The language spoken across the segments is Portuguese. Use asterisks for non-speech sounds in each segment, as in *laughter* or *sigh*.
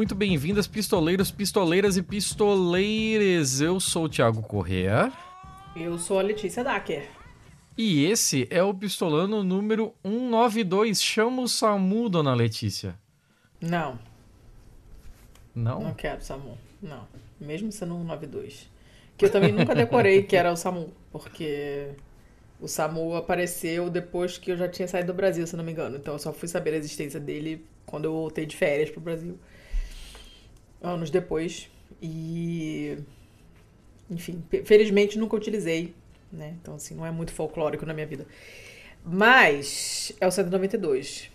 Muito bem-vindas, pistoleiros, pistoleiras e pistoleires. Eu sou o Thiago Correa. Eu sou a Letícia Dacker. E esse é o pistolano número 192. Chama o SAMU, dona Letícia. Não. Não? Não quero SAMU. Não. Mesmo sendo 192. Que eu também nunca decorei que era o SAMU, porque o SAMU apareceu depois que eu já tinha saído do Brasil, se não me engano. Então eu só fui saber a existência dele quando eu voltei de férias pro Brasil. Anos depois. E. Enfim, felizmente nunca utilizei, né? Então, assim, não é muito folclórico na minha vida. Mas é o 192.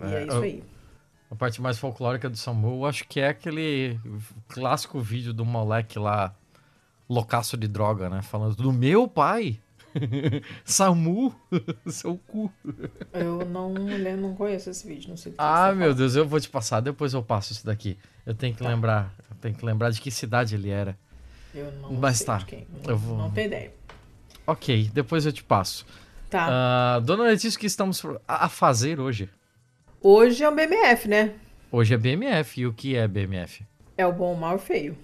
É, e é isso aí. A parte mais folclórica do SAMU, eu acho que é aquele clássico vídeo do moleque lá, loucaço de droga, né? Falando do meu pai. *laughs* Samu, *laughs* seu cu. Eu não, não conheço esse vídeo, não sei. ah, meu Deus, eu vou te passar, depois eu passo isso daqui. Eu tenho que tá. lembrar, eu tenho que lembrar de que cidade ele era. Eu não Mas sei tá. de quem. Eu vou... Não tenho ideia. Ok, depois eu te passo. Tá. Uh, dona Letícia, o que estamos a fazer hoje? Hoje é o BMF, né? Hoje é BMF. E o que é BMF? É o bom, o mal e o feio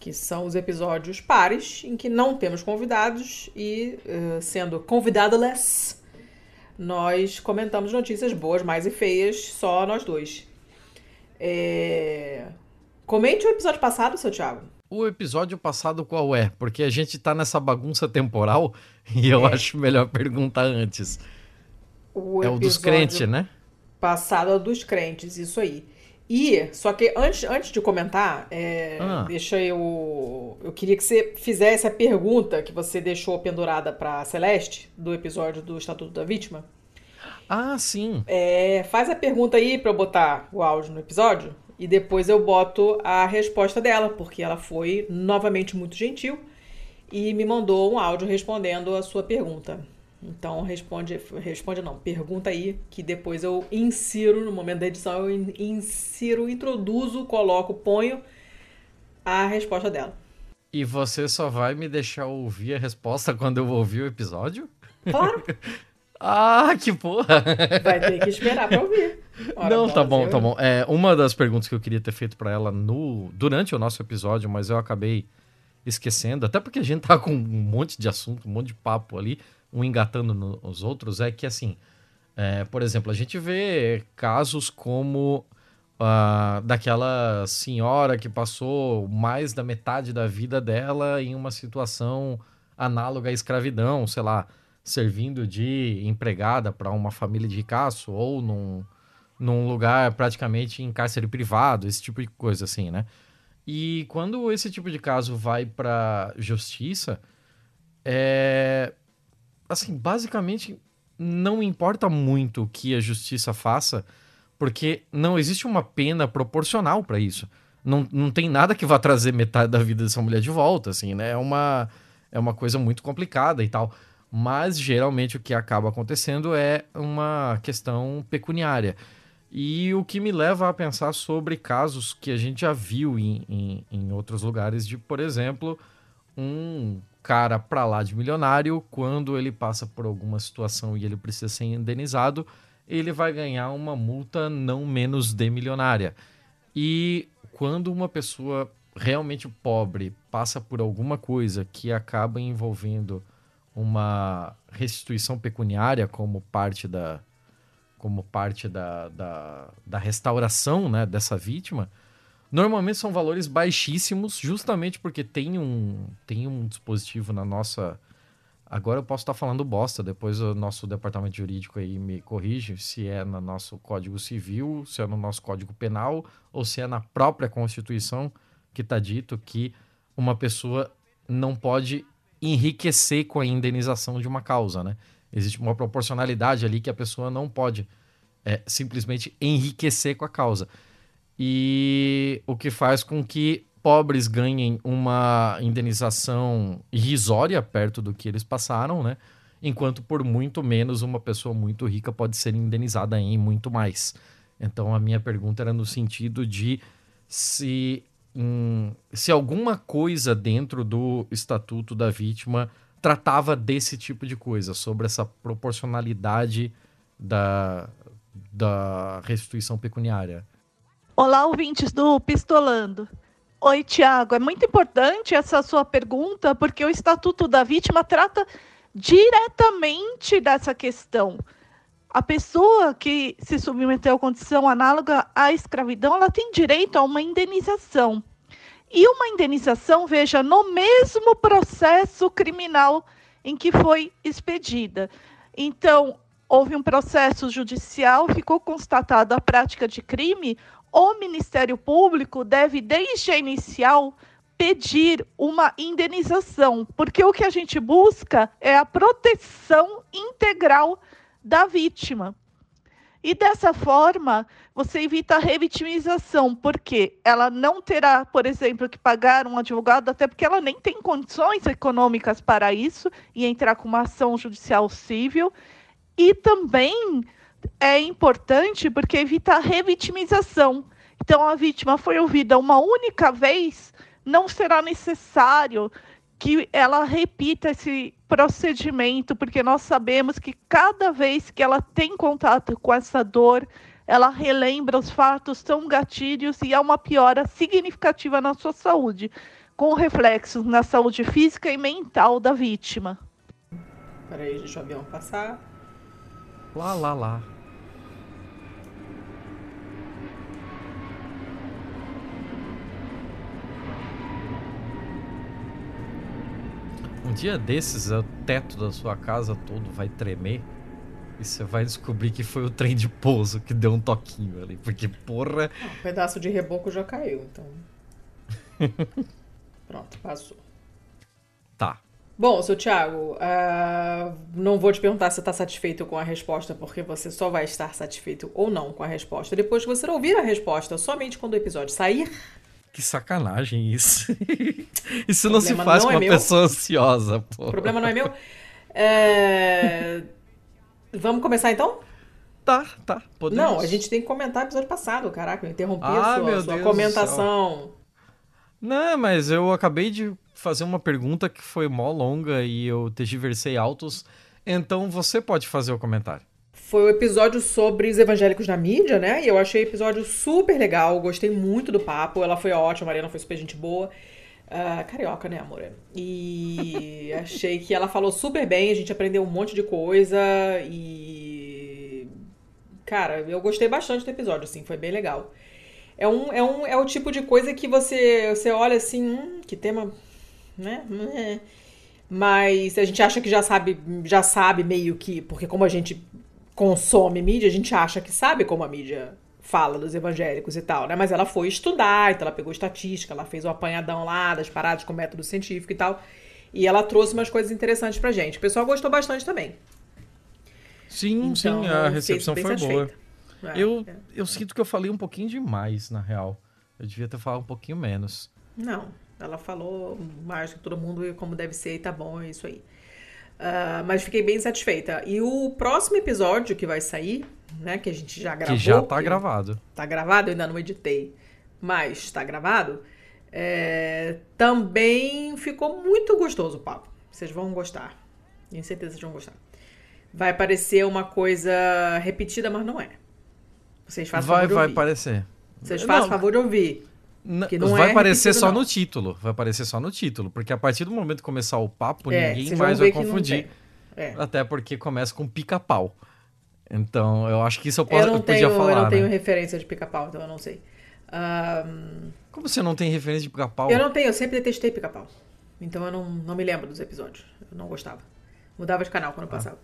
que são os episódios pares, em que não temos convidados e, uh, sendo convidado-less, nós comentamos notícias boas, mais e feias, só nós dois. É... Comente o episódio passado, seu Thiago. O episódio passado qual é? Porque a gente tá nessa bagunça temporal *laughs* e eu é. acho melhor perguntar antes. O é o dos crentes, né? Passado é o dos crentes, isso aí. E, só que antes, antes de comentar, é, ah. deixa eu. Eu queria que você fizesse a pergunta que você deixou pendurada para Celeste, do episódio do Estatuto da Vítima. Ah, sim. É, faz a pergunta aí para eu botar o áudio no episódio e depois eu boto a resposta dela, porque ela foi novamente muito gentil e me mandou um áudio respondendo a sua pergunta. Então responde, responde não, pergunta aí que depois eu insiro no momento da edição, eu insiro, introduzo, coloco, ponho a resposta dela. E você só vai me deixar ouvir a resposta quando eu ouvir o episódio? Claro. *laughs* ah, que porra! Vai ter que esperar pra ouvir. Ora, não, tá bom, eu... tá bom. É, uma das perguntas que eu queria ter feito para ela no durante o nosso episódio, mas eu acabei esquecendo, até porque a gente tá com um monte de assunto, um monte de papo ali um engatando nos outros, é que assim, é, por exemplo, a gente vê casos como uh, daquela senhora que passou mais da metade da vida dela em uma situação análoga à escravidão, sei lá, servindo de empregada para uma família de ricaço ou num, num lugar praticamente em cárcere privado, esse tipo de coisa assim, né? E quando esse tipo de caso vai para justiça, é, assim, basicamente não importa muito o que a justiça faça, porque não existe uma pena proporcional para isso. Não, não tem nada que vá trazer metade da vida dessa mulher de volta, assim, né? É uma, é uma coisa muito complicada e tal. Mas geralmente o que acaba acontecendo é uma questão pecuniária. E o que me leva a pensar sobre casos que a gente já viu em, em, em outros lugares, de, por exemplo, um cara pra lá de milionário, quando ele passa por alguma situação e ele precisa ser indenizado, ele vai ganhar uma multa não menos de milionária. E quando uma pessoa realmente pobre passa por alguma coisa que acaba envolvendo uma restituição pecuniária como parte da como parte da, da, da restauração né, dessa vítima, Normalmente são valores baixíssimos, justamente porque tem um, tem um dispositivo na nossa. Agora eu posso estar falando bosta, depois o nosso departamento jurídico aí me corrige se é no nosso Código Civil, se é no nosso Código Penal ou se é na própria Constituição que está dito que uma pessoa não pode enriquecer com a indenização de uma causa, né? Existe uma proporcionalidade ali que a pessoa não pode é, simplesmente enriquecer com a causa e o que faz com que pobres ganhem uma indenização irrisória perto do que eles passaram, né? Enquanto por muito menos uma pessoa muito rica pode ser indenizada em muito mais. Então a minha pergunta era no sentido de se, se alguma coisa dentro do estatuto da vítima tratava desse tipo de coisa, sobre essa proporcionalidade da, da restituição pecuniária. Olá, ouvintes do Pistolando. Oi, Tiago. É muito importante essa sua pergunta, porque o Estatuto da Vítima trata diretamente dessa questão. A pessoa que se submeteu a condição análoga à escravidão, ela tem direito a uma indenização. E uma indenização, veja, no mesmo processo criminal em que foi expedida. Então, houve um processo judicial, ficou constatada a prática de crime, o Ministério Público deve, desde a inicial, pedir uma indenização, porque o que a gente busca é a proteção integral da vítima. E dessa forma, você evita a revitimização, porque ela não terá, por exemplo, que pagar um advogado, até porque ela nem tem condições econômicas para isso, e entrar com uma ação judicial civil. E também é importante porque evita a revitimização. Então, a vítima foi ouvida uma única vez, não será necessário que ela repita esse procedimento, porque nós sabemos que cada vez que ela tem contato com essa dor, ela relembra os fatos, são gatilhos e há uma piora significativa na sua saúde, com reflexos na saúde física e mental da vítima. Peraí, deixa o avião passar. Lá, lá, lá. Um dia desses, o teto da sua casa todo vai tremer e você vai descobrir que foi o trem de pouso que deu um toquinho ali. Porque, porra. Ah, um pedaço de reboco já caiu, então. *laughs* Pronto, passou. Tá. Bom, seu Thiago, uh, não vou te perguntar se está satisfeito com a resposta, porque você só vai estar satisfeito ou não com a resposta depois que você ouvir a resposta, somente quando o episódio sair. Que sacanagem isso. *laughs* isso não se faz não com é uma meu. pessoa ansiosa, pô. O problema não é meu. É... Vamos começar então? Tá, tá. Podemos. Não, a gente tem que comentar o episódio passado. Caraca, eu interrompi ah, a sua, a sua comentação. Não, mas eu acabei de fazer uma pergunta que foi mó longa e eu tergiversei altos. Então você pode fazer o comentário foi o episódio sobre os evangélicos na mídia, né? E eu achei o episódio super legal, gostei muito do papo. Ela foi ótima, a Mariana foi super gente boa. Uh, carioca, né, amor? E *laughs* achei que ela falou super bem, a gente aprendeu um monte de coisa e. Cara, eu gostei bastante do episódio, assim, foi bem legal. É, um, é, um, é o tipo de coisa que você, você olha assim, hum, que tema. Né? É. Mas a gente acha que já sabe, já sabe meio que, porque como a gente consome mídia, a gente acha que sabe como a mídia fala dos evangélicos e tal, né? Mas ela foi estudar, então ela pegou estatística, ela fez o apanhadão lá das paradas com método científico e tal. E ela trouxe umas coisas interessantes pra gente. O pessoal gostou bastante também. Sim, então, sim, a recepção foi boa. É, eu, é. eu sinto que eu falei um pouquinho demais, na real. Eu devia ter falado um pouquinho menos. Não, ela falou mais que todo mundo e como deve ser e tá bom, é isso aí. Uh, mas fiquei bem satisfeita. E o próximo episódio que vai sair, né? Que a gente já gravou. Que já tá gravado. Tá gravado, eu ainda não editei. Mas tá gravado. É, também ficou muito gostoso o papo. Vocês vão gostar. Tenho certeza que vocês vão gostar. Vai parecer uma coisa repetida, mas não é. Vocês fazem vai, favor de ouvir. Vai parecer. Vocês fazem favor de ouvir que não vai é aparecer só não. no título. Vai aparecer só no título. Porque a partir do momento que começar o papo, é, ninguém mais vai confundir. É. Até porque começa com pica-pau. Então, eu acho que isso eu, posso, eu, não eu tenho, podia falar. Eu não né? tenho referência de pica-pau, então eu não sei. Um... Como você não tem referência de pica-pau? Eu não tenho, eu sempre detestei pica-pau. Então eu não, não me lembro dos episódios. Eu não gostava. Mudava de canal quando ah. passava.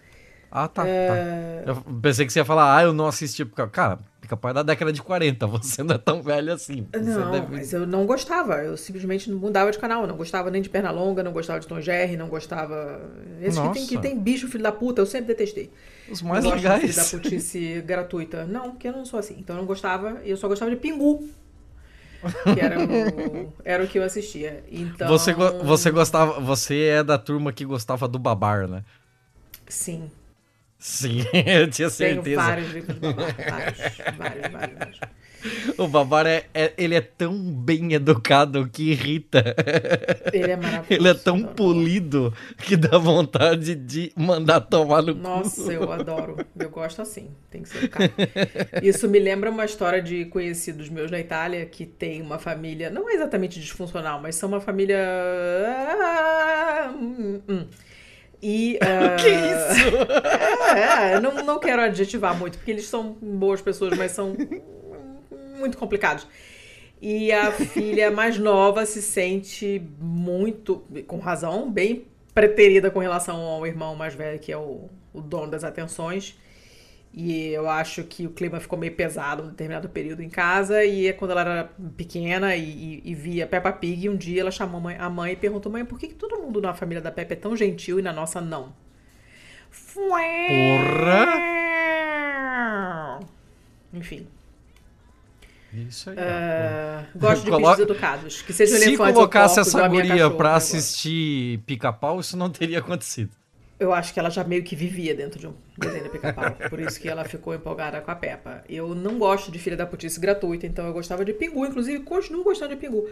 Ah, tá, é... tá. Eu pensei que você ia falar, ah, eu não assisti pica Cara, pica-pau é da década de 40, *laughs* você não é tão velho assim. Não, deve... mas eu não gostava. Eu simplesmente mudava de canal. Eu não gostava nem de Pernalonga, não gostava de Tom Jerry, não gostava. Esse que tem, que tem bicho, filho da puta, eu sempre detestei. Os mais não legais. Filho da putice *laughs* gratuita. Não, porque eu não sou assim. Então eu não gostava, e eu só gostava de Pingu. Que era o, *laughs* era o que eu assistia. Então... Você, você gostava. Você é da turma que gostava do babar, né? Sim. Sim, *laughs* eu tinha certeza. Tenho vários livros do Babar, vários, vários, vários, vários. *laughs* O Babar é, é, ele é tão bem educado que irrita. Ele é *laughs* maravilhoso. Ele é tão polido que dá vontade de mandar tomar no Nossa, cu. eu adoro. Eu gosto assim. Tem que ser educado. Isso me lembra uma história de conhecidos meus na Itália que tem uma família, não é exatamente disfuncional, mas são uma família. Hum, hum. E, *laughs* uh... que isso? *laughs* É, é, não, não quero adjetivar muito, porque eles são boas pessoas, mas são muito complicados. E a filha mais nova se sente muito, com razão, bem preterida com relação ao irmão mais velho, que é o, o dono das atenções. E eu acho que o clima ficou meio pesado em um determinado período em casa. E é quando ela era pequena e, e, e via Peppa Pig, um dia ela chamou a mãe, a mãe e perguntou: Mãe, por que, que todo mundo na família da Peppa é tão gentil e na nossa não? Porra! Enfim. Isso aí. Uh, gosto de Colo... pedidos educados. Que seja Se colocasse essa guria pra assistir pica-pau, isso não teria acontecido. Eu acho que ela já meio que vivia dentro de um desenho de pica-pau. por isso que ela ficou empolgada com a Peppa. Eu não gosto de Filha da Putice gratuita, então eu gostava de Pingu. Inclusive, continuo gostando de Pingu.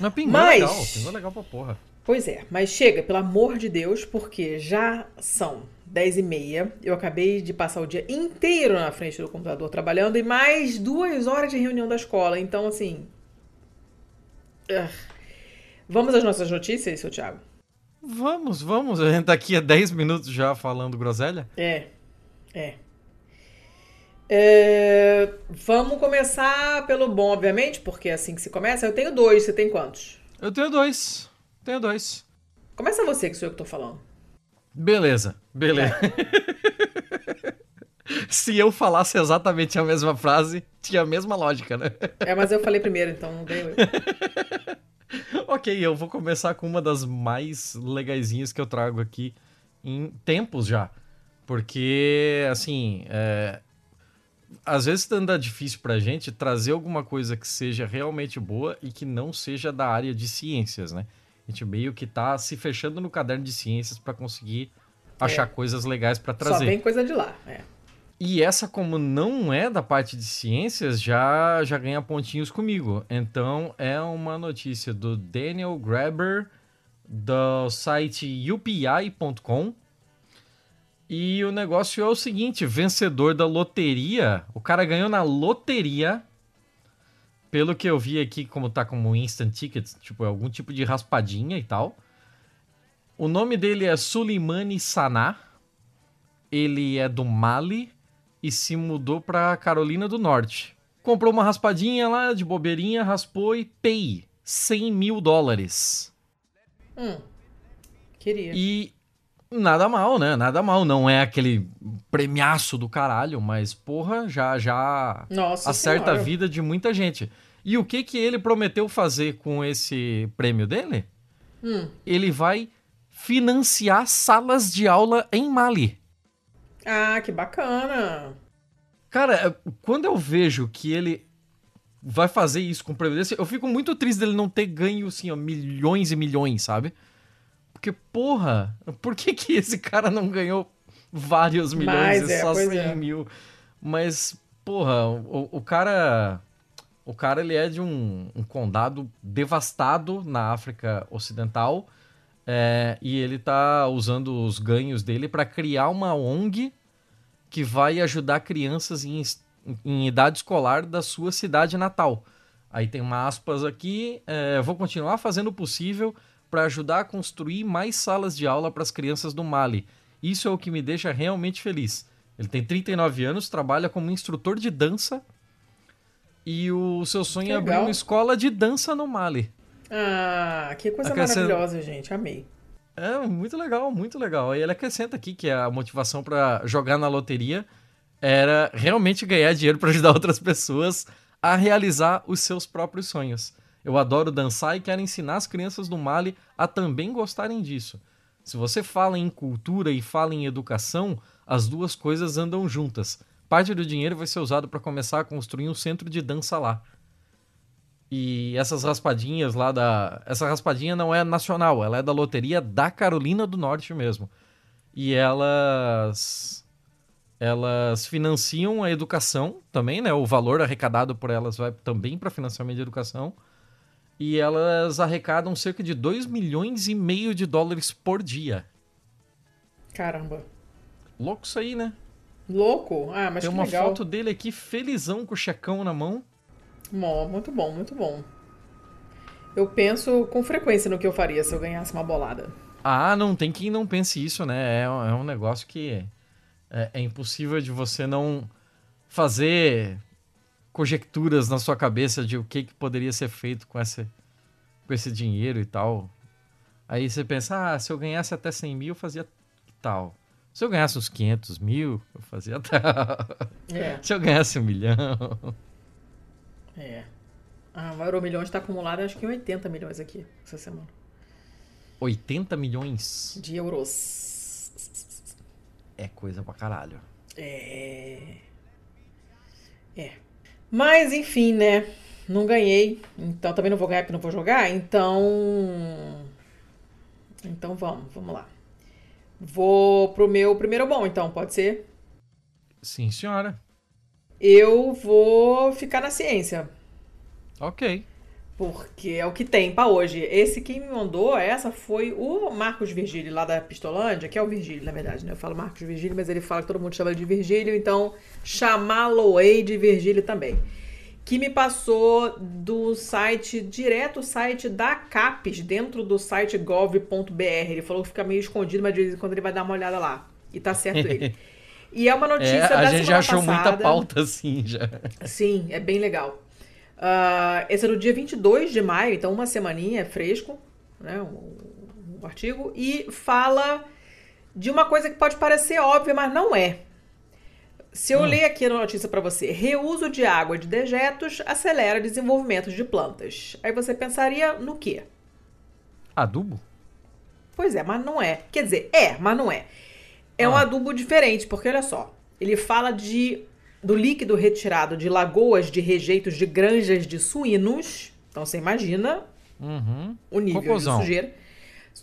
Mas Pingu é mas... é legal. Pingu é legal pra porra. Pois é, mas chega, pelo amor de Deus, porque já são 10 e meia. Eu acabei de passar o dia inteiro na frente do computador trabalhando e mais duas horas de reunião da escola. Então, assim. Vamos às nossas notícias, seu Thiago? Vamos, vamos. A gente tá aqui há 10 minutos já falando groselha. É, é. é. Vamos começar pelo bom, obviamente, porque é assim que se começa. Eu tenho dois, você tem quantos? Eu tenho dois. Tenho dois. Começa você, que sou eu que tô falando. Beleza, beleza. É. *laughs* Se eu falasse exatamente a mesma frase, tinha a mesma lógica, né? É, mas eu falei primeiro, então não ganhou eu. *laughs* *laughs* ok, eu vou começar com uma das mais legaisinhas que eu trago aqui em tempos já. Porque, assim, é... às vezes anda difícil pra gente trazer alguma coisa que seja realmente boa e que não seja da área de ciências, né? A gente meio que tá se fechando no caderno de ciências para conseguir é. achar coisas legais para trazer. Só vem coisa de lá, é. E essa, como não é da parte de ciências, já, já ganha pontinhos comigo. Então, é uma notícia do Daniel Graber, do site upi.com. E o negócio é o seguinte: vencedor da loteria, o cara ganhou na loteria pelo que eu vi aqui, como tá como instant tickets, tipo, é algum tipo de raspadinha e tal. O nome dele é Suleimani Saná. Ele é do Mali e se mudou pra Carolina do Norte. Comprou uma raspadinha lá de bobeirinha, raspou e pay 100 mil dólares. Hum. Queria. E nada mal, né? Nada mal. Não é aquele premiaço do caralho, mas porra, já já Nossa acerta senhora. a vida de muita gente. E o que que ele prometeu fazer com esse prêmio dele? Hum. Ele vai financiar salas de aula em Mali. Ah, que bacana! Cara, quando eu vejo que ele vai fazer isso com desse, eu fico muito triste dele não ter ganho, assim, ó, milhões e milhões, sabe? Porque, porra, por que que esse cara não ganhou vários milhões Mas, e é, só 100 é. mil? Mas, porra, o, o cara o cara ele é de um, um condado devastado na África Ocidental é, e ele tá usando os ganhos dele para criar uma ONG que vai ajudar crianças em, em idade escolar da sua cidade natal. Aí tem uma aspas aqui, é, vou continuar fazendo o possível para ajudar a construir mais salas de aula para as crianças do Mali. Isso é o que me deixa realmente feliz. Ele tem 39 anos, trabalha como instrutor de dança e o seu sonho é abrir uma escola de dança no Mali. Ah, que coisa Acrescent... maravilhosa, gente. Amei. É, muito legal, muito legal. E ele acrescenta aqui que a motivação para jogar na loteria era realmente ganhar dinheiro para ajudar *laughs* outras pessoas a realizar os seus próprios sonhos. Eu adoro dançar e quero ensinar as crianças do Mali a também gostarem disso. Se você fala em cultura e fala em educação, as duas coisas andam juntas parte do dinheiro vai ser usado para começar a construir um centro de dança lá. E essas raspadinhas lá da. Essa raspadinha não é nacional, ela é da loteria da Carolina do Norte mesmo. E elas. elas financiam a educação também, né? O valor arrecadado por elas vai também para financiamento de educação. E elas arrecadam cerca de 2 milhões e meio de dólares por dia. Caramba. Louco isso aí, né? Louco? Ah, mas Tem que uma legal. foto dele aqui, felizão, com o checão na mão. Bom, muito bom, muito bom. Eu penso com frequência no que eu faria se eu ganhasse uma bolada. Ah, não tem quem não pense isso, né? É, um- é um negócio que é, é impossível de você não fazer conjecturas na sua cabeça de o que, que poderia ser feito com esse, com esse dinheiro e tal. Aí você pensa, ah, se eu ganhasse até 100 mil, eu fazia tal. Se eu ganhasse uns 500 mil, eu fazia tal. É, *laughs* Se eu ganhasse um milhão. É. Ah, o Euro Milhões está acumulado acho que em 80 milhões aqui essa semana. 80 milhões De euros. é coisa pra caralho. É. É. Mas, enfim, né? Não ganhei. Então também não vou ganhar porque não vou jogar. Então. Então vamos, vamos lá. Vou pro meu primeiro bom, então, pode ser? Sim, senhora. Eu vou ficar na ciência. Ok. Porque é o que tem pra hoje. Esse quem me mandou, essa foi o Marcos Virgílio, lá da Pistolândia, que é o Virgílio, na verdade, né? Eu falo Marcos Virgílio, mas ele fala que todo mundo chama ele de Virgílio, então chamá-lo-ei de Virgílio também. Que me passou do site, direto o site da CAPES, dentro do site gov.br. Ele falou que fica meio escondido, mas de vez em quando ele vai dar uma olhada lá. E tá certo ele. *laughs* E é uma notícia É, da a gente já achou semana muita passada. pauta assim já. Sim, é bem legal. Ah, esse é do dia 22 de maio, então uma semaninha, é fresco, né, o, o artigo, e fala de uma coisa que pode parecer óbvia, mas não é. Se eu ler aqui a notícia para você, reuso de água de dejetos acelera desenvolvimento de plantas. Aí você pensaria no quê? Adubo? Pois é, mas não é. Quer dizer, é, mas não é. É um Ah. adubo diferente, porque olha só, ele fala de do líquido retirado de lagoas de rejeitos de granjas de suínos. Então você imagina Uhum. o nível Cocôzão. de sujeira.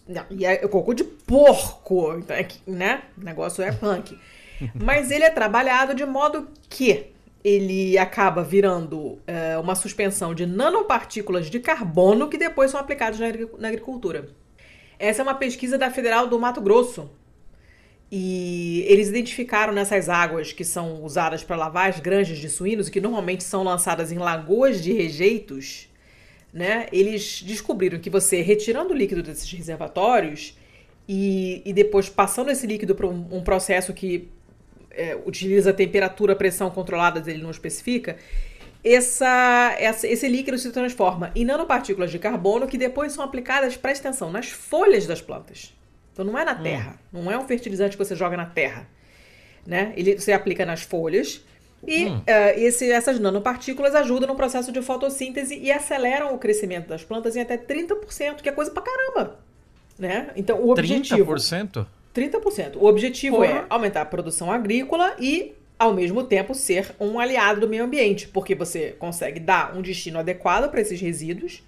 Não, e é cocô de porco, então é que, né? O negócio é punk. *laughs* Mas ele é trabalhado de modo que ele acaba virando é, uma suspensão de nanopartículas de carbono que depois são aplicadas na, na agricultura. Essa é uma pesquisa da Federal do Mato Grosso. E eles identificaram nessas águas que são usadas para lavar as granjas de suínos e que normalmente são lançadas em lagoas de rejeitos, né? Eles descobriram que você retirando o líquido desses reservatórios e, e depois passando esse líquido para um, um processo que é, utiliza temperatura, pressão controladas, ele não especifica, essa, essa- esse líquido se transforma em nanopartículas de carbono que depois são aplicadas, presta atenção, nas folhas das plantas. Então não é na terra, não é um fertilizante que você joga na terra. Né? Ele, você aplica nas folhas e eh, esse- essas nanopartículas ajudam no processo de fotossíntese e aceleram o crescimento das plantas em até 30%, que é coisa pra caramba. Né? Então o objetivo. 30%? 30%. O objetivo Porra. é aumentar a produção agrícola e, ao mesmo tempo, ser um aliado do meio ambiente, porque você consegue dar um destino adequado para esses resíduos,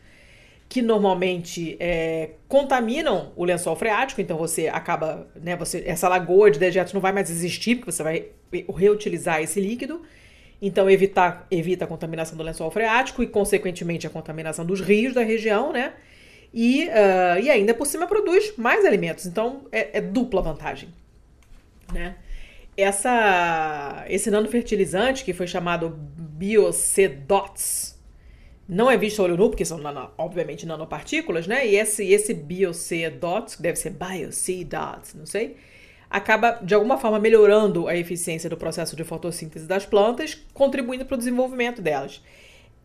que normalmente é, contaminam o lençol freático, então você acaba, né, você, essa lagoa de dejetos não vai mais existir, porque você vai reutilizar esse líquido. Então, evitar, evita a contaminação do lençol freático e, consequentemente, a contaminação dos rios da região, né? E, ah, e ainda por cima produz mais alimentos. Então, é, é dupla vantagem. Né? Essa, esse nanofertilizante, que foi chamado BioC-DOTS, não é visto a olho nu, porque são, nano- obviamente, nanopartículas, né? E esse, esse BioC-DOTS, que deve ser BioC-DOTS, não sei, acaba, de alguma forma, melhorando a eficiência do processo de fotossíntese das plantas, contribuindo para o desenvolvimento delas.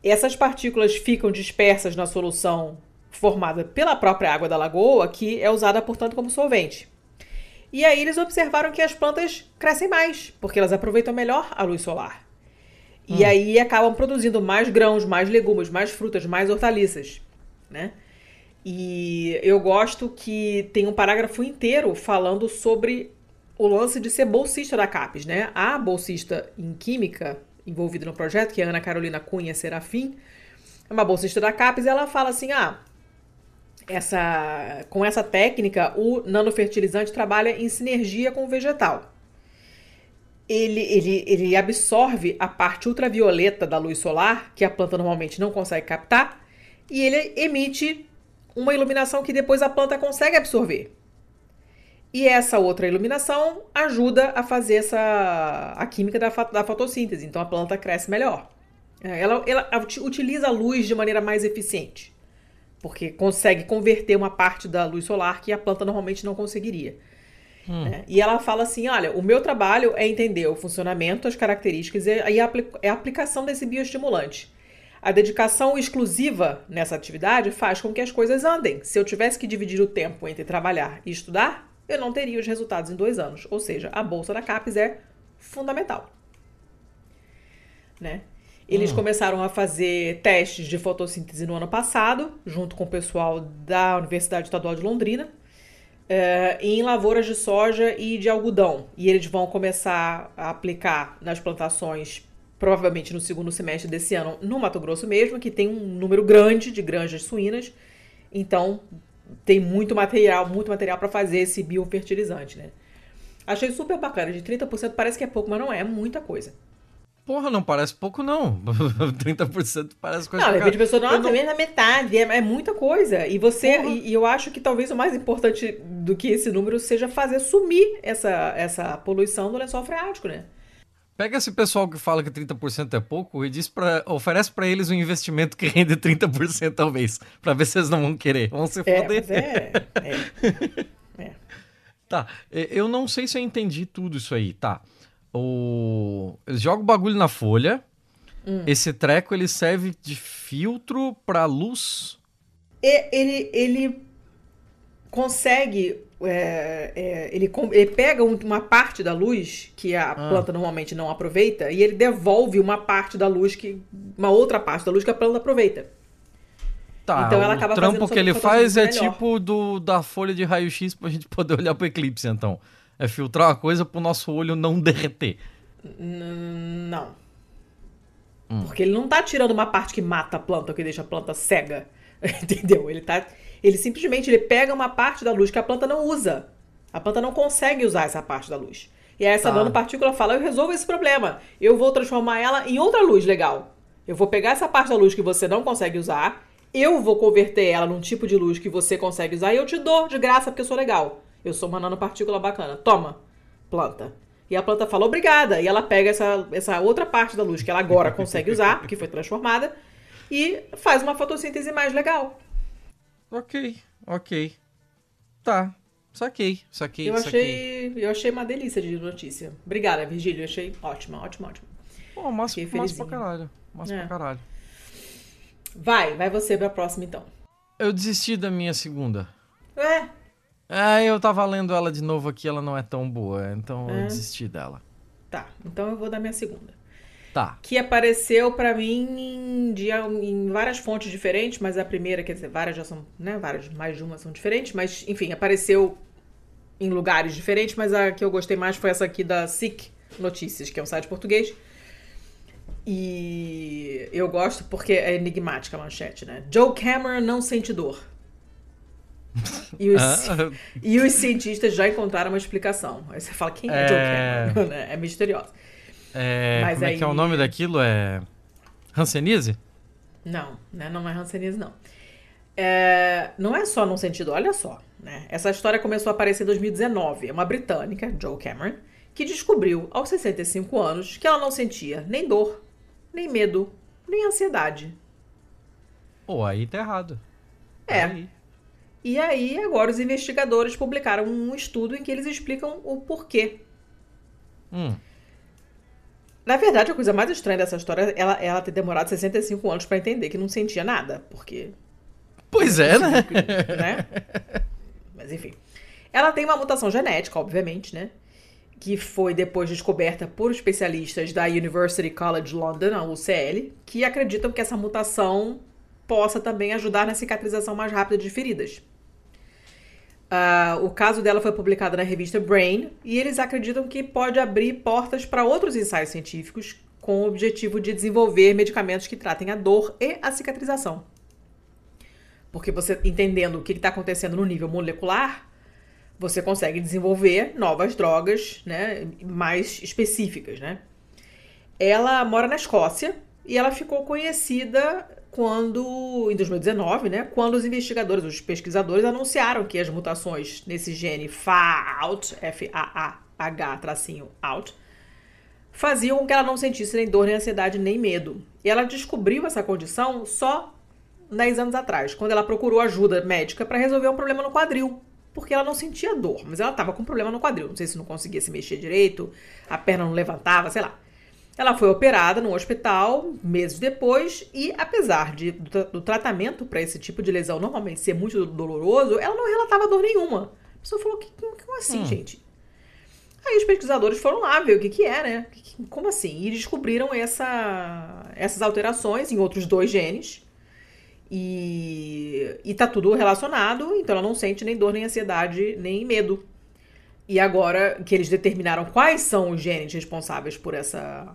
Essas partículas ficam dispersas na solução formada pela própria água da lagoa, que é usada, portanto, como solvente. E aí eles observaram que as plantas crescem mais, porque elas aproveitam melhor a luz solar. E aí acabam produzindo mais grãos, mais legumes, mais frutas, mais hortaliças, né? E eu gosto que tem um parágrafo inteiro falando sobre o lance de ser bolsista da CAPES, né? A bolsista em Química envolvida no projeto, que é a Ana Carolina Cunha Serafim, é uma bolsista da CAPES, e ela fala assim, ah, essa, com essa técnica, o nanofertilizante trabalha em sinergia com o vegetal. Ele, ele, ele absorve a parte ultravioleta da luz solar, que a planta normalmente não consegue captar, e ele emite uma iluminação que depois a planta consegue absorver. E essa outra iluminação ajuda a fazer essa a química da, da fotossíntese, então a planta cresce melhor. É, ela, ela utiliza a luz de maneira mais eficiente, porque consegue converter uma parte da luz solar que a planta normalmente não conseguiria. Hum. É, e ela fala assim: olha, o meu trabalho é entender o funcionamento, as características e a, a aplicação desse bioestimulante. A dedicação exclusiva nessa atividade faz com que as coisas andem. Se eu tivesse que dividir o tempo entre trabalhar e estudar, eu não teria os resultados em dois anos. Ou seja, a bolsa da CAPES é fundamental. Né? Eles hum. começaram a fazer testes de fotossíntese no ano passado, junto com o pessoal da Universidade Estadual de Londrina, eh, em lavouras de soja e de algodão. E eles vão começar a aplicar nas plantações provavelmente no segundo semestre desse ano, no Mato Grosso mesmo, que tem um número grande de granjas suínas. Então, tem muito material, muito material para fazer esse biofertilizante, né? Achei super bacana. De 30% parece que é pouco, mas não é, é muita coisa. Porra, não parece pouco, não. *laughs* 30% parece coisa Não, de repente a pessoa, não, também não... na metade, é, é, muita coisa. E você, e, e, eu acho que talvez o mais importante do que esse número seja fazer sumir essa, essa poluição do lençol freático, né? Pega esse pessoal que fala que 30% é pouco e diz pra, oferece para eles um investimento que rende 30% talvez, para ver se eles não vão querer. Vão se é, foder. É, *laughs* é, é. Tá, eu não sei se eu entendi tudo isso aí, tá. O... Eles jogam o bagulho na folha, hum. esse treco ele serve de filtro para luz? ele, ele consegue é, é, ele, ele pega uma parte da luz que a ah. planta normalmente não aproveita e ele devolve uma parte da luz que uma outra parte da luz que a planta aproveita. Tá, então ela acaba o trampo que ele faz é melhor. tipo do da folha de raio-x pra gente *laughs* poder olhar pro eclipse, então. É filtrar uma coisa pro nosso olho não derreter. Não. Hum. Porque ele não tá tirando uma parte que mata a planta, que deixa a planta cega. *laughs* Entendeu? Ele tá ele simplesmente ele pega uma parte da luz que a planta não usa. A planta não consegue usar essa parte da luz. E aí essa tá. nanopartícula fala: eu resolvo esse problema. Eu vou transformar ela em outra luz legal. Eu vou pegar essa parte da luz que você não consegue usar, eu vou converter ela num tipo de luz que você consegue usar e eu te dou de graça porque eu sou legal. Eu sou uma nanopartícula bacana. Toma, planta. E a planta fala obrigada. E ela pega essa, essa outra parte da luz que ela agora consegue usar, porque foi transformada, e faz uma fotossíntese mais legal. Ok, ok. Tá. Saquei, saquei, eu achei, Eu achei uma delícia de notícia. Obrigada, Virgílio. Eu achei ótima, ótima, ótima. Pô, massa, massa pra caralho. Massa é. pra caralho. Vai, vai você pra próxima então. Eu desisti da minha segunda. É? É, eu tava lendo ela de novo aqui, ela não é tão boa, então é. eu desisti dela. Tá, então eu vou dar minha segunda. Tá. Que apareceu para mim em, de, em várias fontes diferentes, mas a primeira, quer dizer, várias já são, né? Várias, mais de uma são diferentes, mas enfim, apareceu em lugares diferentes, mas a que eu gostei mais foi essa aqui da SIC Notícias, que é um site português. E eu gosto porque é enigmática a manchete, né? Joe Cameron não sente dor. E os, ah. e os cientistas já encontraram uma explicação. Aí você fala, quem é, é... Joe Cameron? *laughs* é misterioso. É, Mas como aí... é que é o nome daquilo? É. Hanseníase? Não, né? não é Hanseníase, não. É, não é só num sentido, olha só, né? Essa história começou a aparecer em 2019. É uma britânica, Joe Cameron, que descobriu aos 65 anos que ela não sentia nem dor, nem medo, nem ansiedade. Pô, aí tá errado. É. Aí. E aí, agora os investigadores publicaram um estudo em que eles explicam o porquê. Hum. Na verdade, a coisa mais estranha dessa história é ela, ela ter demorado 65 anos para entender que não sentia nada, porque. Pois é, né? né? Mas enfim. Ela tem uma mutação genética, obviamente, né? Que foi depois descoberta por especialistas da University College London, a UCL, que acreditam que essa mutação possa também ajudar na cicatrização mais rápida de feridas. Uh, o caso dela foi publicado na revista Brain e eles acreditam que pode abrir portas para outros ensaios científicos com o objetivo de desenvolver medicamentos que tratem a dor e a cicatrização. Porque você entendendo o que está acontecendo no nível molecular, você consegue desenvolver novas drogas, né, mais específicas, né? Ela mora na Escócia e ela ficou conhecida quando, em 2019, né, quando os investigadores, os pesquisadores anunciaram que as mutações nesse gene FAAH, F-A-A-H, tracinho, out, faziam com que ela não sentisse nem dor, nem ansiedade, nem medo. E ela descobriu essa condição só 10 anos atrás, quando ela procurou ajuda médica para resolver um problema no quadril. Porque ela não sentia dor, mas ela estava com um problema no quadril. Não sei se não conseguia se mexer direito, a perna não levantava, sei lá. Ela foi operada no hospital meses depois e, apesar de, do, do tratamento para esse tipo de lesão normalmente ser muito doloroso, ela não relatava dor nenhuma. A pessoa falou: que, como assim, hum. gente? Aí os pesquisadores foram lá ver o que, que é, né? Como assim? E descobriram essa, essas alterações em outros dois genes. E, e tá tudo relacionado, então ela não sente nem dor, nem ansiedade, nem medo. E agora que eles determinaram quais são os genes responsáveis por essa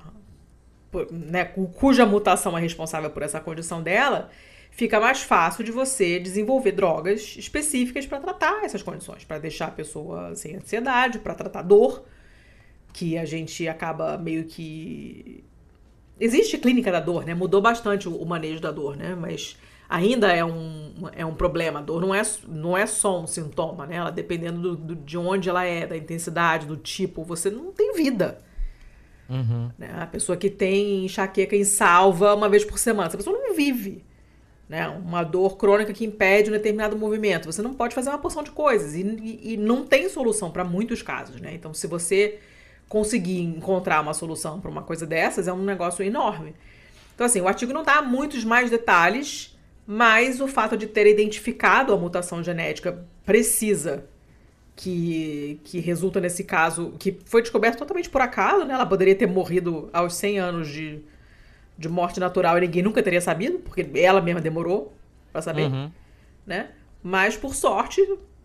né, cuja mutação é responsável por essa condição dela, fica mais fácil de você desenvolver drogas específicas para tratar essas condições, para deixar a pessoa sem ansiedade, para tratar dor, que a gente acaba meio que existe clínica da dor, né? Mudou bastante o manejo da dor, né? Mas ainda é um, é um problema. A dor não é, não é só um sintoma, né? Ela, dependendo do, do, de onde ela é, da intensidade, do tipo, você não tem vida. Uhum. Né? A pessoa que tem enxaqueca em salva uma vez por semana, essa pessoa não vive. Né? Uma dor crônica que impede um determinado movimento. Você não pode fazer uma porção de coisas. E, e, e não tem solução para muitos casos. Né? Então, se você conseguir encontrar uma solução para uma coisa dessas, é um negócio enorme. Então, assim, o artigo não dá muitos mais detalhes, mas o fato de ter identificado a mutação genética precisa que, que resulta nesse caso, que foi descoberto totalmente por acaso, né? Ela poderia ter morrido aos 100 anos de, de morte natural e ninguém nunca teria sabido, porque ela mesma demorou para saber, uhum. né? Mas, por sorte,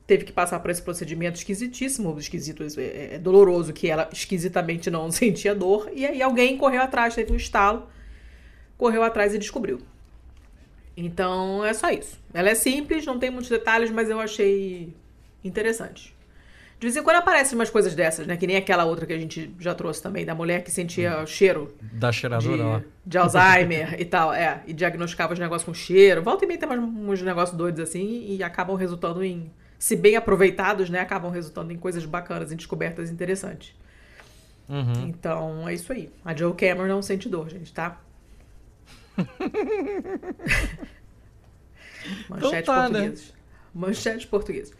teve que passar por esse procedimento esquisitíssimo, esquisito, é, é, é doloroso, que ela esquisitamente não *laughs* sentia dor, e aí alguém correu atrás, teve um estalo, correu atrás e descobriu. Então, é só isso. Ela é simples, não tem muitos detalhes, mas eu achei interessante. De vez em quando aparecem umas coisas dessas, né? Que nem aquela outra que a gente já trouxe também, da mulher que sentia hum. cheiro. Da cheiradora de, lá. De Alzheimer e tal, é. E diagnosticava os negócios com cheiro. Volta e meia tem uns negócios doidos assim e acabam resultando em. Se bem aproveitados, né? Acabam resultando em coisas bacanas, em descobertas interessantes. Uhum. Então, é isso aí. A Joe Cameron não sente dor, gente, tá? *laughs* Manchete então tá, portugueses. Né? Manchete português.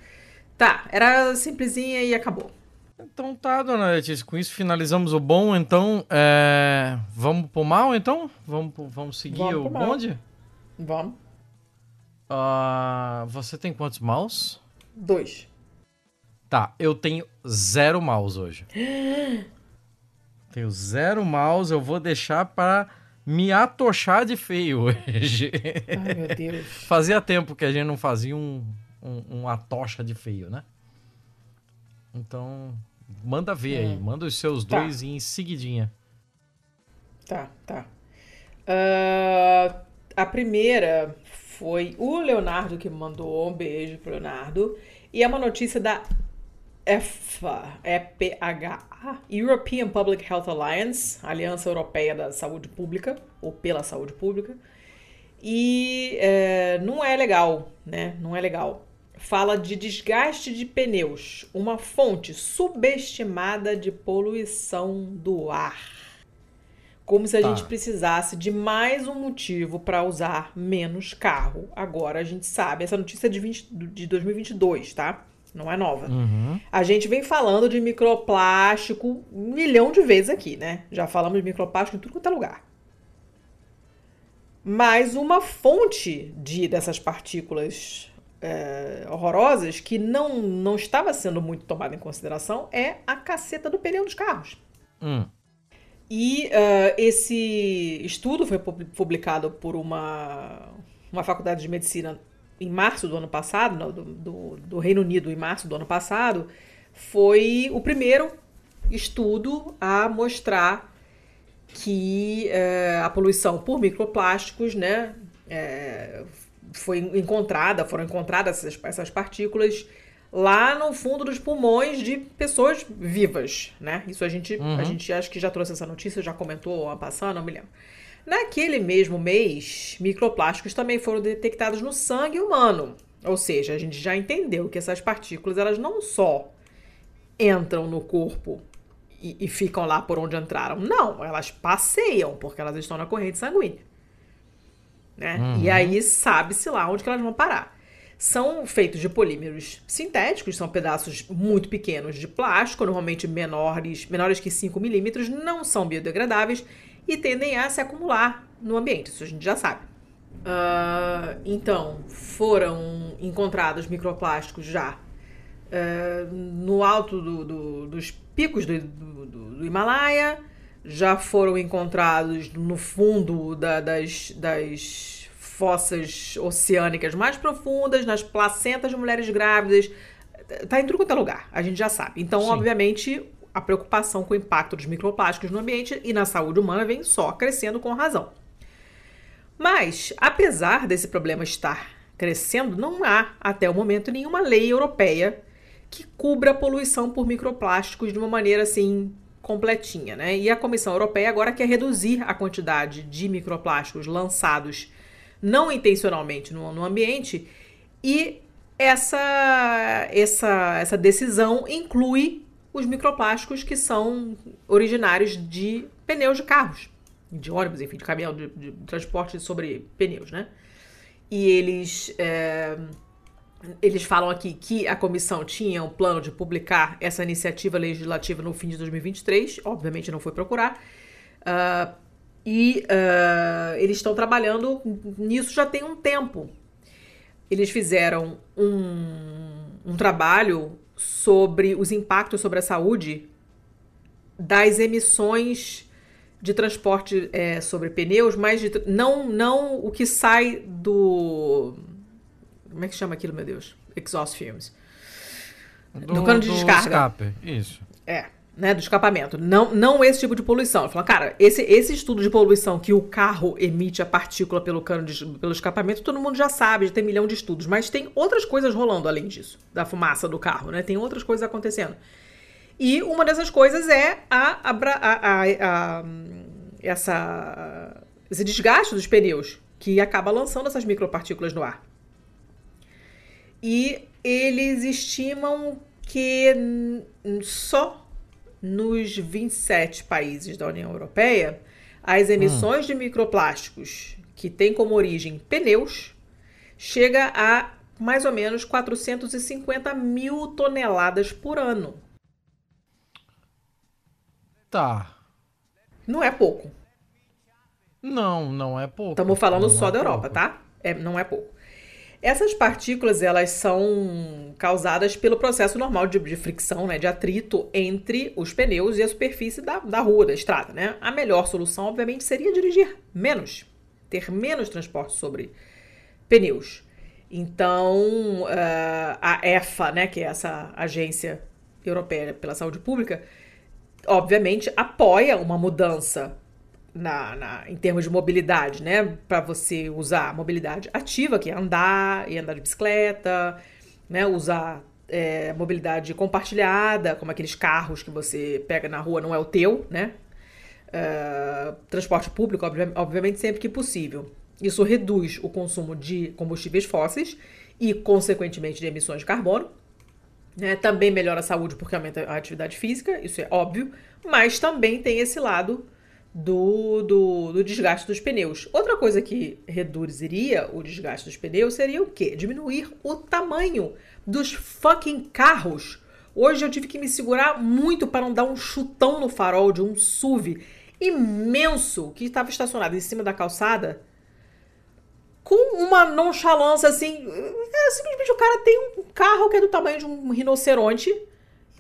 Tá, era simplesinha e acabou. Então tá, dona Letícia, com isso finalizamos o bom, então é... vamos pro mal, então? Vamos, vamos seguir vamos o bonde? Vamos. Uh, você tem quantos maus? Dois. Tá, eu tenho zero maus hoje. *gasps* tenho zero maus, eu vou deixar para me atochar de feio *laughs* hoje. Ai, meu Deus. Fazia tempo que a gente não fazia um, um, uma tocha de feio, né? Então, manda ver hum. aí. Manda os seus tá. dois em seguidinha. Tá, tá. Uh, a primeira foi o Leonardo que mandou. Um beijo pro Leonardo. E é uma notícia da EFA, EPHA, European Public Health Alliance, Aliança Europeia da Saúde Pública, ou pela Saúde Pública. E é, não é legal, né? Não é legal fala de desgaste de pneus, uma fonte subestimada de poluição do ar. Como se a tá. gente precisasse de mais um motivo para usar menos carro. Agora a gente sabe, essa notícia é de, 20, de 2022, tá? Não é nova. Uhum. A gente vem falando de microplástico um milhão de vezes aqui, né? Já falamos de microplástico em tudo quanto é lugar. Mas uma fonte de dessas partículas é, horrorosas que não, não estava sendo muito tomada em consideração é a caceta do pneu dos carros. Hum. E uh, esse estudo foi publicado por uma, uma faculdade de medicina em março do ano passado, no, do, do, do, Reino Unido, em março do ano passado, foi o primeiro estudo a mostrar que uh, a poluição por microplásticos né, uh, foi encontrada, foram encontradas essas, essas partículas lá no fundo dos pulmões de pessoas vivas, né? Isso a gente, Uhum. a gente acho que já trouxe essa notícia, já comentou ano passado, não me lembro. Naquele mesmo mês, microplásticos também foram detectados no sangue humano. Ou seja, a gente já entendeu que essas partículas elas não só entram no corpo e, e ficam lá por onde entraram. Não, elas passeiam, porque elas estão na corrente sanguínea. Né? E aí sabe-se lá onde que elas vão parar. São feitos de polímeros sintéticos, são pedaços muito pequenos de plástico, normalmente menores, menores que 5 milímetros, não são biodegradáveis e tendem a se acumular no ambiente, isso a gente já sabe. Ah, então, foram encontrados microplásticos já ah, no alto do- do- dos picos do- do Himalaia, já foram encontrados no fundo da- das, das fossas oceânicas mais profundas, nas placentas de mulheres grávidas. Tá em tudo quanto é lugar, a gente já sabe. Então, Sim. obviamente, a preocupação com o impacto dos microplásticos no ambiente e na saúde humana vem só crescendo com razão. Mas, apesar desse problema estar crescendo, não há, até o momento, nenhuma lei europeia que cubra a poluição por microplásticos de uma maneira assim completinha, né? E a Comissão Europeia agora quer reduzir a quantidade de microplásticos lançados não intencionalmente no, no ambiente e essa, essa, essa decisão inclui os microplásticos que são originários de pneus de carros, de ônibus, enfim, de caminhão, de, de transporte sobre pneus, né? E eles, é, eles falam aqui que a comissão tinha um plano de publicar essa iniciativa legislativa no fim de 2023, obviamente não foi procurar, ah, e ah, eles estão trabalhando nisso já tem um tempo. Eles fizeram um, um trabalho sobre os impactos sobre a saúde das emissões de transporte é, sobre pneus, mas de, não, não o que sai do. Como é que chama aquilo, meu Deus? Exhaust fumes. Do cano de descarga. escape, isso. É, né, do escapamento. Não, não esse tipo de poluição. Fala, cara, esse, esse estudo de poluição que o carro emite a partícula pelo cano de, pelo escapamento, todo mundo já sabe, já tem milhão de estudos. Mas tem outras coisas rolando além disso, da fumaça do carro, né? Tem outras coisas acontecendo. E uma dessas coisas é a, a, a, a- essa, esse desgaste dos pneus, que acaba lançando essas micropartículas no ar. E eles estimam que só nos 27 países da União Europeia, as emissões de microplásticos que têm como origem pneus chega a mais ou menos 450 mil toneladas por ano. Tá. Não é pouco. Não, não é pouco. Estamos falando Não só é da Europa, pouco. tá? É, não é pouco. Essas partículas, elas são causadas pelo processo normal de, de fricção, né? De atrito entre os pneus e a superfície da, da rua, da estrada, né? A melhor solução, obviamente, seria dirigir menos. Ter menos transporte sobre pneus. Então, ah, a EFA, né? Que é essa agência europeia pela saúde pública, obviamente apoia uma mudança na, na- em termos de mobilidade, né? Para você usar a mobilidade ativa, que é andar e andar de bicicleta, né? Usar é, mobilidade compartilhada, como aqueles carros que você pega na rua, não é o teu, né? É, transporte público, obvi- obviamente, sempre que possível. Isso reduz o consumo de combustíveis fósseis e, consequentemente, de emissões de carbono. né? Também melhora a saúde porque aumenta a atividade física, isso é óbvio, mas também tem esse lado do, do, do desgaste dos pneus. Outra coisa que reduziria o desgaste dos pneus seria o quê? Diminuir o tamanho dos fucking carros. Hoje eu tive que me segurar muito para não dar um chutão no farol de um SUV imenso que estava estacionado em cima da calçada com uma nonchalância assim. é, simplesmente o cara tem um carro que é do tamanho de um rinoceronte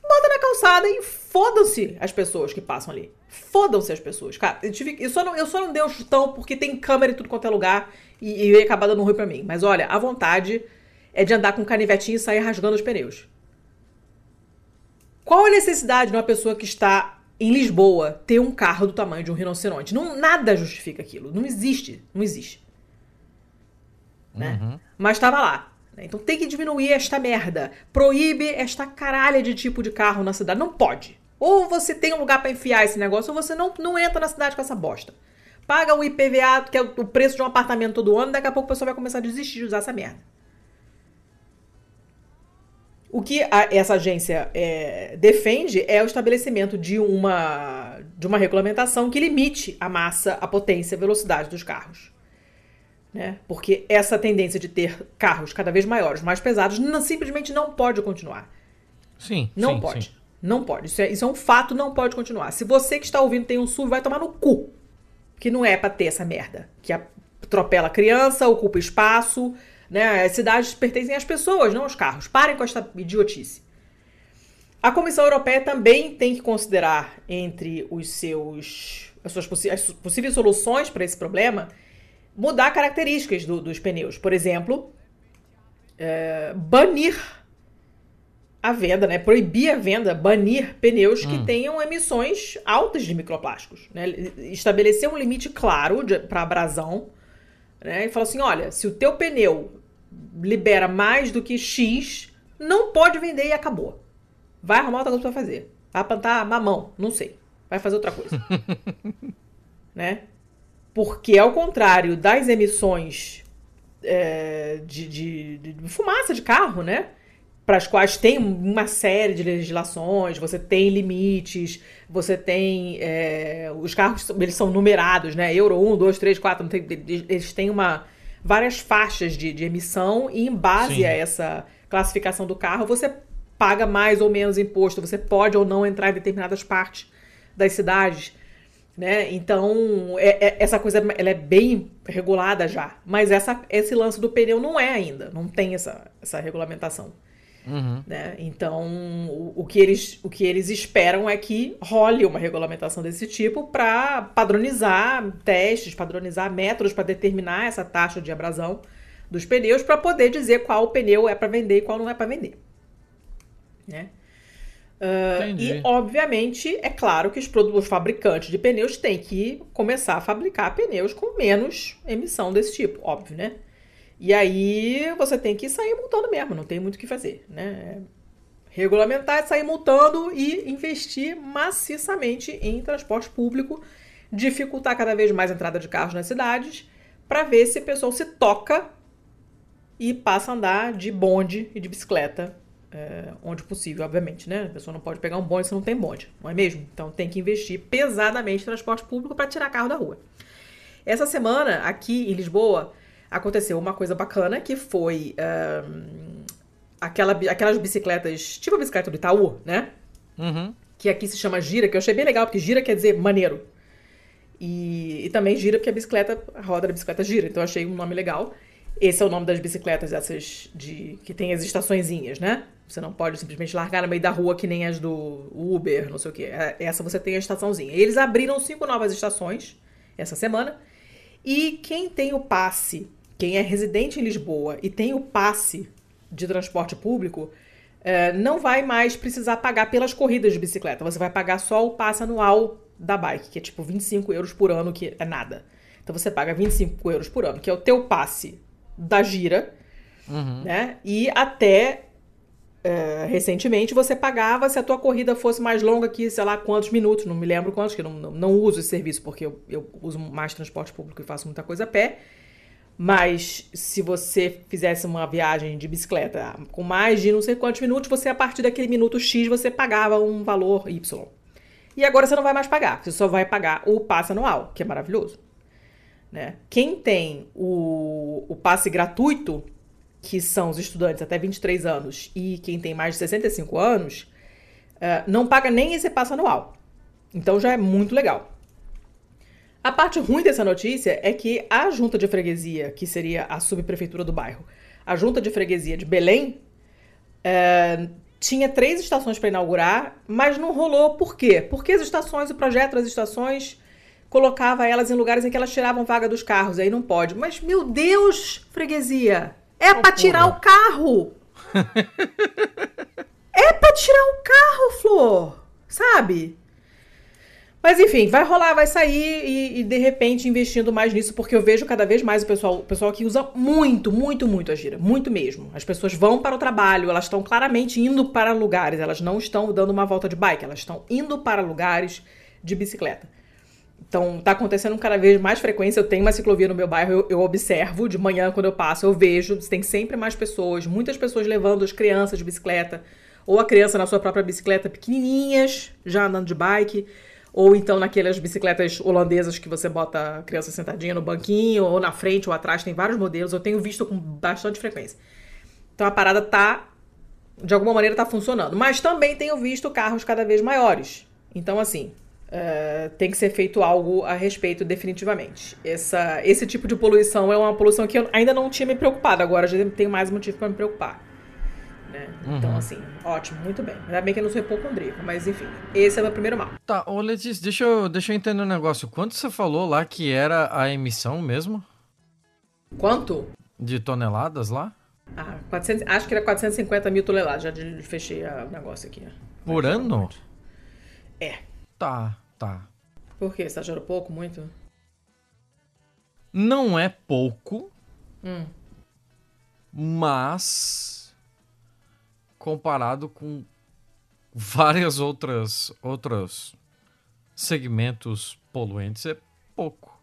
bota na calçada e fodam-se as pessoas que passam ali. Fodam-se as pessoas. Cara, eu, tive, eu, só não, eu só não dei um chutão porque tem câmera em tudo quanto é lugar e, e ia acabar dando ruim pra mim. Mas olha, a vontade é de andar com um canivetinho e sair rasgando os pneus. Qual a necessidade de uma pessoa que está em Lisboa ter um carro do tamanho de um rinoceronte? Não, nada justifica aquilo. Não existe. Não existe. Né? Mas estava lá. Então tem que diminuir esta merda. Proíbe esta caralha de tipo de carro na cidade. Não pode. Ou você tem um lugar para enfiar esse negócio, ou você não, não entra na cidade com essa bosta. Paga o IPVA, que é o preço de um apartamento todo ano, daqui a pouco o pessoal vai começar a desistir de usar essa merda. O que a, essa agência é, defende é o estabelecimento de uma, de uma regulamentação que limite a massa, a potência, a velocidade dos carros. Né? Porque essa tendência de ter carros cada vez maiores, mais pesados, não, simplesmente não pode continuar. Sim. Não sim, pode. sim. Não pode. Isso é, isso é um fato, não pode continuar. Se você que está ouvindo tem um SUV, vai tomar no cu. Que não é pra ter essa merda. Que atropela criança, ocupa espaço. Né? As cidades pertencem às pessoas, não aos carros. Parem com esta idiotice. A Comissão Europeia também tem que considerar entre os seus, as suas possi as possíveis soluções para esse problema mudar características do, dos pneus. Por exemplo, é, banir a venda, né? Proibir a venda, banir pneus hum. que tenham emissões altas de microplásticos. Né? Estabelecer um limite claro para abrasão. Né? E falar assim: olha, se o teu pneu libera mais do que X, não pode vender e acabou. Vai arrumar outra coisa pra fazer. Vai plantar mamão, não sei. Vai fazer outra coisa. *laughs* né? Porque, ao contrário das emissões é, de, de, de, fumaça de carro, né? Para as quais tem uma série de legislações, você tem limites, você tem. É, os carros eles são numerados, né? Euro 1, 2, 3, 4, tem, eles têm uma, várias faixas de, de emissão, e em base Sim. a essa classificação do carro, você paga mais ou menos imposto, você pode ou não entrar em determinadas partes das cidades. Né? Então, é, é, essa coisa ela é bem regulada já. Mas essa, esse lance do pneu não é ainda. Não tem essa, essa regulamentação. Uhum. Né? Então, o, o, que eles, o que eles esperam é que role uma regulamentação desse tipo para padronizar testes, padronizar métodos para determinar essa taxa de abrasão dos pneus para poder dizer qual pneu é para vender e qual não é para vender. Né? Uh, e, obviamente, é claro que os, os fabricantes de pneus têm que começar a fabricar pneus com menos emissão desse tipo, óbvio, né? E aí você tem que sair multando mesmo, não tem muito o que fazer, né? Regulamentar, sair multando e investir maciçamente em transporte público, dificultar cada vez mais a entrada de carros nas cidades, para ver se o pessoal se toca e passa a andar de bonde e de bicicleta é, onde possível, obviamente, né? A pessoa não pode pegar um bonde se não tem bonde, não é mesmo? Então tem que investir pesadamente em transporte público para tirar carro da rua. Essa semana, aqui em Lisboa, aconteceu uma coisa bacana que foi um, aquela, aquelas bicicletas, tipo a bicicleta do Itaú, né? Uhum. Que aqui se chama gira, que eu achei bem legal, porque gira quer dizer maneiro. E, e também gira porque a bicicleta, a roda da bicicleta gira, então eu achei um nome legal. Esse é o nome das bicicletas, essas de que tem as estaçõezinhas, né? Você não pode simplesmente largar no meio da rua que nem as do Uber, não sei o quê. É, essa você tem a estaçãozinha. Eles abriram cinco novas estações essa semana. E quem tem o passe, quem é residente em Lisboa e tem o passe de transporte público, é, não vai mais precisar pagar pelas corridas de bicicleta. Você vai pagar só o passe anual da bike, que é tipo 25 euros por ano, que é nada. Então você paga 25 euros por ano, que é o teu passe da gira, uhum. né? E até é, recentemente você pagava se a tua corrida fosse mais longa que, sei lá, quantos minutos, não me lembro quantos, que não, não, não uso esse serviço porque eu, eu uso mais transporte público e faço muita coisa a pé. Mas se você fizesse uma viagem de bicicleta com mais de não sei quantos minutos, você, a partir daquele minuto X, você pagava um valor Y. E agora você não vai mais pagar, você só vai pagar o passe anual, que é maravilhoso. Né? Quem tem o, o passe gratuito, que são os estudantes até 23 anos, e quem tem mais de 65 anos, uh, não paga nem esse passe anual. Então já é muito legal. A parte ruim dessa notícia é que a junta de freguesia, que seria a subprefeitura do bairro, a junta de freguesia de Belém, uh, tinha três estações para inaugurar, mas não rolou. Por quê? Porque as estações, o projeto das estações colocava elas em lugares em que elas tiravam vaga dos carros. Aí não pode. Mas, meu Deus, freguesia! É oh, para tirar o carro! *laughs* é para tirar o carro, Flor! Sabe? Mas enfim, vai rolar, vai sair e, e, de repente investindo mais nisso, porque eu vejo cada vez mais o pessoal, o pessoal que usa muito, muito, muito a gira, muito mesmo. As pessoas vão para o trabalho, elas estão claramente indo para lugares, elas não estão dando uma volta de bike, elas estão indo para lugares de bicicleta. Então, tá acontecendo cada vez mais frequência. Eu tenho uma ciclovia no meu bairro, eu, eu, observo de manhã quando eu passo, eu vejo, tem sempre mais pessoas, muitas pessoas levando as crianças de bicicleta, ou a criança na sua própria bicicleta, pequenininhas, já andando de bike. Ou então naquelas bicicletas holandesas que você bota a criança sentadinha no banquinho, ou na frente ou atrás, tem vários modelos. Eu tenho visto com bastante frequência. Então a parada tá, de alguma maneira, tá funcionando. Mas também tenho visto carros cada vez maiores. Então, assim, uh, tem que ser feito algo a respeito definitivamente. Essa, esse tipo de poluição é uma poluição que eu ainda não tinha me preocupado. Agora já tenho mais motivo para me preocupar. Né? Então, uhum. Então, assim, ótimo, muito bem. Ainda bem que eu não sou hipocondríaco, mas enfim, esse é o meu primeiro mal. Tá, ô Letícia, deixa eu, deixa eu entender um negócio. Quanto você falou lá que era a emissão mesmo? Quanto? De toneladas lá? Ah, 400, acho que era 450 mil toneladas, já fechei o negócio aqui. Por ano? É. Tá, tá. Por quê? Você achando pouco, muito? Não é pouco, hum. mas comparado com várias outras outros segmentos poluentes é pouco.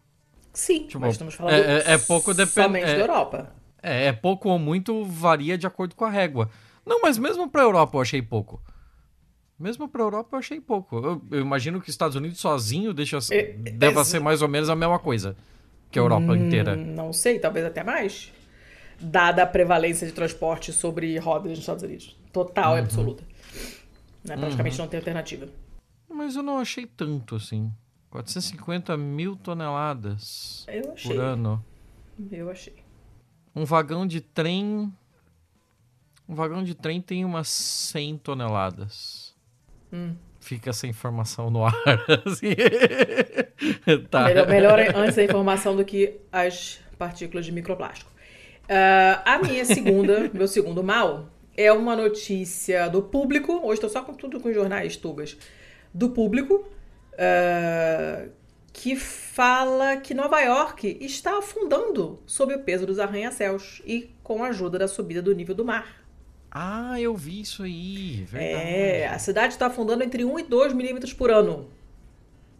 Sim, tipo, mas estamos falando é, é, é pouco somente é, da Europa. É, é pouco ou muito varia de acordo com a régua. Não, mas mesmo para a Europa eu achei pouco. Mesmo para a Europa eu achei pouco. Eu, eu, imagino que os Estados Unidos sozinho deixa, é, deva ser mais ou menos a mesma coisa que a Europa hum, inteira. Não sei, talvez até mais. Dada a prevalência de transporte sobre rodas nos Estados Unidos total uhum. e absoluta. Né? Praticamente uhum. não tem alternativa. Mas eu não achei tanto assim. 450 mil toneladas por ano. Eu achei. Um vagão de trem. Um vagão de trem tem umas 100 toneladas. Hum. Fica essa informação no ar. *laughs* Assim. tá. melhor, melhor antes da informação do que as partículas de microplástico. Uh, a minha segunda, *laughs* meu segundo mal, é uma notícia do público. Hoje estou só com tudo com jornais tugas. Do público. Uh, que fala que Nova York está afundando sob o peso dos arranha-céus e com a ajuda da subida do nível do mar. Ah, eu vi isso aí. É, a cidade está afundando entre 1 e 2 milímetros por ano.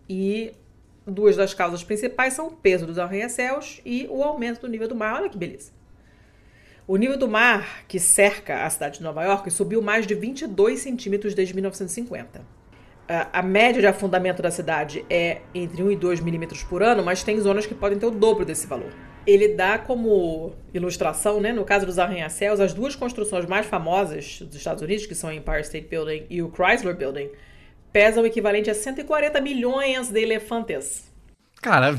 E duas das causas principais são o peso dos arranha-céus e o aumento do nível do mar. Olha que beleza. O nível do mar que cerca a cidade de Nova York subiu mais de 22 centímetros desde 1950. A média de afundamento da cidade é entre 1 e 2 milímetros por ano, mas tem zonas que podem ter o dobro desse valor. Ele dá como ilustração, né, no caso dos arranha-céus, as duas construções mais famosas dos Estados Unidos, que são o Empire State Building e o Chrysler Building, pesam o equivalente a 140 milhões de elefantes. Cara.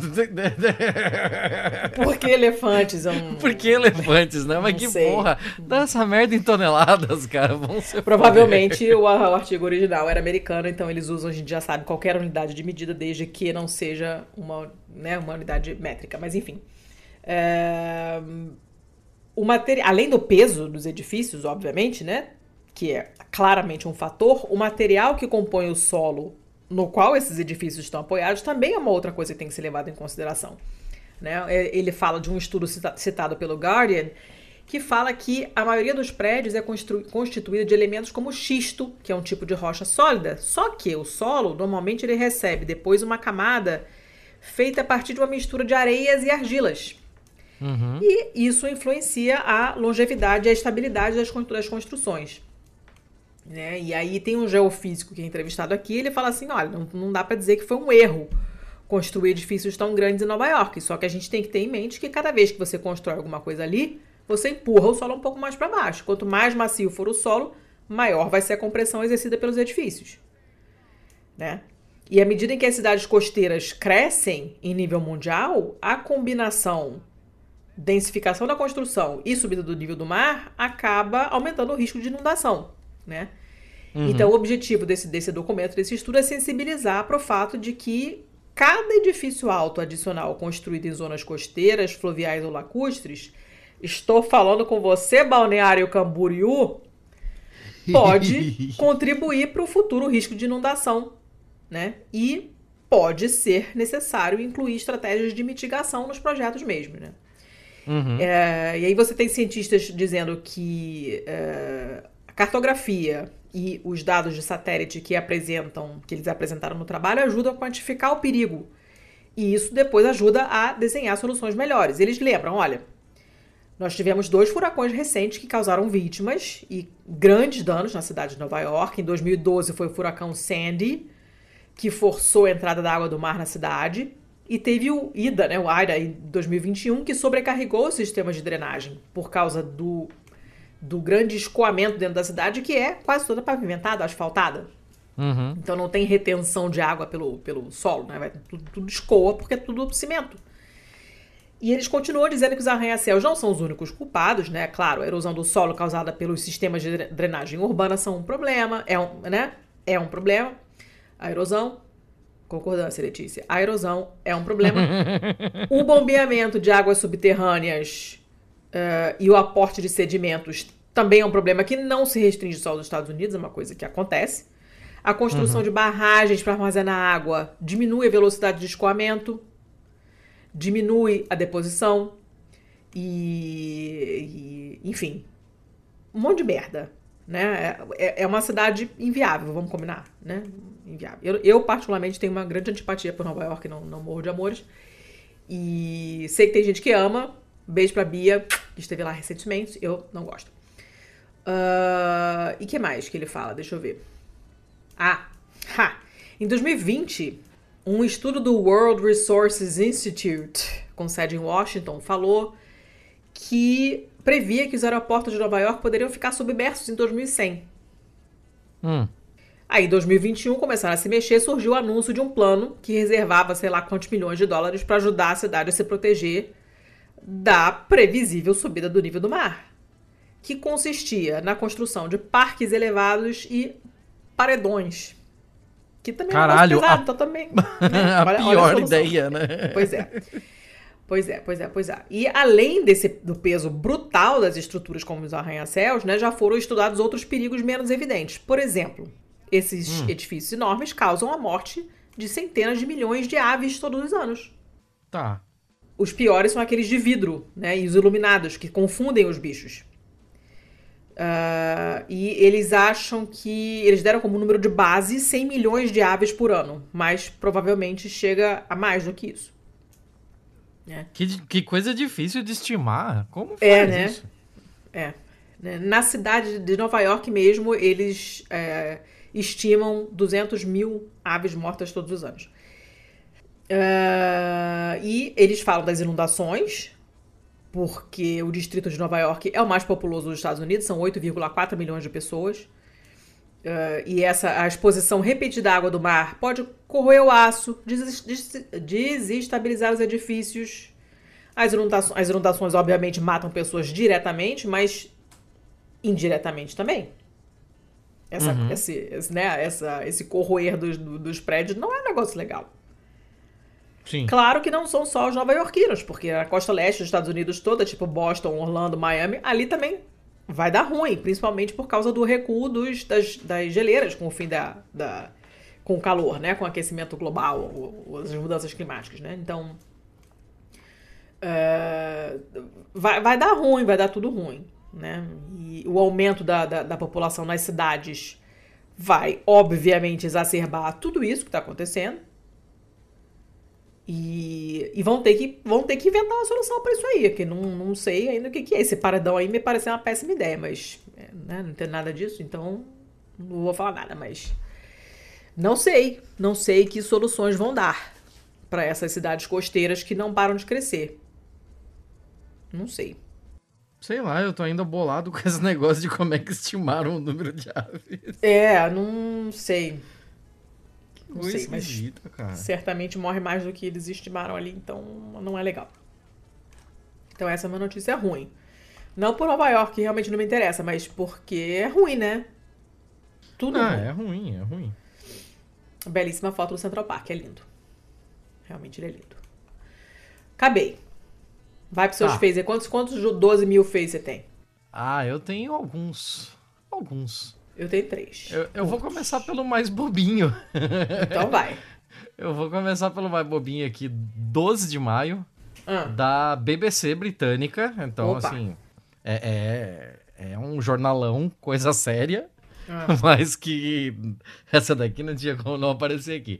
Por que elefantes? É um... *laughs* Por que elefantes, né? Mas Não que sei. porra. Dá essa merda em toneladas, cara. Vão ser Provavelmente o, o, artigo original era americano, então eles usam, a gente já sabe, qualquer unidade de medida, desde que não seja uma, né, uma unidade métrica. Mas enfim. O material, além do peso dos edifícios, obviamente, né? Que é claramente um fator, o material que compõe o solo no qual esses edifícios estão apoiados também é uma outra coisa que tem que ser levada em consideração. Né? É, ele fala de um estudo citado pelo Guardian que fala que a maioria dos prédios é constituída de elementos como xisto, que é um tipo de rocha sólida, só que o solo normalmente ele recebe depois uma camada feita a partir de uma mistura de areias e argilas. Uhum. E isso influencia a longevidade e a estabilidade das construções. Né? E aí tem um geofísico que é entrevistado aqui, ele fala assim, olha, não, não dá para dizer que foi um erro construir edifícios tão grandes em Nova York, só que a gente tem que ter em mente que cada vez que você constrói alguma coisa ali, você empurra o solo um pouco mais para baixo. Quanto mais macio for o solo, maior vai ser a compressão exercida pelos edifícios. Né? E à medida em que as cidades costeiras crescem em nível mundial, a combinação densificação da construção e subida do nível do mar acaba aumentando o risco de inundação né? Uhum. Então, o objetivo desse, desse documento, desse estudo, é sensibilizar para o fato de que cada edifício alto adicional construído em zonas costeiras, fluviais ou lacustres, estou falando com você, Balneário Camboriú, *laughs* pode contribuir para o futuro risco de inundação, né? E pode ser necessário incluir estratégias de mitigação nos projetos mesmo, né? Uhum. É, e aí você tem cientistas dizendo que é, a cartografia e os dados de satélite que apresentam, que eles apresentaram no trabalho, ajudam a quantificar o perigo. E isso depois ajuda a desenhar soluções melhores. Eles lembram, olha, nós tivemos dois furacões recentes que causaram vítimas e grandes danos na cidade de Nova York. Em 2012 foi o furacão Sandy, que forçou a entrada da água do mar na cidade. E teve o Ida, né, o Ida, em 2021, que sobrecarregou o sistema de drenagem por causa do, do grande escoamento dentro da cidade, que é quase toda pavimentada, asfaltada. Uhum. Então não tem retenção de água pelo, pelo solo, né? Vai, tudo, tudo escoa porque é tudo cimento. E eles continuam dizendo que os arranha-céus não são os únicos culpados, né? Claro, a erosão do solo causada pelos sistemas de drenagem urbana são um problema, é um, né? É um problema. A erosão, concordância, Letícia. A erosão é um problema. o bombeamento de águas subterrâneas uh, e o aporte de sedimentos também é um problema que não se restringe só aos Estados Unidos, é uma coisa que acontece. A construção uhum. de barragens para armazenar água diminui a velocidade de escoamento diminui a deposição e, e enfim, um monte de merda, né? É, é uma cidade inviável, vamos combinar, né? Inviável. Eu, eu, particularmente tenho uma grande antipatia por Nova York, não, não morro de amores. E sei que tem gente que ama. Beijo pra Bia, que esteve lá recentemente. Eu não gosto. Uh, e que mais que ele fala? Deixa eu ver. Ah, ha. Em 2020, um estudo do World Resources Institute, com sede em Washington, falou que previa que os aeroportos de Nova York poderiam ficar submersos em 2100. Hum. Aí, em 2021, começaram a se mexer, surgiu o anúncio de um plano que reservava, sei lá quantos milhões de dólares para ajudar a cidade a se proteger da previsível subida do nível do mar, que consistia na construção de parques elevados e paredões que também Caralho, é pesado, a... então também. *laughs* Né? a olha, pior a ideia, né? Pois é. Pois é, pois é, pois é. E além desse do peso brutal das estruturas como os arranha-céus, né, já foram estudados outros perigos menos evidentes. Por exemplo, esses hum. edifícios enormes causam a morte de centenas de milhões de aves todos os anos. Tá. Os piores são aqueles de vidro, né, e os iluminados, que confundem os bichos. Uh, e eles acham que. Eles deram como número de base 100 milhões de aves por ano, mas provavelmente chega a mais do que isso. É. Que, que coisa difícil de estimar. Como faz é, né? isso? É. Né, na cidade de Nova York mesmo, eles é, estimam 200 mil aves mortas todos os anos. Uh, e eles falam das inundações, porque o distrito de Nova York é o mais populoso dos Estados Unidos, são 8,4 milhões de pessoas. Uh, e essa a exposição repetida à água do mar pode corroer o aço, des, des, desestabilizar os edifícios. As inundações, as inundações, obviamente, matam pessoas diretamente, mas indiretamente também. Essa, uhum. esse, esse, né, essa, esse corroer dos, dos prédios não é um negócio legal. Sim. Claro que não são só os nova-iorquinos, porque a costa leste dos Estados Unidos toda, tipo Boston, Orlando, Miami, ali também vai dar ruim, principalmente por causa do recuo dos, das, das geleiras com o fim da, da com o calor, né, com o aquecimento global, as mudanças climáticas, né? Então uh, vai, vai dar ruim, vai dar tudo ruim, né? E o aumento da, da, da população nas cidades vai, obviamente, exacerbar tudo isso que está acontecendo. E, e, vão, ter que, vão ter que inventar uma solução para isso aí, que não, não sei ainda o que, que é. Esse paredão aí me parece uma péssima ideia, mas é, né, não tem nada disso, então não vou falar nada, mas não sei, não sei que soluções vão dar para essas cidades costeiras que não param de crescer. Não sei. Sei lá, eu tô ainda bolado com esse *laughs* negócio de como é que estimaram o número de aves. É, não sei. Não sei, mas cara. certamente morre mais do que eles estimaram ali, então não é legal. Então essa é uma notícia ruim. Não por Nova York, que realmente não me interessa, mas porque é ruim, né? Tudo ah, ruim. é ruim, é ruim. Belíssima foto do Central Park, é lindo. Realmente ele é lindo. Acabei. Vai pros seus tá. phaser. Quantos, quantos 12 mil phaser você tem? Ah, eu tenho alguns. Alguns. Eu tenho três. Eu, eu vou começar pelo mais bobinho. Então vai. *laughs* Eu vou começar pelo mais bobinho aqui, 12 de maio, Ah, da BBC britânica. Então, Opa. assim, é, é, é um jornalão, coisa séria, ah. *laughs* mas que essa daqui não tinha como não aparecer aqui.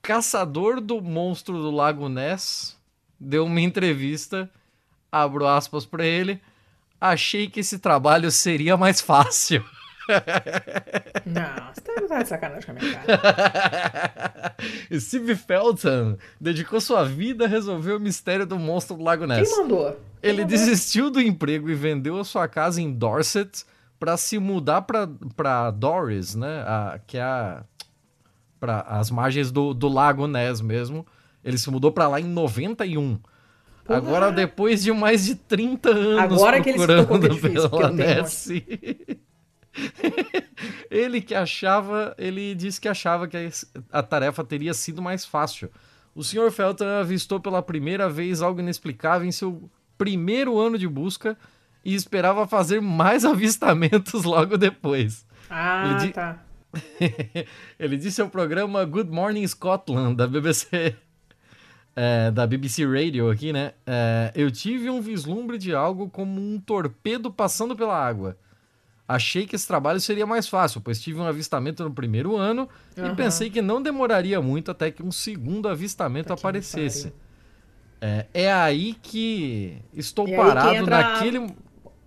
Caçador do monstro do Lago Ness deu uma entrevista, abro aspas pra ele. Achei que esse trabalho seria mais fácil. *laughs* Não, você tá, tá de sacanagem com a minha cara. *laughs* Steve Felton dedicou sua vida a resolver o mistério do monstro do Lago Ness. Quem mandou? Ele desistiu do emprego e vendeu a sua casa em Dorset para se mudar para Doris, né? A, que é a, para as margens do, do Lago Ness mesmo. Ele se mudou para lá em 91. Porra. Agora, depois de mais de 30 anos Agora que ele se procurando que difícil, pela Ness, *laughs* ele que achava, ele disse que achava que a, a tarefa teria sido mais fácil. O Sr. Felton avistou pela primeira vez algo inexplicável em seu primeiro ano de busca e esperava fazer mais *laughs* avistamentos logo depois. Ah, Ele di- tá. *laughs* Ele disse ao programa Good Morning Scotland da BBC, é, da BBC Radio aqui, né? É, eu tive um vislumbre de algo como um torpedo passando pela água. Achei que esse trabalho seria mais fácil, pois tive um avistamento no primeiro ano e Aham. pensei que não demoraria muito até que um segundo avistamento que aparecesse. É, é aí que estou E que parado a- naquele.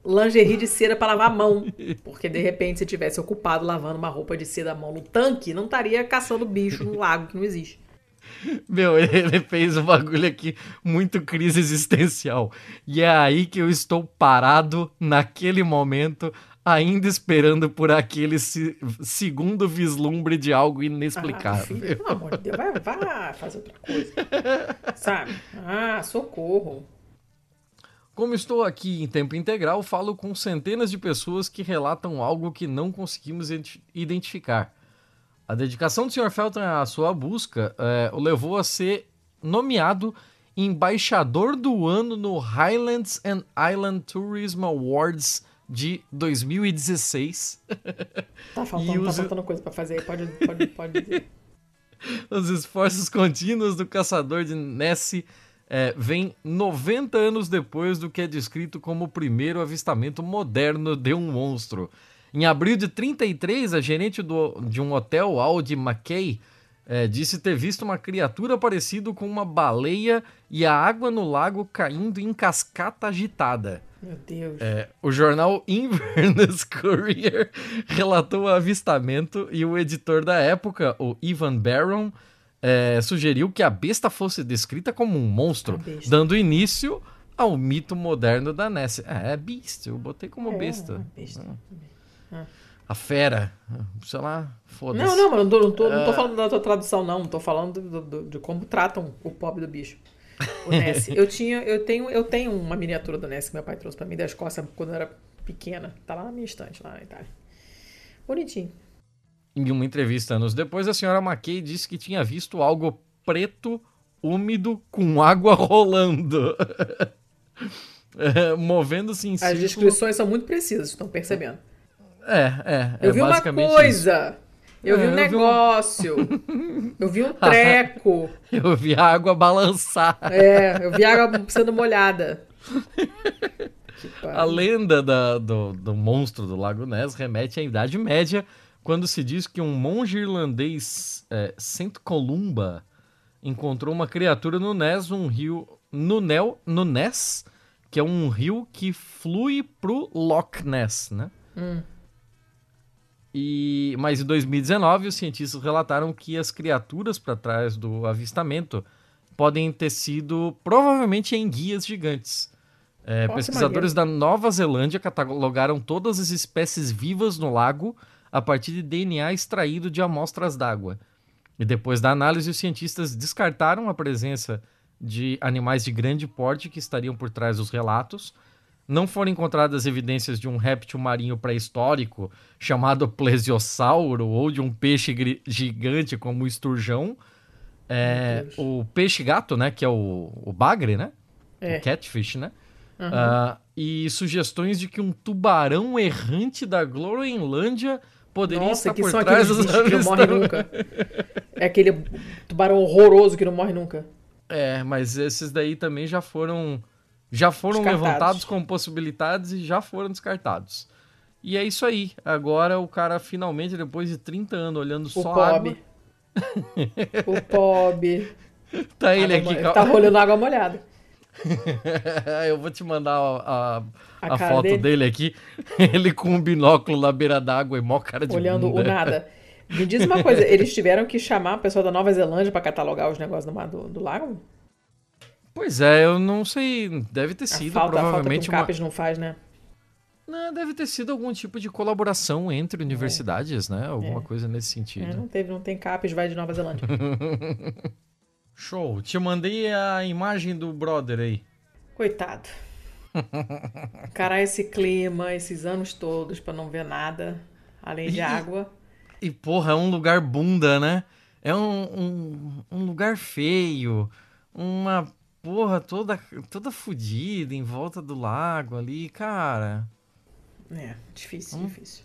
Lingerie de seda pra lavar a mão. Porque de repente, se tivesse ocupado lavando uma roupa de seda à mão no tanque, não estaria caçando bicho no lago que não existe. *laughs* Meu, ele fez um bagulho aqui muito crise existencial. E é aí que eu estou parado naquele momento, ainda esperando por aquele se- segundo vislumbre de algo Ah, inexplicável. filho, pelo amor de Deus, vai, vai fazer outra coisa. Sabe? Ah, socorro. Como estou aqui em tempo integral, falo com centenas de pessoas que relatam algo que não conseguimos identi- identificar. A dedicação do Sr. Felton à sua busca eh, o levou a ser nomeado embaixador do ano no Highlands and Island Tourism Awards de 2016. *laughs* Tá faltando, tá usa- faltando coisa pra fazer aí. Pode, pode, pode dizer. *laughs* Os esforços contínuos do caçador de Nessie eh, vêm 90 anos depois do que é descrito como o primeiro avistamento moderno de um monstro. Em abril de 33, a gerente do- de um hotel, Audi McKay, eh, disse ter visto uma criatura parecida com uma baleia e a água no lago caindo em cascata agitada. Meu Deus. É, o jornal *laughs* Inverness Courier relatou o avistamento e o editor da época, o Ivan Barron, é, sugeriu que a besta fosse descrita como um monstro, besta. dando início ao mito moderno da Nessie. É, é beast, eu botei como É, besta. uma besta. A fera, sei lá, foda-se. Não, não, mas não tô, não, tô, não tô falando da tua tradução, não. Tô falando do- do- de como tratam o pobre do bicho. O Nessie. eu, tinha, eu, tenho, eu tenho uma miniatura do Nessie que meu pai trouxe pra mim da Escócia quando eu era pequena. Tá lá na minha estante, lá na Itália. Bonitinho. Em uma entrevista anos depois, a senhora McKay disse que tinha visto algo preto, úmido, com água rolando. *laughs* É, Movendo-se em As círculo. descrições são muito precisas, estão percebendo. É, é. Eu é vi uma basicamente coisa. Eu vi É, um eu vi um- negócio. *laughs* Eu vi um treco. *laughs* Eu vi a água balançar. É, eu vi água sendo molhada. *laughs* A lenda da- do, do monstro do Lago Ness remete à Idade Média, quando se diz que um monge irlandês, é, Saint Columba, encontrou uma criatura no Ness, um rio. No, Nel, no Ness, que é um rio que flui pro Loch Ness, né? Hum. E, mas em 2019, os cientistas relataram que as criaturas para trás do avistamento podem ter sido provavelmente enguias gigantes. É, pesquisadores da Nova Zelândia catalogaram todas as espécies vivas no lago a partir de DNA extraído de amostras d'água. E depois da análise, os cientistas descartaram a presença de animais de grande porte que estariam por trás dos relatos. Não foram encontradas evidências de um réptil marinho pré-histórico chamado plesiosauro ou de um peixe gigante como o esturjão. É, o peixe-gato, né? Que é o, o bagre, né? É. O catfish, né? Uhum. Ah, e sugestões de que um tubarão errante da Groenlândia poderia Nossa, estar que por são trás aqueles que não avistamentos. nunca. É aquele tubarão horroroso que não morre nunca. É, mas esses daí também já foram já foram levantados como possibilidades e já foram descartados. E é isso aí. Agora o cara finalmente, depois de 30 anos olhando o só pobre. água. o pobre. *laughs* Tá ele aqui. Tá rolando água molhada. *laughs* Eu vou te mandar a, a, a, a foto dele? dele? aqui. *laughs* Ele com um binóculo na beira d'água e mó cara de Olhando bunda. o nada. Me diz uma coisa, eles tiveram que chamar o pessoal da Nova Zelândia para catalogar os negócios do, do, do, lago? Pois é, eu não sei. Deve ter sido, a falta, provavelmente. A falta que o uma... não faz, né? Não, deve ter sido algum tipo de colaboração entre universidades, é. né? Alguma é. coisa nesse sentido. É, não teve, não tem CAPES, vai de Nova Zelândia. *laughs* Show. Te mandei a imagem do brother aí. Coitado. Cara, esse clima, esses anos todos para não ver nada, além de e, água. E, porra, é um lugar bunda, né? É um, um, um lugar feio, uma porra toda, toda fodida em volta do lago ali, cara. É, difícil, hum. difícil.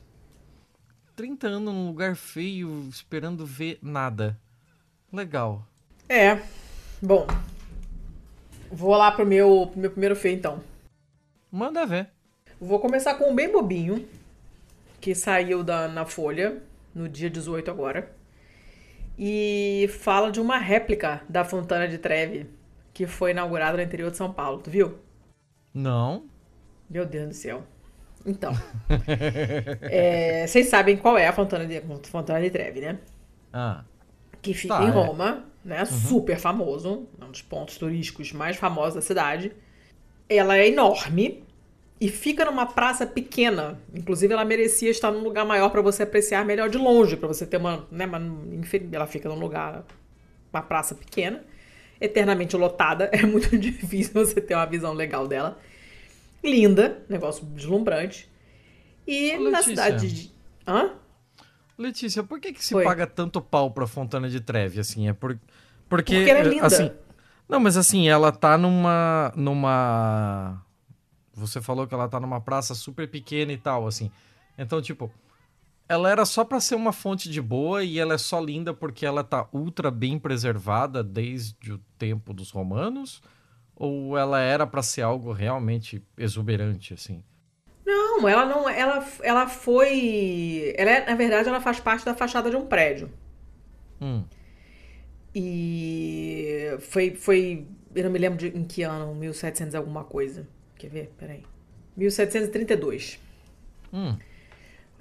30 anos num lugar feio, esperando ver nada. Legal. É. Bom. Vou lá pro meu, pro meu primeiro feio, então. Manda ver. Vou começar com um bem bobinho, que saiu da, na Folha, no dia 18 agora. E fala de uma réplica da Fontana de Trevi, que foi inaugurada no interior de São Paulo. Tu viu? Não. Meu Deus do céu. Então. *laughs* é, vocês sabem qual é a Fontana de, Fontana de Trevi, né? Ah. Que fica tá, em é. Roma, é. né? Uhum. Super famoso. Um dos pontos turísticos mais famosos da cidade. Ela é enorme e fica numa praça pequena. Inclusive, ela merecia estar num lugar maior para você apreciar melhor de longe, para você ter uma, né, uma, ela fica num lugar, uma praça pequena, eternamente lotada. *laughs* É muito *laughs* difícil você ter uma visão legal dela linda, negócio deslumbrante. E Ô, na cidade de. Hã? Letícia, por que, que se Foi. paga tanto pau pra Fontana de Treve, assim? É por... porque. Porque ela é linda. Assim... Não, mas assim, ela tá numa. numa. Você falou que ela tá numa praça super pequena e tal, assim. Então, tipo, ela era só para ser uma fonte de boa e ela é só linda porque ela tá ultra bem preservada desde o tempo dos romanos? Ou ela era para ser algo realmente exuberante, assim? Não, ela não. Ela, ela foi. Ela é, na verdade, ela faz parte da fachada de um prédio. Hum. E foi, foi. Eu não me lembro de em que ano, 1700 alguma coisa. Quer ver? Peraí. 1732. Hum.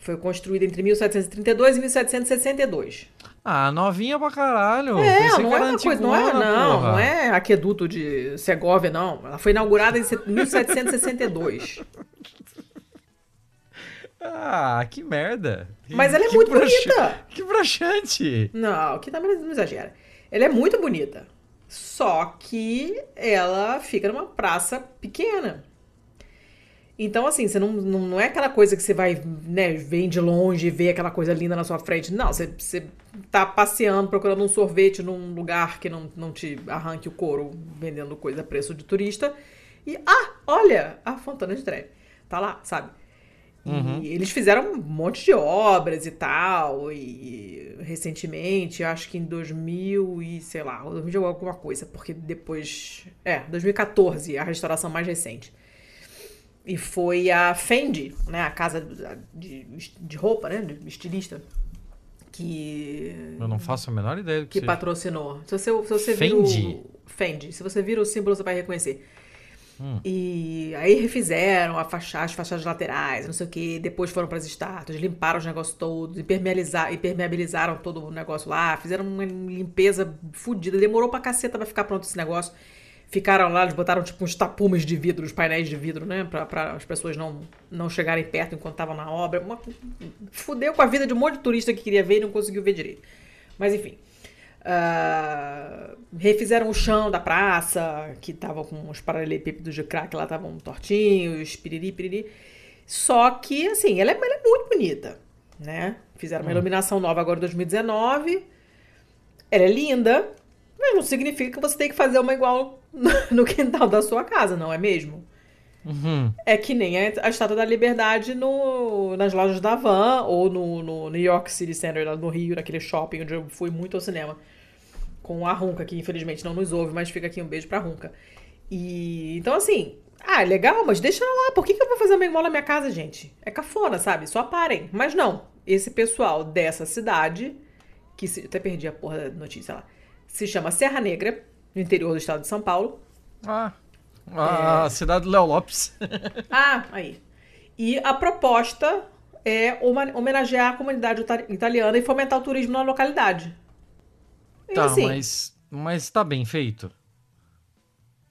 Foi construída entre 1732 e 1762. Ah, novinha pra caralho. É, Pensei não é uma coisa, não é, não, não é aqueduto de Segovia, não. Ela foi inaugurada em 1762. *laughs* Ah, que merda. Mas ela é que muito bonita. *laughs* Que broxante. Não, que também não exagera. Ela é muito bonita. Só que ela fica numa praça pequena. Então, assim, você não, não, é aquela coisa que você vai, né, vem de longe e vê aquela coisa linda na sua frente. Não, você, você tá passeando, procurando um sorvete num lugar que não, não te arranque o couro vendendo coisa a preço de turista. E, ah, olha, a Fontana de Trevi. Tá lá, sabe? Uhum. E eles fizeram um monte de obras e tal. E recentemente, acho que em 2000 e sei lá, 2000 alguma coisa, porque depois. É, 2014, a restauração mais recente. E foi a Fendi, né, a casa de, de roupa, né, de estilista, que... Eu não faço a menor ideia do que, que patrocinou. Se você, se você Fendi? Vira o, Fendi. Se você vira o símbolo, você vai reconhecer. Hum. E aí refizeram a fachada, as fachadas laterais, não sei o que. Depois foram para as estátuas, limparam os negócios todos, impermeabilizar, impermeabilizaram todo o negócio lá, fizeram uma limpeza fodida. Demorou pra caceta pra ficar pronto esse negócio ficaram lá, eles botaram tipo uns tapumes de vidro, os painéis de vidro, né? Pra, pra as pessoas não, não chegarem perto enquanto estavam na obra. Uma, fudeu com a vida de um monte de turista que queria ver e não conseguiu ver direito. Mas enfim. Uh, refizeram o chão da praça, que tava com os paralelepípedos de crack lá, estavam tortinhos, piriri, piriri. Só que, assim, ela é, ela é muito bonita, né? Fizeram uma hum. iluminação nova agora em 2019. Ela é linda, mas não significa que você tem que fazer uma igual *laughs* no quintal da sua casa, não é mesmo? Uhum. É que nem a, Estátua da Liberdade no, nas lojas da Van ou no, no New York City Center, lá no Rio, naquele shopping onde eu fui muito ao cinema. Com a Runca, que infelizmente não nos ouve, mas fica aqui um beijo pra Runca. E então, assim, ah, é legal, mas deixa lá. Por que, que eu vou fazer uma igual na minha casa, gente? É cafona, sabe? Só parem. Mas não. Esse pessoal dessa cidade, que se, até perdi a porra da notícia lá, se chama Serra Negra, no interior do estado de São Paulo. Ah. A é... cidade do Léo Lopes. *laughs* ah, aí. E a proposta é homenagear a comunidade italiana e fomentar o turismo na localidade. E tá, assim, mas, mas tá bem feito?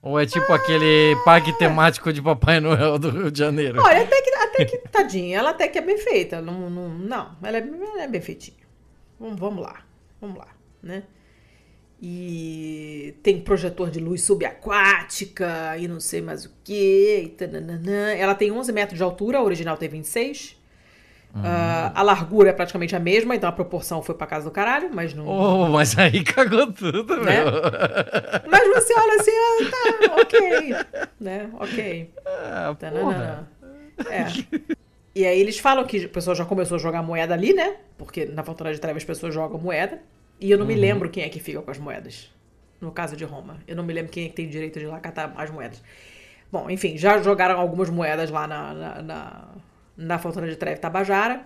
Ou é tipo ah, aquele parque temático de Papai Noel do Rio de Janeiro? Olha, até que, até que tadinha, ela até que é bem feita. Não, não, não ela, é, ela é bem feitinha. Vamos, vamos lá, vamos lá, né? E tem projetor de luz subaquática e não sei mais o que. Ela tem 11 metros de altura, a original tem 26. Uhum. Uh, a largura é praticamente a mesma, então a proporção foi pra casa do caralho, mas não. Oh, mas aí *laughs* cagou tudo, né? Mas você olha assim, ah, tá, ok. Né? Ok. Ah, é. E aí eles falam que a pessoa já começou a jogar moeda ali, né? Porque na Fortaleza de Trevas as pessoas jogam moeda. E eu não uhum. me lembro quem é que fica com as moedas. No caso de Roma. Eu não me lembro quem é que tem direito de lá catar as moedas. Bom, enfim, já jogaram algumas moedas lá na, na, na, na Fontana de Trevi Tabajara.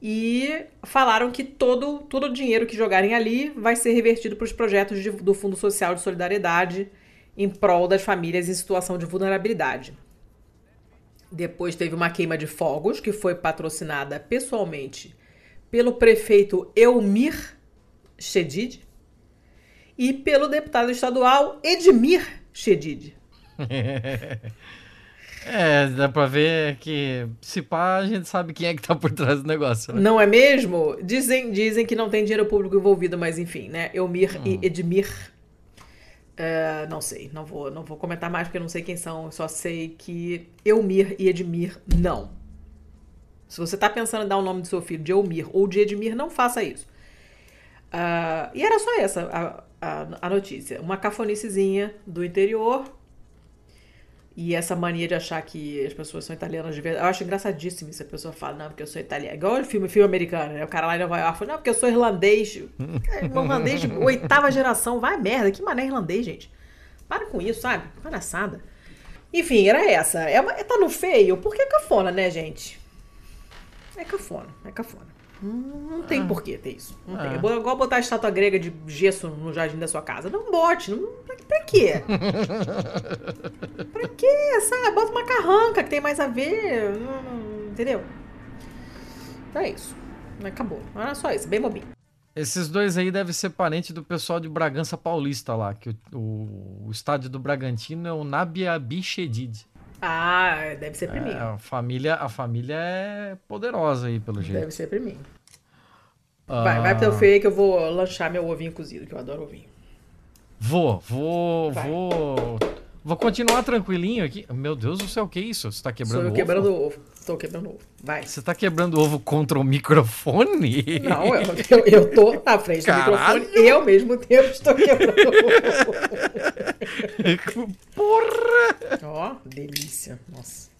E falaram que todo, todo o dinheiro que jogarem ali vai ser revertido para os projetos de, do Fundo Social de Solidariedade em prol das famílias em situação de vulnerabilidade. Depois teve uma queima de fogos, que foi patrocinada pessoalmente pelo prefeito Elmir Chedid e pelo deputado estadual Edmir Chedid. *laughs* É, dá pra ver que se pá, a gente sabe quem é que tá por trás do negócio. Né? Não é mesmo? Dizem, dizem que não tem dinheiro público envolvido, mas enfim, né? Elmir hum. e Edmir. Uh, não sei, não vou, não vou comentar mais porque eu não sei quem são, só sei que Elmir e Edmir não. Se você tá pensando em dar o nome do seu filho de Elmir ou de Edmir, não faça isso. Uh, e era só essa a, a, a, notícia. Uma cafonicezinha do interior. E essa mania de achar que as pessoas são italianas de verdade. Eu acho engraçadíssimo se a pessoa fala, não, porque eu sou italiana. Igual o filme, filme americano, né? O cara lá em Nova York fala, não, porque eu sou irlandês. É, irlandês de oitava geração. Vai merda, que mané irlandês, gente. Para com isso, sabe? Palhaçada. Enfim, era essa. É, uma, é tá no feio, porque é cafona, né, gente? É cafona, é cafona. Não tem ah. porquê ter isso. Não ah. tem. É igual botar a estátua grega de gesso no jardim da sua casa. Não bote. Não... Pra quê? *laughs* pra quê? Sabe? Bota uma carranca que tem mais a ver. Entendeu? Então é isso. Acabou. Era só isso. Bem bobinho. Esses dois aí devem ser parente do pessoal de Bragança Paulista lá, que o, o, o estádio do Bragantino é o Nabia Bichedid. Ah, deve ser priminho. É, a família, a família é poderosa aí, pelo jeito. Deve ser priminho. Ah... Vai, vai pro feio que eu vou lanchar meu ovinho cozido, que eu adoro ovinho. Vou, vou, vai. vou. Vou continuar tranquilinho aqui. Meu Deus do céu, o que é isso? Você tá quebrando Sou eu ovo? quebrando ovo. Tô quebrando ovo. Vai. Você tá quebrando ovo contra o microfone? Não, eu, eu, eu tô na frente Caralho. do microfone e ao mesmo tempo estou quebrando ovo. *laughs* Porra! Ó, delícia. Nossa.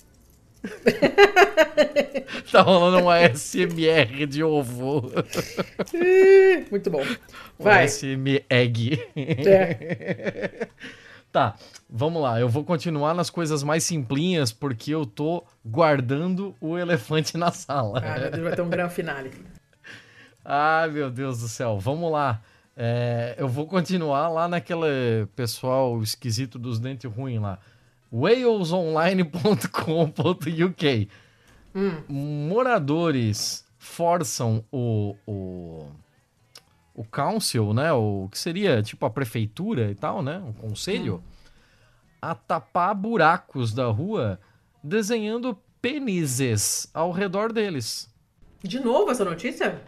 *laughs* tá rolando uma SMR de ovo. Muito bom. Vai. SM egg. É. *laughs* Tá, vamos lá. Eu vou continuar nas coisas mais simplinhas porque eu tô guardando o elefante na sala. Ah, meu Deus, vai ter um grande finale. *laughs* Ai, meu Deus do céu. Vamos lá. É, eu vou continuar lá naquele pessoal esquisito dos dentes ruins lá. walesonline.com.uk hum. Moradores forçam o, o o council, né? O que seria tipo a prefeitura e tal, né? O conselho, hum. a tapar buracos da rua desenhando penises ao redor deles. De novo essa notícia?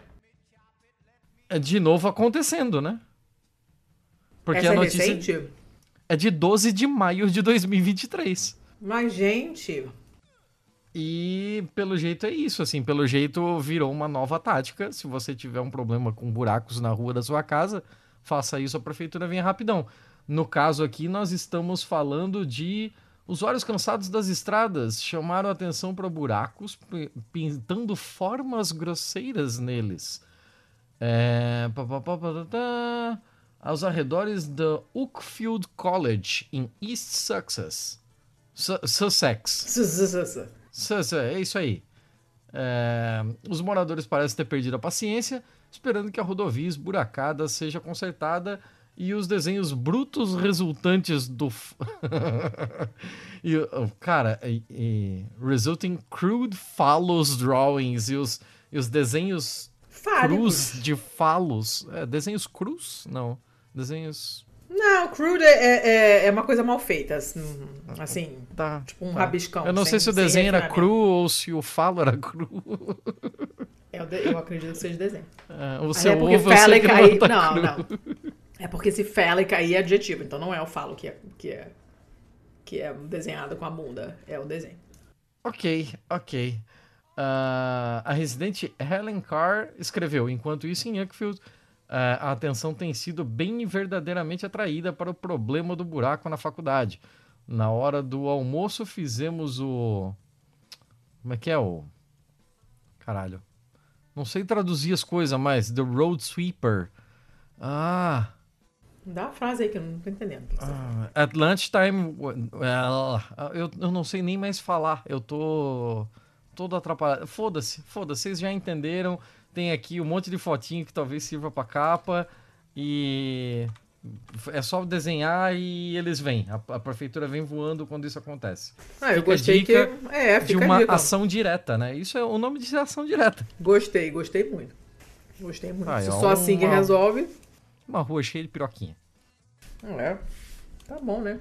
É de novo acontecendo, né? Porque essa a é notícia é, recente? é de 12 de maio de 2023. Mas, gente, e pelo jeito é isso, assim, pelo jeito virou uma nova tática. Se você tiver um problema com buracos na rua da sua casa, faça isso, a prefeitura vem rapidão. No caso aqui, nós estamos falando de Usuários cansados das estradas chamaram atenção para buracos, pintando formas grosseiras neles. É... Aos arredores do Oakfield College, em East Sussex. Sussex. É isso aí. É... Os moradores parecem ter perdido a paciência, esperando que a rodovia esburacada seja consertada e os desenhos brutos resultantes do. *laughs* e, cara, e, e, resulting crude phallos drawings e os, e os desenhos cruz de falos. É, desenhos cruz? Não. Desenhos. Não, crude é, é, é, uma coisa mal feita. Assim, tá, tipo um tá. rabiscão. Eu não sem, sei se o desenho era cru ou se o falo era cru. Eu, eu acredito que seja desenho. É, o seu é ovo sei que não, tá não, não. É porque esse phallic aí é adjetivo, então não é o falo que é, que é, que é desenhado com a bunda, é o desenho. Ok, ok. Uh, a residente Helen Carr escreveu: enquanto isso, em Uckfield, a atenção tem sido bem verdadeiramente atraída para o problema do buraco na faculdade. Na hora do almoço, fizemos o. Como é que é o. Caralho. Não sei traduzir as coisas mais. The Road Sweeper. Ah. Dá a frase aí que eu não tô entendendo. Uh, at lunchtime, well, eu, eu não sei nem mais falar. Eu tô todo atrapalhado. Foda-se, foda-se, vocês já entenderam. Tem aqui um monte de fotinho que talvez sirva pra capa. E é só desenhar e eles vêm. A, a prefeitura vem voando quando isso acontece. Ah, eu gostei que é, de uma ação direta, né? Isso é o nome de ação direta. Gostei, gostei muito. Gostei muito. Ah, Se é só assim que resolve. Uma rua cheia de piroquinha. É. Tá bom, né?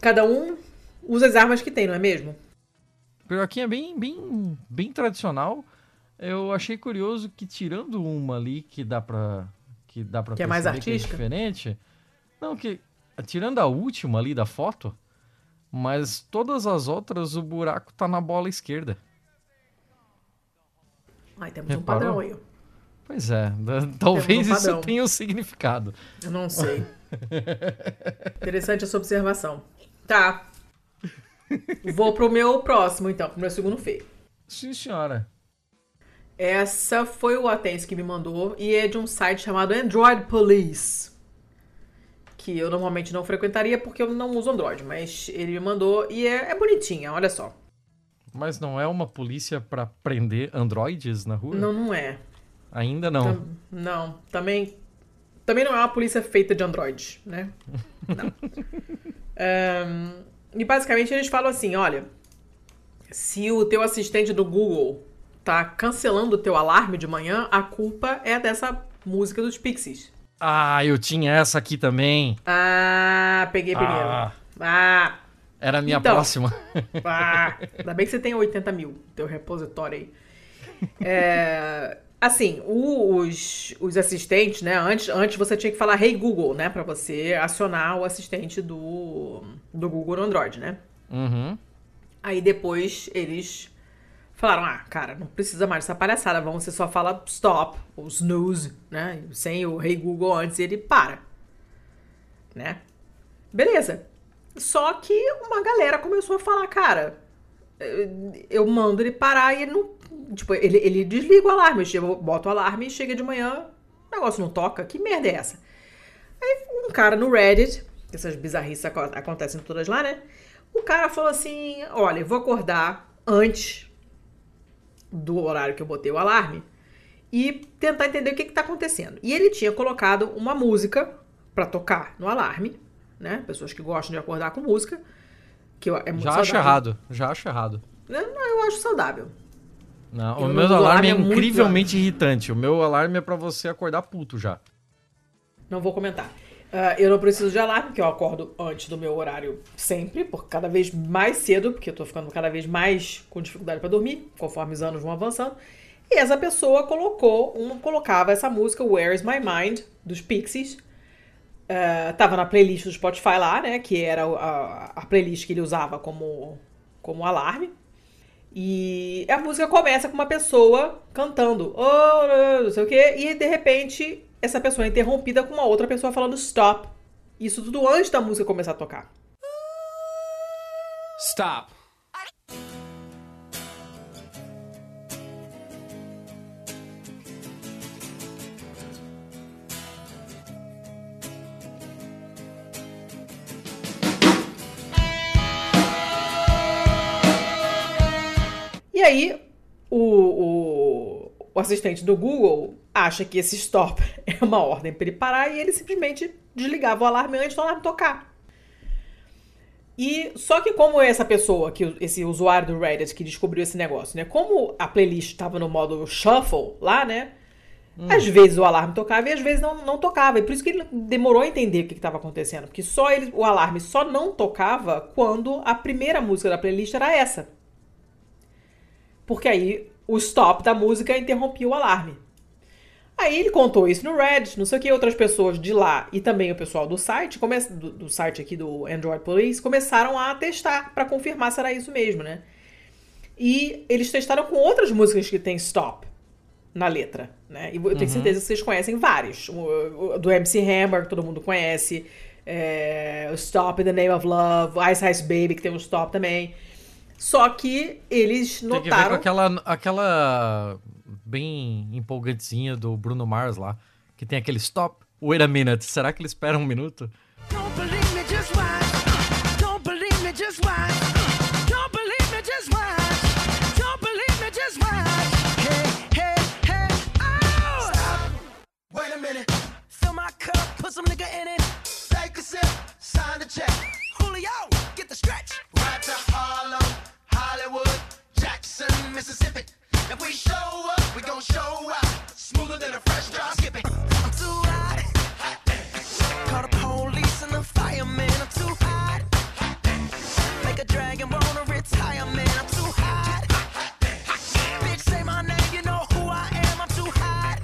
Cada um usa as armas que tem, não é mesmo? Piroquinha bem, bem, bem tradicional. Eu achei curioso que tirando uma ali que dá pra que dá para que é mais artística, que é diferente. Não que tirando a última ali da foto, mas todas as outras o buraco tá na bola esquerda. Ai, temos Reparou? um padrão aí. Pois é, *laughs* talvez um isso tenha um significado. Eu não sei. *laughs* Interessante essa observação. Tá. Vou pro meu próximo, então, pro meu segundo feio. Sim, senhora. Essa foi o Atense que me mandou e é de um site chamado Android Police. Que eu normalmente não frequentaria porque eu não uso Android, mas ele me mandou e é, é bonitinha, olha só. Mas não é uma polícia para prender androides na rua? Não, não é. Ainda não. Tam, não, também também não é uma polícia feita de androides, né? *laughs* Não. um, e basicamente eles falam assim, olha, se o teu assistente do Google tá cancelando o teu alarme de manhã, a culpa é dessa música dos Pixies. Ah, eu tinha essa aqui também. Ah, peguei primeiro. Ah. ah. Era a minha então, próxima. *laughs* Ah, ainda bem que você tem 80 mil, teu repositório aí. É, assim, os, os assistentes, né? Antes, antes você tinha que falar Hey Google, né? Pra você acionar o assistente do, do Google no Android, né? Uhum. Aí depois eles falaram: ah, cara, não precisa mais dessa palhaçada, vamos, você só fala stop, ou snooze, né? Sem o Hey Google antes ele para. Né? Beleza. Só que uma galera começou a falar, cara, eu mando ele parar e ele não. Tipo, ele, ele desliga o alarme. Eu boto o alarme e chega de manhã, o negócio não toca. Que merda é essa? Aí um cara no Reddit, essas bizarrices acontecem todas lá, né? O cara falou assim: olha, vou acordar antes do horário que eu botei o alarme e tentar entender o que está acontecendo. E ele tinha colocado uma música para tocar no alarme, né? Pessoas que gostam de acordar com música. Que é muito já saudável. acho errado, já acho errado. Não, eu acho saudável. Não, o meu alarme, alarme é, é incrivelmente irritante. O meu alarme é para você acordar puto já. Não vou comentar. Uh, eu não preciso de alarme, porque eu acordo antes do meu horário sempre, porque cada vez mais cedo, porque eu tô ficando cada vez mais com dificuldade para dormir, conforme os anos vão avançando. E essa pessoa colocou, um, colocava essa música Where is My Mind, dos Pixies. Uh, tava na playlist do Spotify lá, né? Que era a, a playlist que ele usava como, como alarme. E a música começa com uma pessoa cantando, oh, não sei o quê, e de repente essa pessoa é interrompida com uma outra pessoa falando stop. Isso tudo antes da música começar a tocar. Stop. E aí, o, o, o assistente do Google acha que esse stop *laughs* é uma ordem para ele parar e ele simplesmente desligava o alarme antes do alarme tocar. E só que como essa pessoa, que esse usuário do Reddit que descobriu esse negócio, né? Como a playlist estava no modo shuffle lá, né? Hum. Às vezes o alarme tocava e às vezes não, não tocava. E por isso que ele demorou a entender o que estava acontecendo. Porque só ele, o alarme só não tocava quando a primeira música da playlist era essa. Porque aí o stop da música interrompia o alarme. Aí ele contou isso no Reddit, não sei o que, outras pessoas de lá e também o pessoal do site, come... do, do site aqui do Android Police, começaram a testar para confirmar se era isso mesmo, né? E eles testaram com outras músicas que tem stop na letra, né? E eu tenho uhum. certeza que vocês conhecem vários. O, o, do MC Hammer, que todo mundo conhece. É, o Stop in the Name of Love. Ice Ice Baby, que tem um stop também. Só que eles notaram... Tem que ver com aquela, aquela bem empolgantezinha do Bruno Mars lá, que tem aquele stop, wait a minute, será que ele espera um minuto? Don't believe me, just. Don't believe me, just. Don't believe me, just. Hey, hey, hey, oh! Stop. Wait a minute. My cup, put in it. Take a sip, sign the check. Get the stretch. Hollywood, Jackson, Mississippi. If we show up, we gon' show out. Smoother than a fresh drop. Skip it. I'm too hot. hot Call the police and the. I'm too hot. hot Make a dragon wanna retire, man. I'm too hot. hot Bitch, say my name, you know who I am. I'm too hot.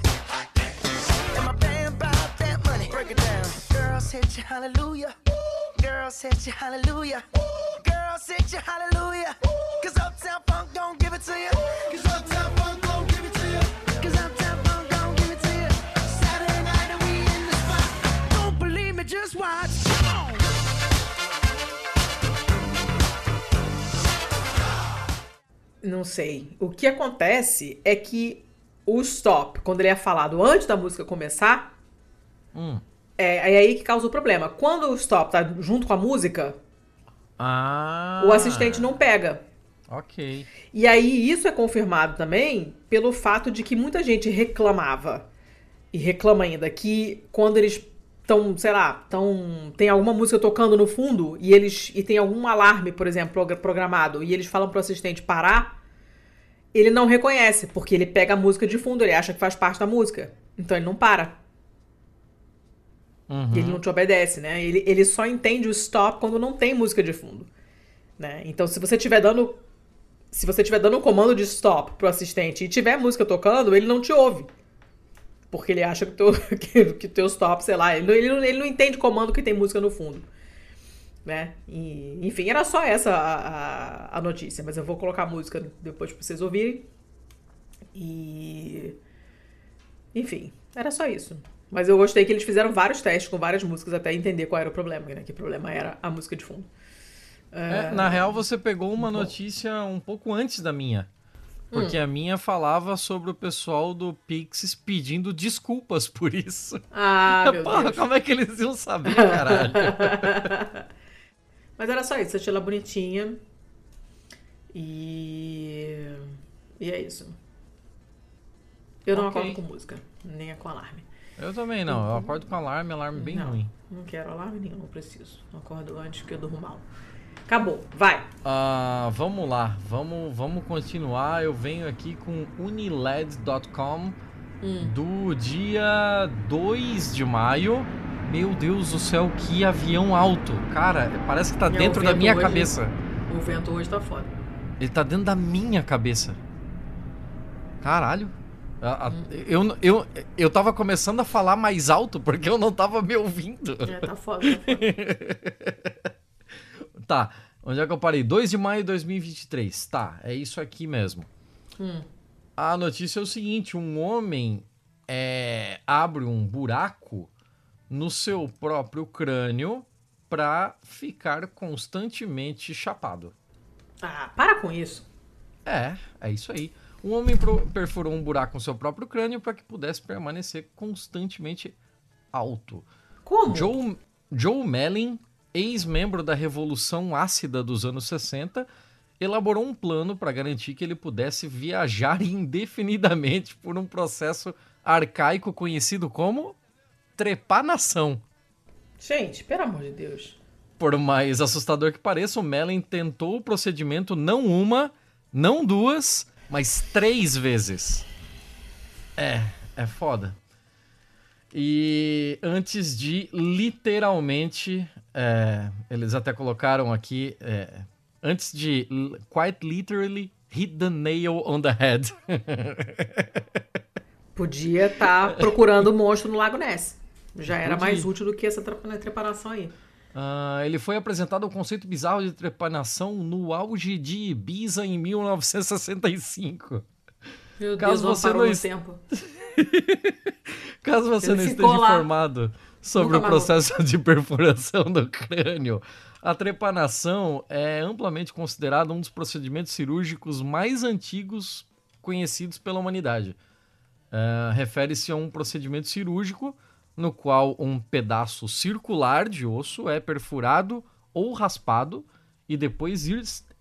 And my band that money. Break it down. Girls hit hallelujah. Girls hit you, hallelujah. Girls hit. Cause Uptown Funk don't give it to you. Cause Não sei. O que acontece é que o stop, quando ele é falado antes da música começar, hum. é, é aí que causa o problema. Quando o stop tá junto com a música, ah. o assistente não pega. Ok. E aí isso é confirmado também pelo fato de que muita gente reclamava e reclama ainda que quando eles estão, sei lá, estão tem alguma música tocando no fundo e eles e tem algum alarme, por exemplo, programado e eles falam pro assistente parar, ele não reconhece porque ele pega a música de fundo, ele acha que faz parte da música, então ele não para. Uhum. Ele não te obedece, né? Ele, ele só entende o stop quando não tem música de fundo. Né? Então, se você estiver dando se você estiver dando um comando de stop pro assistente e tiver música tocando, ele não te ouve. Porque ele acha que teu, *laughs* que, que teu stop, sei lá, ele não, ele, não, ele não entende comando que tem música no fundo. Né? E, enfim, era só essa a, a, a, notícia, mas eu vou colocar a música depois pra vocês ouvirem. E. Enfim, era só isso. Mas eu gostei que eles fizeram vários testes com várias músicas até entender qual era o problema, né? Que problema era a música de fundo. É, na real, você pegou uma notícia um pouco antes da minha. Porque hum. a minha falava sobre o pessoal do Pixies pedindo desculpas *laughs* por isso. Ah, *laughs* meu Porra, Deus. como é que eles iam saber, *laughs* caralho? Mas era só isso, achei ela bonitinha. E. E é isso. Eu não okay. acordo com música, nem é com alarme. Eu também não, eu acordo com alarme, alarme bem não, ruim. Não quero alarme nenhum, não preciso. Eu acordo antes que eu durmo mal. Acabou, vai. Uh, vamos lá, vamos, vamos continuar. Eu venho aqui com uniled.com hum. do dia 2 de maio. Meu Deus do céu, que avião alto. Cara, parece que tá é, dentro da minha hoje, cabeça. O vento hoje tá foda. Ele tá dentro da minha cabeça. Caralho. Hum. Eu, eu, eu tava começando a falar mais alto porque eu não tava me ouvindo. É, tá foda, tá foda. *laughs* Tá. Onde é que eu parei? 2 de maio de 2023. Tá, é isso aqui mesmo. Hum. A notícia é o seguinte: um homem é, abre um buraco no seu próprio crânio para ficar constantemente chapado. Ah, para com isso. É, é isso aí. Um homem perfurou um buraco no seu próprio crânio para que pudesse permanecer constantemente alto. Como? Joe, Joe Mellin, ex-membro da Revolução Ácida dos anos 60, elaborou um plano para garantir que ele pudesse viajar *laughs* indefinidamente por um processo arcaico conhecido como trepanação. Gente, pelo amor de Deus. Por mais assustador que pareça, o Mellin tentou o procedimento não uma, não duas, mas três vezes. É, é foda. E antes de literalmente. É, eles até colocaram aqui. É, antes de quite literally hit the nail on the head. *laughs* Podia estar tá procurando o monstro no Lago Ness. Já era Podia. mais útil do que essa trepanação aí. Uh, ele foi apresentado o conceito bizarro de trepanação no auge de Ibiza em 1965. Meu Caso Deus, você não est... tempo. *laughs* Caso você ele não esteja lá. informado sobre o processo *laughs* de perfuração do crânio, a trepanação é amplamente considerada um dos procedimentos cirúrgicos mais antigos conhecidos pela humanidade. Uh, Refere-se a um procedimento cirúrgico no qual um pedaço circular de osso é perfurado ou raspado e depois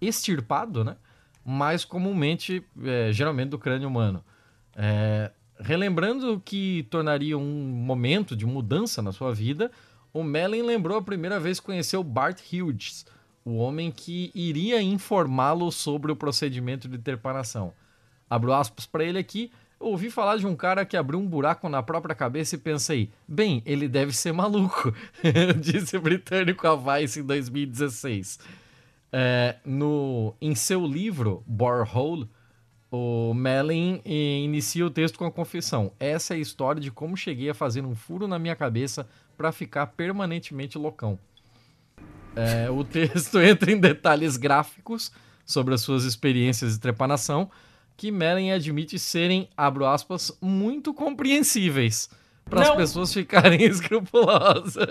extirpado, né? mais comumente, é, geralmente, do crânio humano. É, relembrando que tornaria um momento de mudança na sua vida, o Mellin lembrou a primeira vez que conheceu Bart Hughes, o homem que iria informá-lo sobre o procedimento de trepanação. Abro aspas para ele aqui ouvi falar de um cara que abriu um buraco na própria cabeça e pensei, bem, ele deve ser maluco, *laughs* disse o britânico a Vice em 2016. É, no, em seu livro, Borehole, o Mellin inicia o texto com a confissão. Essa é a história de como cheguei a fazer um furo na minha cabeça para ficar permanentemente loucão. É, o texto *laughs* entra em detalhes gráficos sobre as suas experiências de trepanação, que Meren admite serem, abro aspas, muito compreensíveis para as pessoas ficarem *laughs* escrupulosas.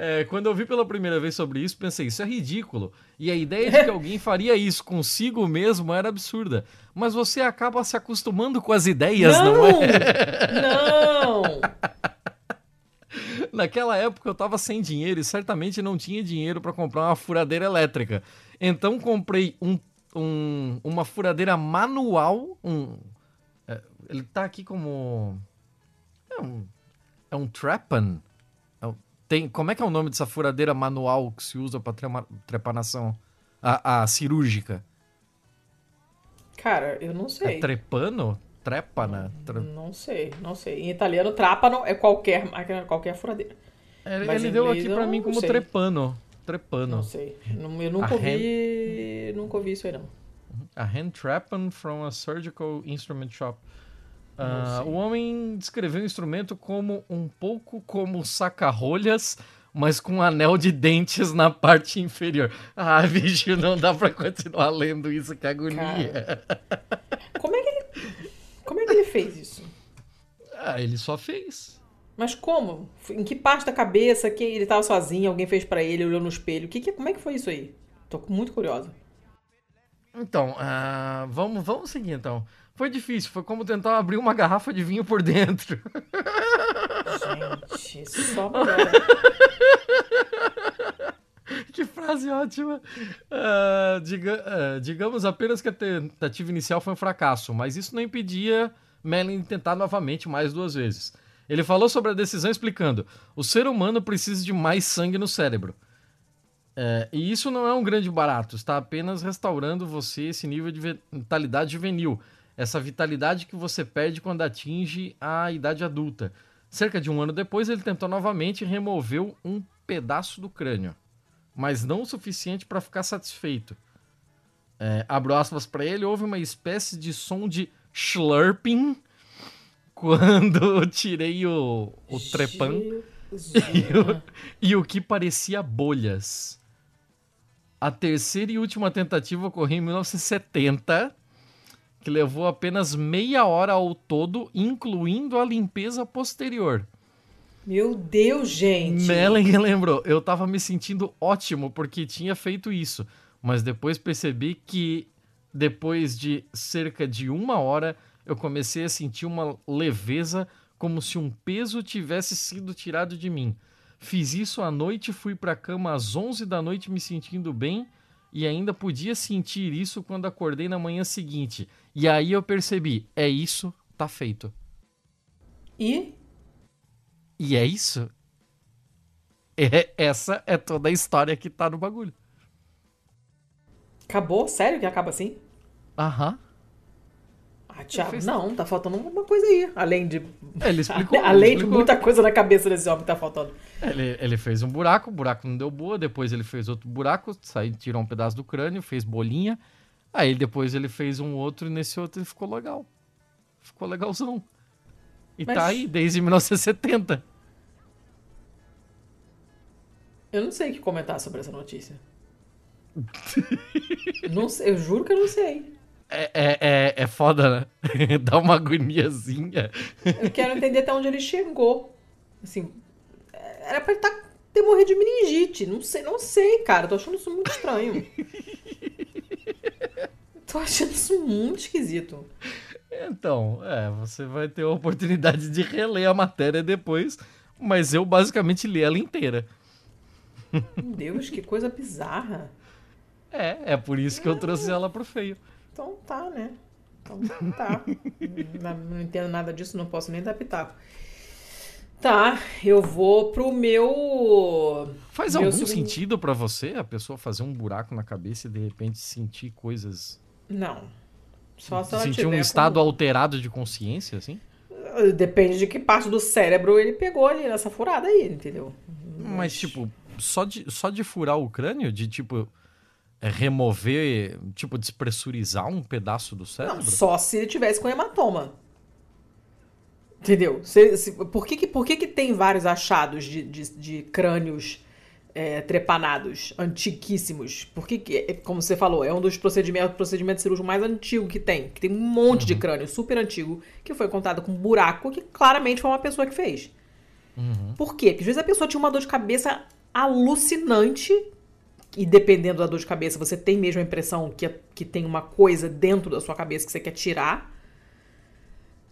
É, quando eu vi pela primeira vez sobre isso, pensei, isso é ridículo. E a ideia de que *laughs* alguém faria isso consigo mesmo era absurda. Mas você acaba se acostumando com as ideias, não, não é? Não! *laughs* *laughs* Naquela época eu estava sem dinheiro e certamente não tinha dinheiro para comprar uma furadeira elétrica. Então comprei um um, uma furadeira manual. Um, é, ele tá aqui como. É um, é um Trepan. Tem, como é que é o nome dessa furadeira manual que se usa para trepanação? A, a cirúrgica? Cara, eu não sei. É trepano? Trepana? Tre... Não sei, não sei. Em italiano, trapano é qualquer, qualquer furadeira. É, ele deu aqui para mim como sei. trepano trepano. Não sei. Eu nunca ouvi. Hand... Nunca ouvi isso aí, não. A hand trappan from a surgical instrument shop. Uh, o homem descreveu o instrumento como um pouco como saca-rolhas, mas com um anel de dentes na parte inferior. Ah, *laughs* bicho, não dá pra continuar lendo isso, que agonia. Cara, *laughs* como é que ele. Como é que ele fez isso? Ah, ele só fez. Mas como? Em que parte da cabeça que ele estava sozinho, alguém fez para ele, olhou no espelho? Que, que, como é que foi isso aí? Tô muito curiosa. Então, uh, vamos, vamos seguir então. Foi difícil, foi como tentar abrir uma garrafa de vinho por dentro. Gente, só *laughs* Que frase ótima. Uh, diga, uh, digamos apenas que a tentativa inicial foi um fracasso, mas isso não impedia Melin tentar novamente mais duas vezes. Ele falou sobre a decisão explicando: o ser humano precisa de mais sangue no cérebro. É, e isso não é um grande barato, está apenas restaurando você esse nível de vitalidade juvenil, essa vitalidade que você perde quando atinge a idade adulta. Cerca de um ano depois, ele tentou novamente e removeu um pedaço do crânio, mas não o suficiente para ficar satisfeito. É, abro aspas para ele, houve uma espécie de som de slurping *laughs* quando tirei o, o trepan *laughs* e o, e o que parecia bolhas. A terceira e última tentativa ocorreu em 1970, que levou apenas meia hora ao todo, incluindo a limpeza posterior. Meu Deus, gente! Mellen lembrou, eu tava me sentindo ótimo porque tinha feito isso. Mas depois percebi que depois de cerca de uma hora eu comecei a sentir uma leveza como se um peso tivesse sido tirado de mim. Fiz isso à noite, fui para a cama às 11 da noite me sentindo bem e ainda podia sentir isso quando acordei na manhã seguinte. E aí eu percebi, é isso, tá feito. E? E é isso? *laughs* É, essa é toda a história que tá no bagulho. Acabou? Sério que acaba assim? Aham. Ah, Thiago, fez... não, tá faltando alguma coisa aí. Além de. Ele *laughs* explicou. além ele explicou. de muita coisa na cabeça desse homem que tá faltando. Ele, ele fez um buraco, o buraco não deu boa, depois ele fez outro buraco, saiu, tirou um pedaço do crânio, fez bolinha. Aí depois ele fez um outro e nesse outro ele ficou legal. Ficou legalzão. E Mas... tá aí desde 1970. Eu não sei o que comentar sobre essa notícia. *laughs* não sei, eu juro que eu não sei. É, é, é, é foda, né? *laughs* Dá uma agoniazinha. Eu quero entender até onde ele chegou. Assim, era pra ele tá, ter morrido de meningite. Não sei, não sei, cara. Tô achando isso muito estranho. *laughs* *laughs* Tô achando isso muito esquisito. Então, é, você vai ter a oportunidade de reler a matéria depois, mas eu basicamente li ela inteira. Meu Deus, que coisa bizarra. É, é por isso que eu trouxe ela pro feio. Então tá, né? Então tá. não, não, entendo nada disso, não posso nem dar pitaco. Tá, eu vou pro meu. Faz meu algum segundo... sentido para você a pessoa fazer um buraco na cabeça e de repente sentir coisas. Não. Só se ela Sentir um estado como... alterado de consciência, assim? Depende de que parte do cérebro ele pegou ali nessa furada aí, entendeu? Mas, Mas tipo, só de, só de furar o crânio, de tipo é remover, tipo, despressurizar um pedaço do cérebro? Não, só se ele tivesse com hematoma. Entendeu? Se, se, por que, que, por que, que tem vários achados de, de, de crânios é, trepanados, antiquíssimos? Por que, que, é, como você falou, é um dos procedimentos, procedimentos cirúrgicos mais antigos que tem. Que tem um monte uhum. de crânio super antigo que foi contado com um buraco que claramente foi uma pessoa que fez. Uhum. Por quê? Porque às vezes a pessoa tinha uma dor de cabeça alucinante e dependendo da dor de cabeça, você tem mesmo a impressão que, que tem uma coisa dentro da sua cabeça que você quer tirar.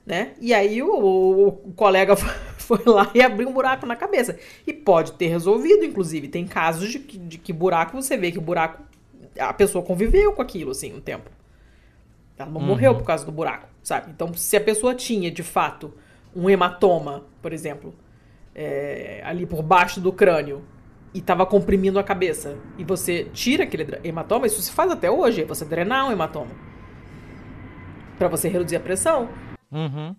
Né? E aí o, o, o colega *laughs* foi lá e abriu um buraco na cabeça. E pode ter resolvido, inclusive. Tem casos de, de que buraco você vê que o buraco. A pessoa conviveu com aquilo, assim, um tempo. Ela não uhum. morreu por causa do buraco, sabe? Então, se a pessoa tinha, de fato, um hematoma, por exemplo, é, ali por baixo do crânio, e tava comprimindo a cabeça. E você tira aquele hematoma, isso se faz até hoje, você drenar um hematoma. para você reduzir a pressão. Uhum.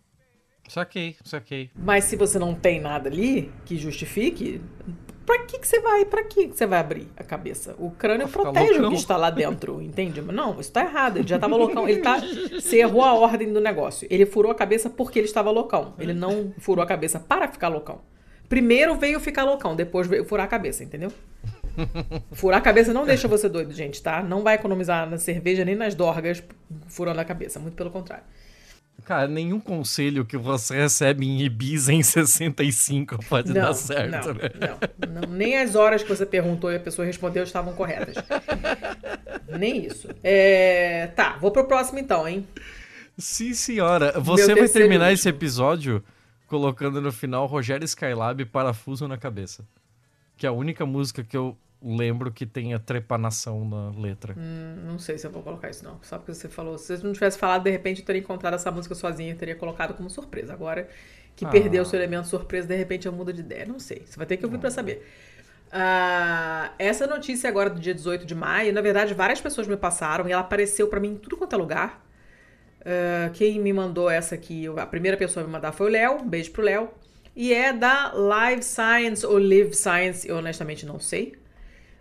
Saquei, saquei. Mas se você não tem nada ali que justifique, pra que, que você vai? Pra que, que você vai abrir a cabeça? O crânio protege loucão. o que está lá dentro, *laughs* entende? Não, isso tá errado. Ele já tava loucão. Ele tá. Você errou a ordem do negócio. Ele furou a cabeça porque ele estava loucão. Ele não furou a cabeça para ficar loucão. Primeiro veio ficar loucão, depois veio furar a cabeça, entendeu? Furar a cabeça não deixa você doido, gente, tá? Não vai economizar na cerveja nem nas dorgas furando a cabeça, muito pelo contrário. Cara, nenhum conselho que você recebe em Ibiza em *laughs* 65 pode não, dar certo, não, né? Não, não, nem as horas que você perguntou e a pessoa respondeu estavam corretas. nem isso. É... Tá, vou pro próximo então, hein? Sim, senhora. Você vai terminar esse episódio colocando no final Rogério Skylab Parafuso na Cabeça. Que é a única música que eu lembro que tenha trepanação na letra. Hum, não sei se eu vou colocar isso, não. Só porque você falou. Se você não tivesse falado, de repente eu teria encontrado essa música sozinha e teria colocado como surpresa. Agora que ah. perdeu o seu elemento surpresa, de repente eu mudo de ideia. Não sei. Você vai ter que ouvir ah. para saber. Uh, essa notícia agora do dia 18 de maio, na verdade, várias pessoas me passaram e ela apareceu para mim em tudo quanto é lugar. Uh, quem me mandou essa aqui, a primeira pessoa a me mandar foi o Léo. Um beijo pro Léo. E é da Live Science ou Live Science, eu honestamente não sei.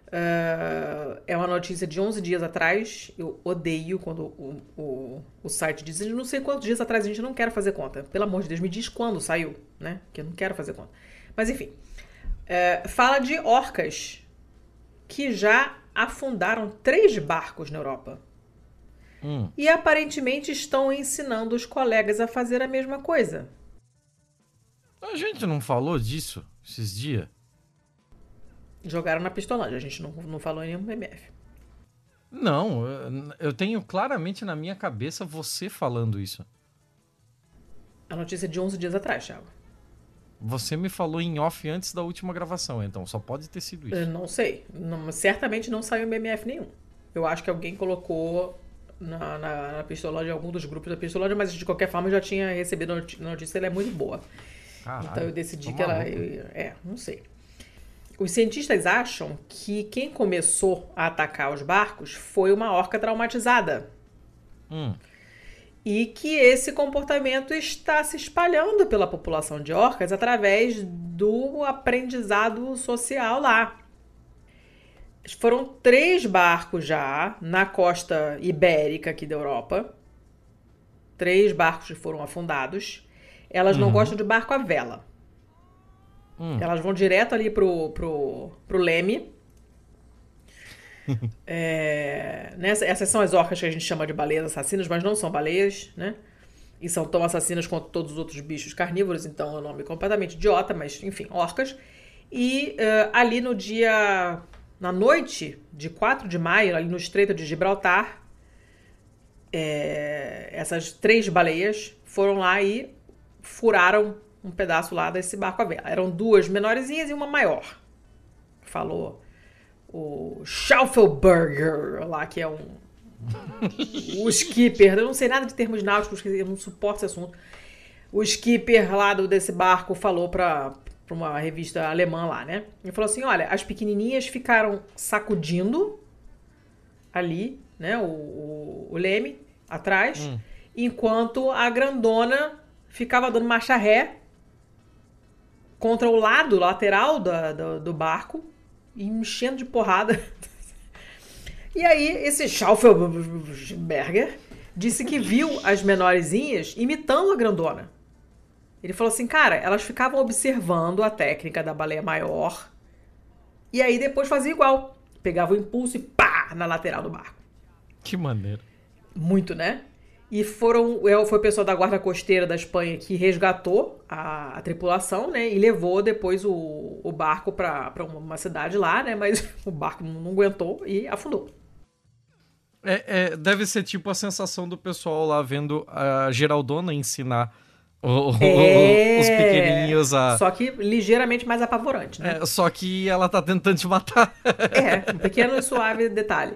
Uh, é uma notícia de 11 dias atrás. Eu odeio quando o, o, o site diz. Não sei quantos dias atrás a gente não quer fazer conta. Pelo amor de Deus, me diz quando saiu, né? Que eu não quero fazer conta. Mas enfim. Uh, fala de orcas que já afundaram três barcos na Europa. Hum. E aparentemente estão ensinando os colegas a fazer a mesma coisa. A gente não falou disso esses dias? Jogaram na pistolagem, a gente não, não falou em nenhum MF. Não, eu tenho claramente na minha cabeça você falando isso. A notícia de 11 dias atrás, Thiago. Você me falou em off antes da última gravação, então só pode ter sido isso. Eu não sei. Não, certamente não saiu MMF nenhum. Eu acho que alguém colocou na, na, na pistolagem, algum dos grupos da pistolagem, mas de qualquer forma eu já tinha recebido a notícia, ela é muito boa. Caralho, então eu decidi que ela. Eu, é, não sei. Os cientistas acham que quem começou a atacar os barcos foi uma orca traumatizada. Hum. E que esse comportamento está se espalhando pela população de orcas através do aprendizado social lá. Foram três barcos já na costa ibérica aqui da Europa. Três barcos que foram afundados. Elas não uhum. gostam de barco à vela. Hum. Elas vão direto ali pro, pro, pro leme. *laughs* é, nessa, essas são as orcas que a gente chama de baleias assassinas, mas não são baleias, né? E são tão assassinas quanto todos os outros bichos carnívoros, então é um nome completamente idiota, mas enfim, orcas. E uh, ali no dia. Na noite de 4 de maio, ali no Estreito de Gibraltar, é, essas três baleias foram lá e furaram um pedaço lá desse barco à vela. Eram duas menorzinhas e uma maior. Falou o Schaufelberger lá, que é um. o skipper. Eu não sei nada de termos náuticos, eu não suporto esse assunto. O skipper lá do, desse barco falou para uma revista alemã lá, né? Ele falou assim: olha, as pequenininhas ficaram sacudindo ali, né? O, o, o leme atrás, hum. enquanto a grandona ficava dando marcha ré contra o lado lateral da, do, do barco e enchendo de porrada. *laughs* e aí, esse Schaufelberger disse que viu as menorzinhas imitando a grandona. Ele falou assim, cara, elas ficavam observando a técnica da baleia maior e aí depois fazia igual. Pegava o impulso e pá, na lateral do barco. Que maneiro. Muito, né? E foram, é, foi o pessoal da guarda costeira da Espanha que resgatou a, a tripulação, né? E levou depois o, o barco para uma cidade lá, né? Mas *laughs* o barco não aguentou e afundou. É, é, deve ser tipo a sensação do pessoal lá vendo a Geraldona ensinar o, é... os pequenininhos a. Só que ligeiramente mais apavorante, né? É, só que ela tá tentando te matar. é, um pequeno e suave detalhe.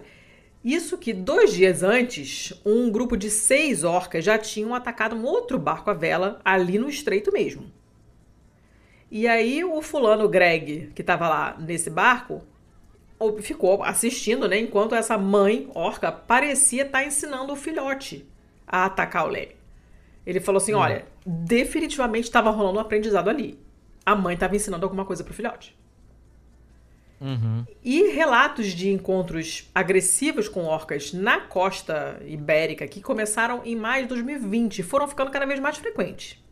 Isso que dois dias antes, um grupo de seis orcas já tinham atacado um outro barco à vela ali no estreito mesmo. E aí o fulano Greg, que estava lá nesse barco, ficou assistindo, né? Enquanto essa mãe orca parecia estar tá ensinando o filhote a atacar o leme. Ele falou assim: hum. olha, definitivamente estava rolando um aprendizado ali. A mãe estava ensinando alguma coisa pro filhote. Uhum. E relatos de encontros agressivos com orcas na costa ibérica, que começaram em maio de 2020, foram ficando cada vez mais frequentes.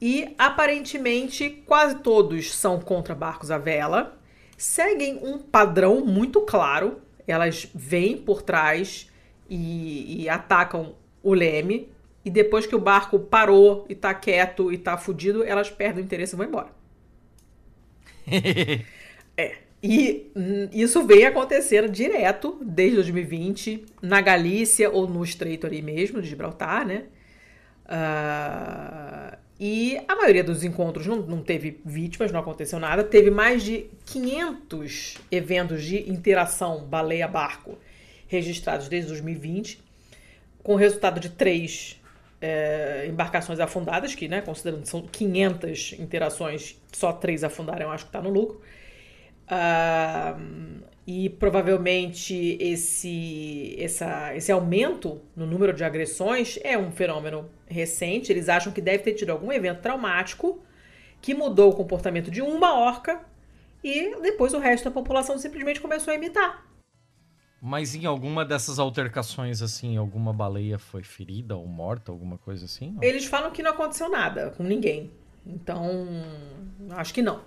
E aparentemente quase todos são contra barcos à vela, seguem um padrão muito claro. Elas vêm por trás e, e atacam o leme, e depois que o barco parou e tá quieto e tá fudido, elas perdem o interesse e vão embora. *laughs* E hum, isso vem acontecendo direto desde 2020 na Galícia ou no Estreito ali mesmo, de Gibraltar, né? Uh, e a maioria dos encontros não, não teve vítimas, não aconteceu nada. Teve mais de 500 eventos de interação baleia-barco registrados desde 2020, com resultado de três é, embarcações afundadas, que, né, considerando que são 500 interações, só três afundaram, eu acho que está no lucro. Uh, e provavelmente esse, essa, esse aumento no número de agressões é um fenômeno recente. Eles acham que deve ter tido algum evento traumático que mudou o comportamento de uma orca e depois o resto da população simplesmente começou a imitar. Mas em alguma dessas altercações, assim, alguma baleia foi ferida ou morta, alguma coisa assim? Eles falam que não aconteceu nada com ninguém. Então, acho que não.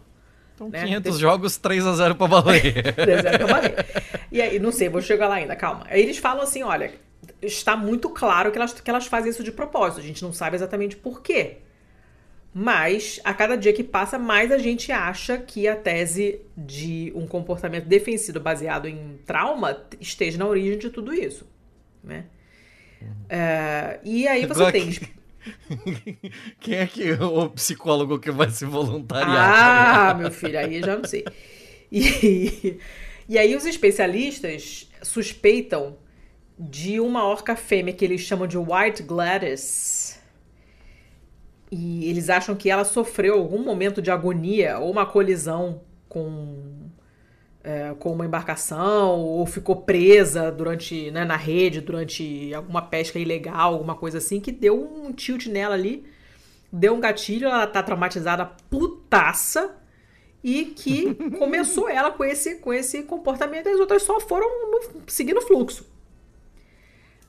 Então, né? 500 Deixa... jogos, 3 a 0 para Baleia. 3 a 0 para Baleia. E aí, não sei, vou chegar lá ainda, calma. Aí eles falam assim, olha, está muito claro que elas, que elas fazem isso de propósito. A gente não sabe exatamente por quê. Mas, a cada dia que passa, mais a gente acha que a tese de um comportamento defensivo baseado em trauma esteja na origem de tudo isso. Né? É, e aí você Agora tem. que- *laughs* Quem é que o psicólogo que vai se voluntariar? Ah, meu filho, aí eu já não sei. E, e aí os especialistas suspeitam de uma orca fêmea que eles chamam de White Gladys. E eles acham que ela sofreu algum momento de agonia ou uma colisão com, é, com uma embarcação ou ficou presa durante né, na rede durante alguma pesca ilegal, alguma coisa assim, que deu um tilt nela ali deu um gatilho, ela tá traumatizada putaça e que *laughs* começou ela com esse, com esse comportamento e as outras só foram no- seguindo o fluxo.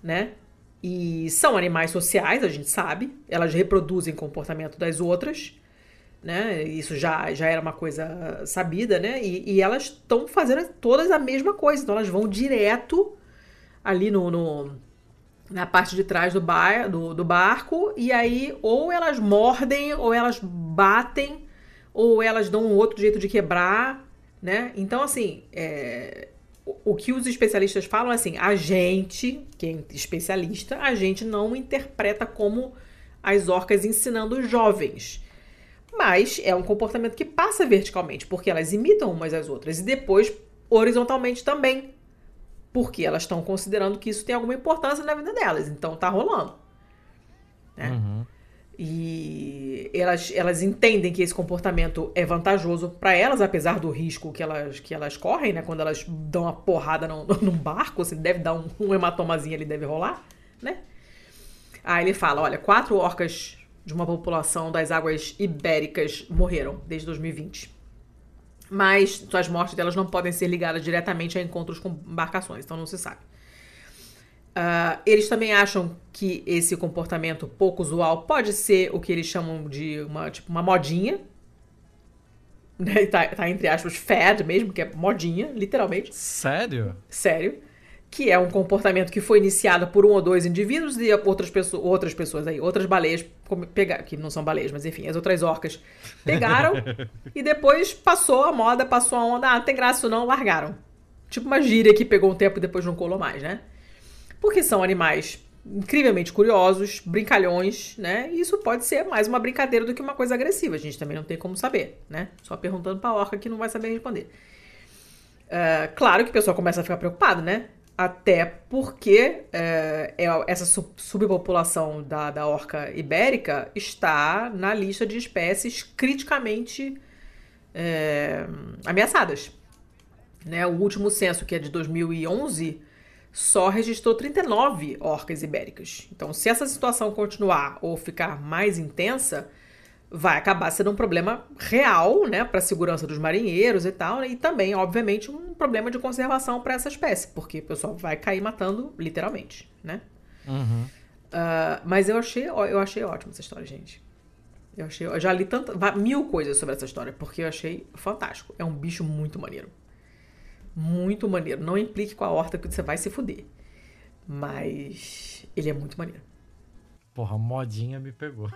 Né? E são animais sociais, a gente sabe, elas reproduzem comportamento das outras, né? Isso já, já era uma coisa sabida, né? E, e elas estão fazendo todas a mesma coisa, então elas vão direto ali no, no- na parte de trás do, bar, do, do barco, e aí ou elas mordem, ou elas batem, ou elas dão um outro jeito de quebrar, né? Então, assim, é, o, o que os especialistas falam é assim, a gente, quem é especialista, a gente não interpreta como as orcas ensinando os jovens. Mas é um comportamento que passa verticalmente, porque elas imitam umas às outras, e depois horizontalmente também porque elas estão considerando que isso tem alguma importância na vida delas. Então tá rolando. Né? Uhum. E elas, elas entendem que esse comportamento é vantajoso para elas, apesar do risco que elas, que elas correm, né? Quando elas dão uma porrada num, num barco, você deve dar um, um hematomazinho ali, deve rolar, né? Aí ele fala: olha, quatro orcas de uma população das águas ibéricas morreram desde 2020 mas suas mortes delas não podem ser ligadas diretamente a encontros com embarcações, então não se sabe. Ah, eles também acham que esse comportamento pouco usual pode ser o que eles chamam de uma, tipo, uma modinha. Né? Tá, tá entre aspas, fad mesmo, que é modinha, literalmente. Sério? Sério. Que é um comportamento que foi iniciado por um ou dois indivíduos e outras pessoas, outras pessoas aí, outras baleias, come- pega- que não são baleias, mas enfim, as outras orcas pegaram *laughs* e depois passou a moda, passou a onda, ah, não tem graça não, largaram. Tipo uma gíria que pegou um tempo e depois não colou mais, né? Porque são animais incrivelmente curiosos, brincalhões, né? E isso pode ser mais uma brincadeira do que uma coisa agressiva. A gente também não tem como saber, né? Só perguntando pra orca que não vai saber responder. É, claro que o pessoal começa a ficar preocupado, né? Até porque é, é- essa su- subpopulação da, da orca ibérica está na lista de espécies criticamente é, ameaçadas. Né? O último censo, que é de 2011, só registrou 39 orcas ibéricas. Então, se essa situação continuar ou ficar mais intensa, vai acabar sendo um problema real, né, para a segurança dos marinheiros e tal, né, e também, obviamente, um problema de conservação para essa espécie, porque o pessoal vai cair matando, literalmente, né? Uhum. Ah, mas eu achei, eu achei ótima essa história, gente. Eu achei, eu já li tanta, mil coisas sobre essa história, porque eu achei fantástico. É um bicho muito maneiro. Muito maneiro. Não implique com a horta que você vai se fuder. Mas ele é muito maneiro. Porra, modinha me pegou.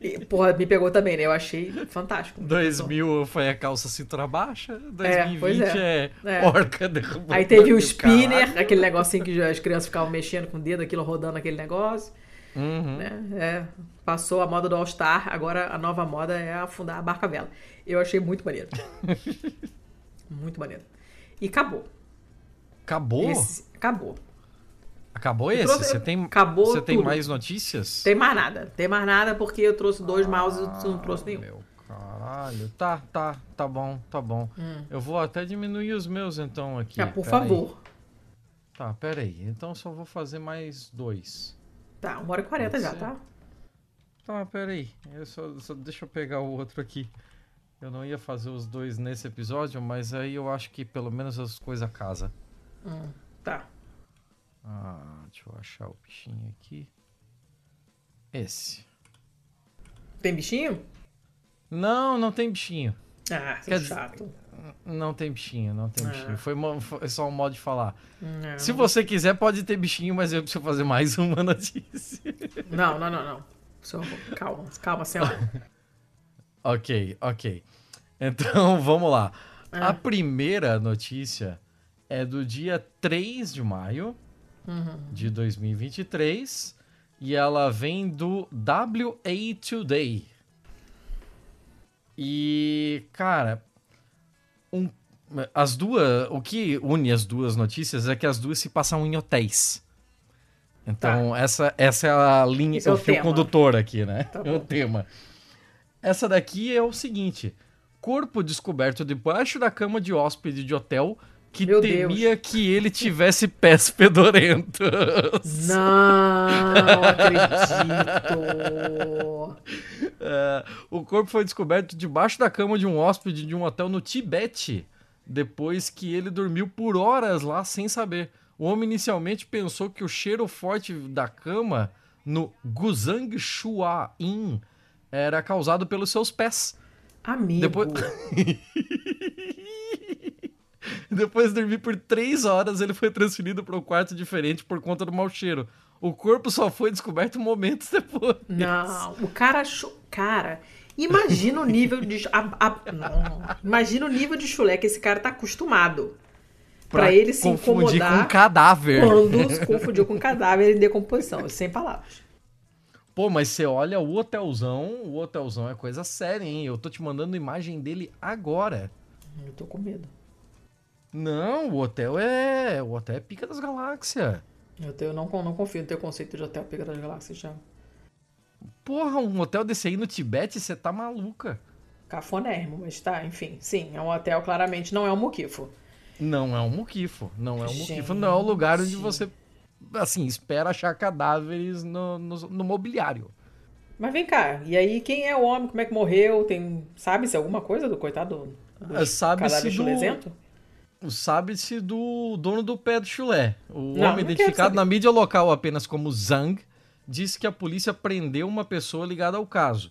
E, porra, me pegou também, né? Eu achei fantástico. 2000 foi a calça cintura baixa, É, pois 2020 é, É. orca derrubando. Aí teve o Caralho. spinner, aquele negocinho que as crianças ficavam mexendo com o dedo, aquilo rodando aquele negócio. Uhum. né? É, passou a moda do All Star, agora a nova moda é afundar a barca vela. Eu achei muito maneiro. *laughs* muito maneiro. E acabou. Acabou? Esse- acabou. Acabou Eu esse? trouxe- Você tem, acabou você tem mais notícias? Tem mais nada. Tem mais nada porque eu trouxe dois mouse e tu não trouxe nenhum. Meu caralho. Tá, tá, tá bom, tá bom. Eu vou até diminuir os meus então aqui. Ah, por Pera aí. favor. Tá, pera aí. Então só vou fazer mais dois. Tá, uma hora e quarenta Pode já, ser. tá? Tá, pera aí. Eu só, só- deixa eu pegar o outro aqui. Eu não ia fazer os dois nesse episódio, mas aí eu acho que pelo menos as coisas casa. Hum, tá. Ah, deixa eu achar o bichinho aqui. Esse. Tem bichinho? Não, não tem bichinho. Ah, dizer- chato. Não tem bichinho, não tem Ah. bichinho. Foi, mo- foi só um modo de falar. Não. Se você quiser, pode ter bichinho, mas eu preciso fazer mais *laughs* uma notícia. Não, não, não, não. Só- calma, calma, senhora. *laughs* Ok, ok. Então *laughs* vamos lá. Ah. A primeira notícia é do dia 3 de maio uhum. de 2023 e ela vem do WA Today. E, cara, um, as duas. O que une as duas notícias é que as duas se passam em hotéis. Então, tá. essa, essa é a linha, é o fio tema. condutor aqui, né? Tá é o tema. Essa daqui é o seguinte: corpo descoberto debaixo da cama de hóspede de hotel que Meu temia Deus. que ele tivesse pés fedorentos. Não acredito. *laughs* É, o corpo foi descoberto debaixo da cama de um hóspede de um hotel no Tibete, depois que ele dormiu por horas lá sem saber. O homem inicialmente pensou que o cheiro forte da cama no Guzang Shua Inn era causado pelos seus pés. Amigo. Depois... *laughs* *laughs* Depois de dormir por três horas, ele foi transferido para um quarto diferente por conta do mau cheiro. O corpo só foi descoberto momentos depois. Não, o cara achou. Cara, imagina o nível de. A, a, não, imagina o nível de chulé que esse cara tá acostumado. Pra, pra ele se confundir incomodar. com cadáver. Quando se *laughs* confundiu com cadáver em decomposição. Sem palavras. Pô, mas você olha o hotelzão, o hotelzão é coisa séria, hein? Eu tô te mandando imagem dele agora. Eu tô com medo. Não, o hotel é. O hotel é pica das galáxias. Eu, não, não confio no teu conceito de hotel pica das galáxias já. Porra, um hotel desse aí no Tibete, você tá maluca. Cafonérrimo, mas tá, enfim. Sim, é um hotel, claramente não é um muquifo. Não é um muquifo. Não é um muquifo, não é um lugar onde você, assim, espera achar cadáveres no, no, no mobiliário. Mas vem cá, e aí quem é o homem? Como é que morreu? Tem. Sabe-se alguma coisa do coitado do Sabe-se do sabe-se do dono do pé do chulé. O não, homem identificado na mídia local apenas como Zhang disse que a polícia prendeu uma pessoa ligada ao caso.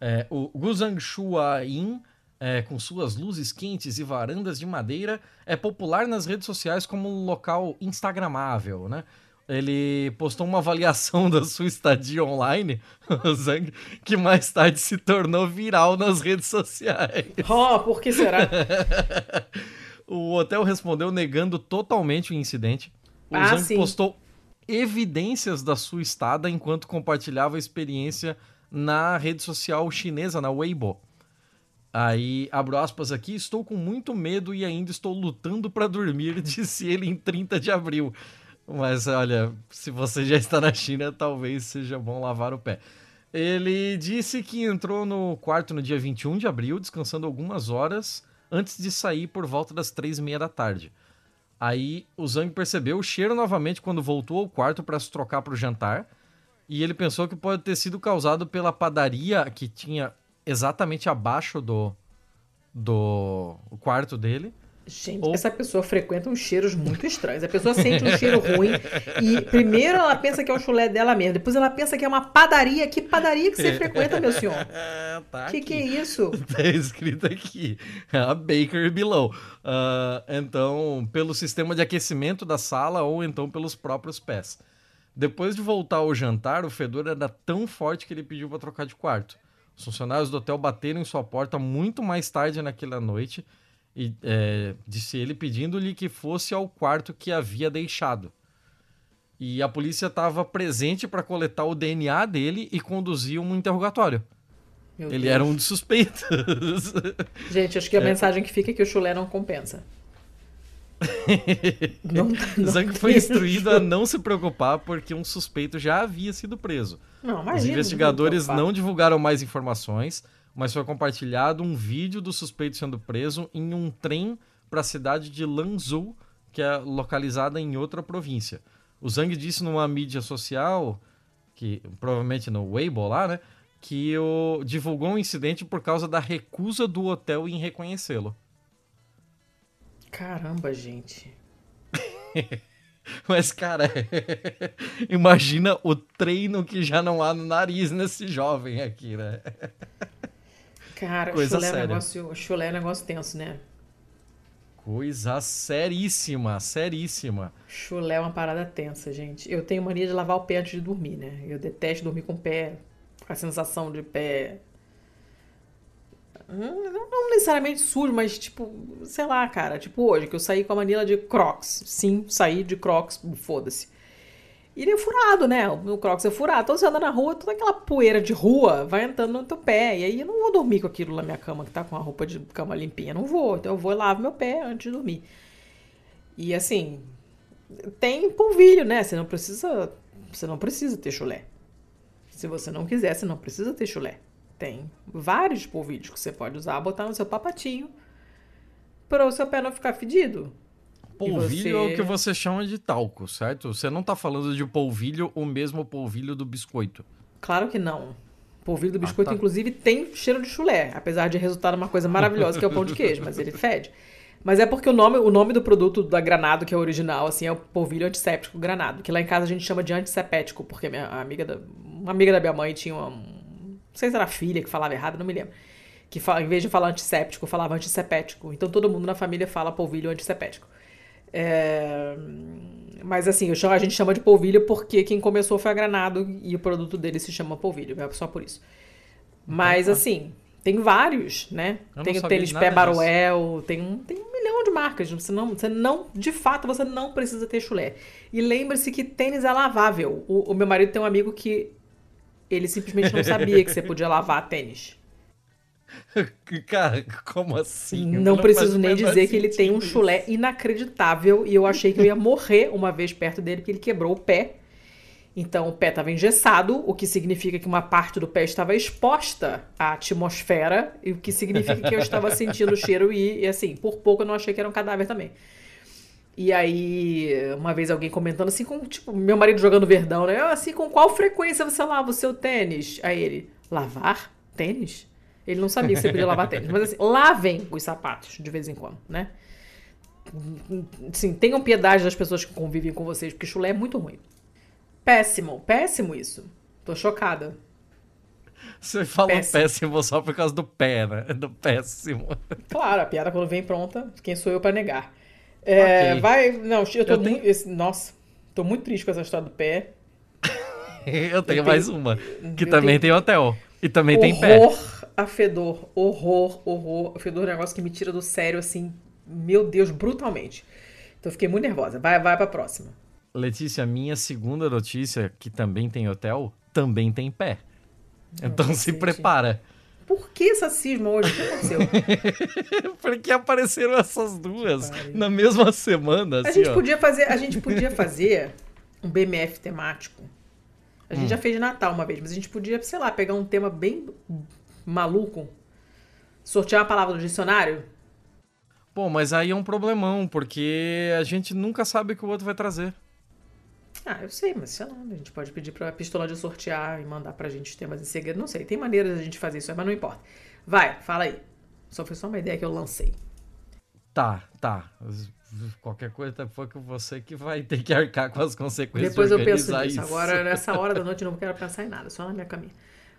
É, o Guzang Shuain, é, com suas luzes quentes e varandas de madeira, é popular nas redes sociais como um local instagramável, né? Ele postou uma avaliação *laughs* da sua estadia online, *laughs* Zang, que mais tarde se tornou viral nas redes sociais. Oh, por que será? *laughs* O hotel respondeu negando totalmente o incidente. O ah, postou evidências da sua estada enquanto compartilhava a experiência na rede social chinesa, na Weibo. Aí, abro aspas aqui, estou com muito medo e ainda estou lutando para dormir, *laughs* disse ele em 30 de abril. Mas olha, se você já está na China, talvez seja bom lavar o pé. Ele disse que entrou no quarto no dia 21 de abril, descansando algumas horas antes de sair por volta das três e meia da tarde. Aí o Zang percebeu o cheiro novamente quando voltou ao quarto para se trocar para o jantar. E ele pensou que pode ter sido causado pela padaria que tinha exatamente abaixo do, do quarto dele. Gente, Ou... essa pessoa frequenta uns cheiros muito estranhos. A pessoa sente um cheiro ruim e primeiro ela pensa que é o chulé dela mesmo, depois ela pensa que é uma padaria. Que padaria que você frequenta, meu senhor? *laughs* tá que aqui. que é isso? *laughs* Tá escrito aqui, a Baker Below. Uh, então, pelo sistema de aquecimento da sala ou então pelos próprios pés. Depois de voltar ao jantar, o fedor era tão forte que ele pediu para trocar de quarto. Os funcionários do hotel bateram em sua porta muito mais tarde naquela noite e é, disse ele pedindo-lhe que fosse ao quarto que havia deixado. E a polícia estava presente para coletar o DNA dele e conduzir um interrogatório. Meu ele Deus. era um dos suspeitos. *laughs* Gente, acho que a é. mensagem que fica é que o chulé não compensa. *laughs* não, não Zang foi instruído a não se preocupar porque um suspeito já havia sido preso. Não, Os investigadores não divulgaram mais informações mas foi compartilhado um vídeo do suspeito sendo preso em um trem para a cidade de Lanzhou, que é localizada em outra província. O Zhang disse numa mídia social, que provavelmente no Weibo lá, né, que o, divulgou um incidente por causa da recusa do hotel em reconhecê-lo. Caramba, gente. *laughs* Mas, cara, *laughs* imagina o treino que já não há no nariz nesse jovem aqui, né? *laughs* Cara, Coisa chulé, é séria. negócio, chulé é negócio tenso, né? Coisa seríssima, seríssima. Chulé é uma parada tensa, gente. Eu tenho mania de lavar o pé antes de dormir, né? Eu detesto dormir com o pé, com a sensação de pé Hum, não necessariamente sujo, mas tipo, sei lá, cara. Tipo hoje, que eu saí com a manila de Crocs. Sim, saí de Crocs, foda-se. E ele é furado, né? O Crocs é furado. Então você anda na rua, toda aquela poeira de rua vai entrando no teu pé. E aí eu não vou dormir com aquilo na minha cama, que tá com a roupa de cama limpinha. Não vou. Então eu vou e lavo meu pé antes de dormir. E assim, tem polvilho, né? Você não precisa. Você não precisa ter chulé. Se você não quiser, você não precisa ter chulé. Tem vários polvilhos que você pode usar, botar no seu papatinho para o seu pé não ficar fedido. Polvilho você... é o que você chama de talco, certo? Você não está falando de polvilho, o mesmo polvilho do biscoito. Claro que não. Polvilho do biscoito, ah, tá. inclusive, tem cheiro de chulé, apesar de resultar numa coisa maravilhosa que é o pão de queijo, mas ele fede. Mas é porque o nome, o nome do produto da Granado, que é original, assim, é o polvilho antisséptico Granado, que lá em casa a gente chama de antissepético, porque minha amiga da, uma amiga da minha mãe tinha uma, não sei se era filha que falava errado, não me lembro. Que fala, em vez de falar antisséptico, falava antissepético. Então todo mundo na família fala polvilho antissepético. É... Mas assim, chamo, a gente chama de polvilho porque quem começou foi a Granado e o produto dele se chama polvilho. É só por isso. Mas assim, tem vários, né? tem o tênis pé Baruel, tem um, tem um milhão de marcas. Você não, você não, de fato, você não precisa ter chulé. E lembre-se que tênis é lavável. O, o meu marido tem um amigo que ele simplesmente não sabia que você podia lavar tênis. *laughs* Cara, como assim? Não, não preciso nem dizer que ele tem um chulé inacreditável e eu achei que eu ia *laughs* morrer uma vez perto dele porque ele quebrou o pé. Então o pé estava engessado, o que significa que uma parte do pé estava exposta à atmosfera, e o que significa que eu estava sentindo o cheiro e, e assim, por pouco eu não achei que era um cadáver também. E aí, uma vez alguém comentando assim, com, tipo, meu marido jogando verdão, né? Assim, com qual frequência você lava o seu tênis? Aí ele, lavar tênis? Ele não sabia que você podia lavar tênis. Mas assim, lavem os sapatos de vez em quando, né? Sim, tenham piedade das pessoas que convivem com vocês, porque chulé é muito ruim. Péssimo, péssimo isso. Tô chocada. Você fala péssimo. péssimo só por causa do pé, né? Do péssimo. Claro, a piada quando vem pronta, quem sou eu para negar? É, okay. Vai. Não, eu tô eu muito. Tenho... Nossa, tô muito triste com essa história do pé. *laughs* eu tenho eu mais tenho... uma. Que eu também tenho... tem hotel. E também horror tem pé. A fedor. Horror, horror. Fedor é um negócio que me tira do sério, assim. Meu Deus, brutalmente. Então fiquei muito nervosa. Vai, vai pra próxima. Letícia, minha segunda notícia, que também tem hotel, também tem pé. Então se prepara. Por que essa cisma hoje? O que aconteceu? *laughs* Porque apareceram essas duas na mesma semana. Assim, a gente ó. podia fazer, a gente podia fazer um BMF temático. A gente hum. já fez de Natal uma vez, mas a gente podia, sei lá, pegar um tema bem maluco, sortear a palavra do dicionário. Pô, mas aí é um problemão, porque a gente nunca sabe o que o outro vai trazer. Ah, eu sei, mas sei lá, a gente pode pedir pra pistola de sortear e mandar pra gente os temas em segredo. Não sei, tem maneiras de a gente fazer isso, mas não importa. Vai, fala aí. Só foi só uma ideia que eu lancei. Tá, tá. Qualquer coisa foi com você que vai ter que arcar com as consequências. Depois eu penso nisso. Isso. Agora, nessa hora da *laughs* noite, eu não quero pensar em nada, só na minha caminha.